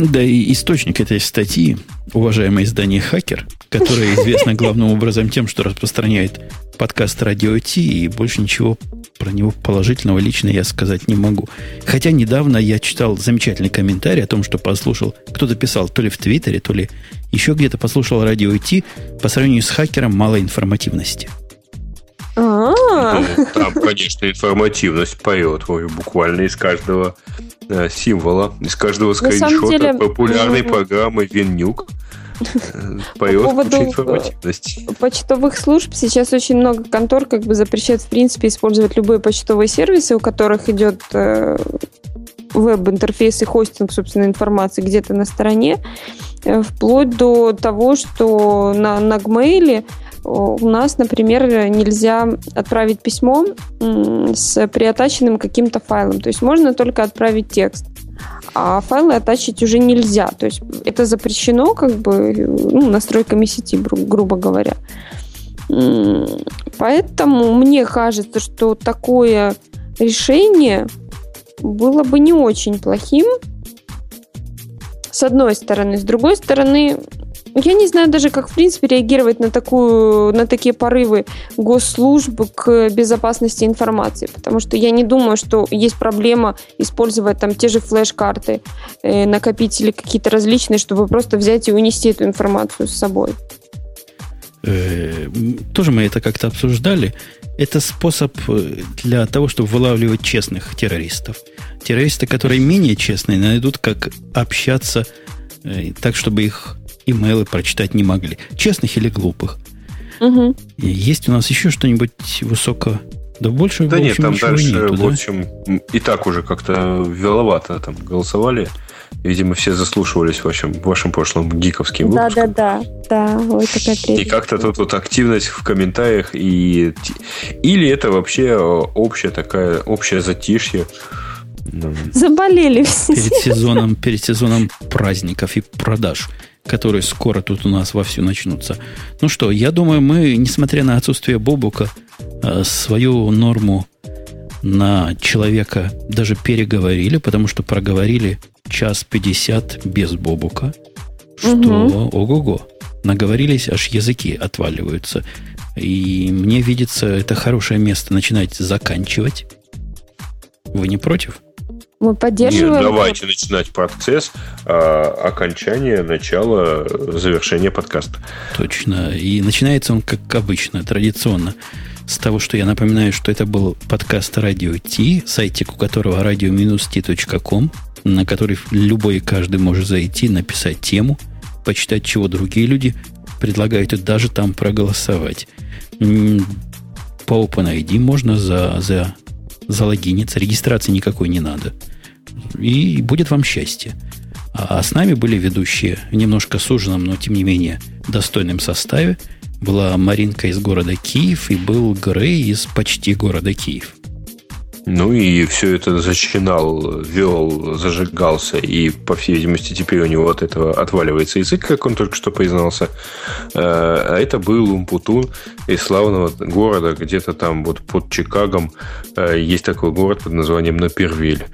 Да, и источник этой статьи, уважаемое издание «Хакер», которое известно главным образом тем, что распространяет подкаст «Радио Ти», и больше ничего про него положительного лично я сказать не могу. Хотя недавно я читал замечательный комментарий о том, что послушал, кто-то писал то ли в Твиттере, то ли еще где-то послушал радио IT, по сравнению с хакером мало информативности. Ну, там, конечно, информативность поет буквально из каждого символа, из каждого скриншота популярной программы Виннюк. По поводу э, почтовых служб сейчас очень много контор как бы запрещают в принципе использовать любые почтовые сервисы, у которых идет э, веб-интерфейс и хостинг, собственно, информации где-то на стороне, э, вплоть до того, что на, на Gmail у нас, например, нельзя отправить письмо с приотаченным каким-то файлом. То есть можно только отправить текст а файлы оттачить уже нельзя. То есть это запрещено как бы ну, настройками сети, грубо говоря. Поэтому мне кажется, что такое решение было бы не очень плохим, с одной стороны. С другой стороны, я не знаю даже, как в принципе реагировать на, такую, на такие порывы госслужбы к безопасности информации, потому что я не думаю, что есть проблема использовать там те же флеш-карты, э, накопители какие-то различные, чтобы просто взять и унести эту информацию с собой. Э, тоже мы это как-то обсуждали. Это способ э, для того, чтобы вылавливать честных террористов. Террористы, которые менее честные, найдут, как общаться э, так, чтобы их имейлы прочитать не могли. Честных или глупых. Угу. Есть у нас еще что-нибудь высоко... Да больше, да в общем, нет, там дальше, нету, в общем, и так уже как-то веловато там голосовали. Видимо, все заслушивались в вашем, в вашем прошлом гиковским выпуском. Да, да, да. да. Ой, такая прелесть. И как-то тут вот активность в комментариях и... Или это вообще общая такая, общее затишье. Заболели все. Перед сезоном, перед сезоном праздников и продаж которые скоро тут у нас вовсю начнутся. Ну что, я думаю, мы, несмотря на отсутствие Бобука, э, свою норму на человека даже переговорили, потому что проговорили час пятьдесят без Бобука, что угу. ого-го, наговорились, аж языки отваливаются. И мне видится, это хорошее место начинать заканчивать. Вы не против? Мы поддерживаем. Нет, давайте начинать процесс а, окончания, начала, завершения подкаста. Точно. И начинается он, как обычно, традиционно, с того, что я напоминаю, что это был подкаст Радио Ти, сайтик у которого radio-t.com, на который любой и каждый может зайти, написать тему, почитать, чего другие люди предлагают, и даже там проголосовать. По OpenID можно за, за залогиниться, регистрации никакой не надо. И будет вам счастье. А с нами были ведущие в немножко суженном, но тем не менее достойном составе. Была Маринка из города Киев и был Грей из почти города Киев. Ну и все это зачинал, вел, зажигался, и, по всей видимости, теперь у него от этого отваливается язык, как он только что признался. Э, а это был Умпутун из славного города, где-то там вот под Чикагом э, есть такой город под названием Напервиль.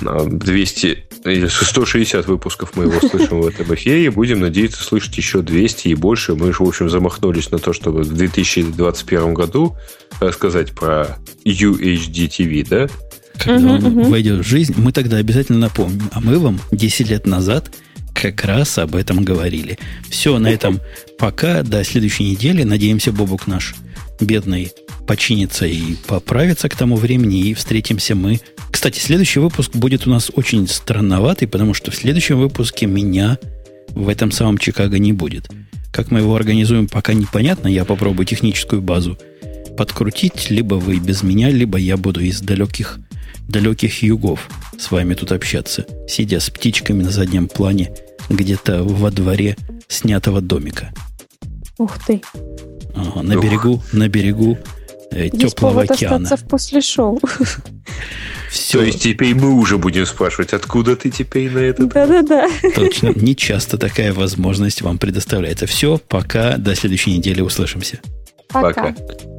200 или 160 выпусков мы его слышим в этом эфире. Будем надеяться слышать еще 200 и больше. Мы же, в общем, замахнулись на то, чтобы в 2021 году рассказать про UHD TV, да? Когда он войдет в жизнь, мы тогда обязательно напомним. А мы вам 10 лет назад как раз об этом говорили. Все, на этом пока. До следующей недели. Надеемся, Бобук наш бедный починится и поправится к тому времени, и встретимся мы. Кстати, следующий выпуск будет у нас очень странноватый, потому что в следующем выпуске меня в этом самом Чикаго не будет. Как мы его организуем, пока непонятно. Я попробую техническую базу подкрутить. Либо вы без меня, либо я буду из далеких, далеких югов с вами тут общаться, сидя с птичками на заднем плане где-то во дворе снятого домика. Ух ты. Ага, на берегу, на берегу э, теплого океана. остаться в после шоу. Все. То есть теперь мы уже будем спрашивать, откуда ты теперь на это? Да-да-да. Точно. Не часто такая возможность вам предоставляется. Все, пока. До следующей недели услышимся. Пока. пока.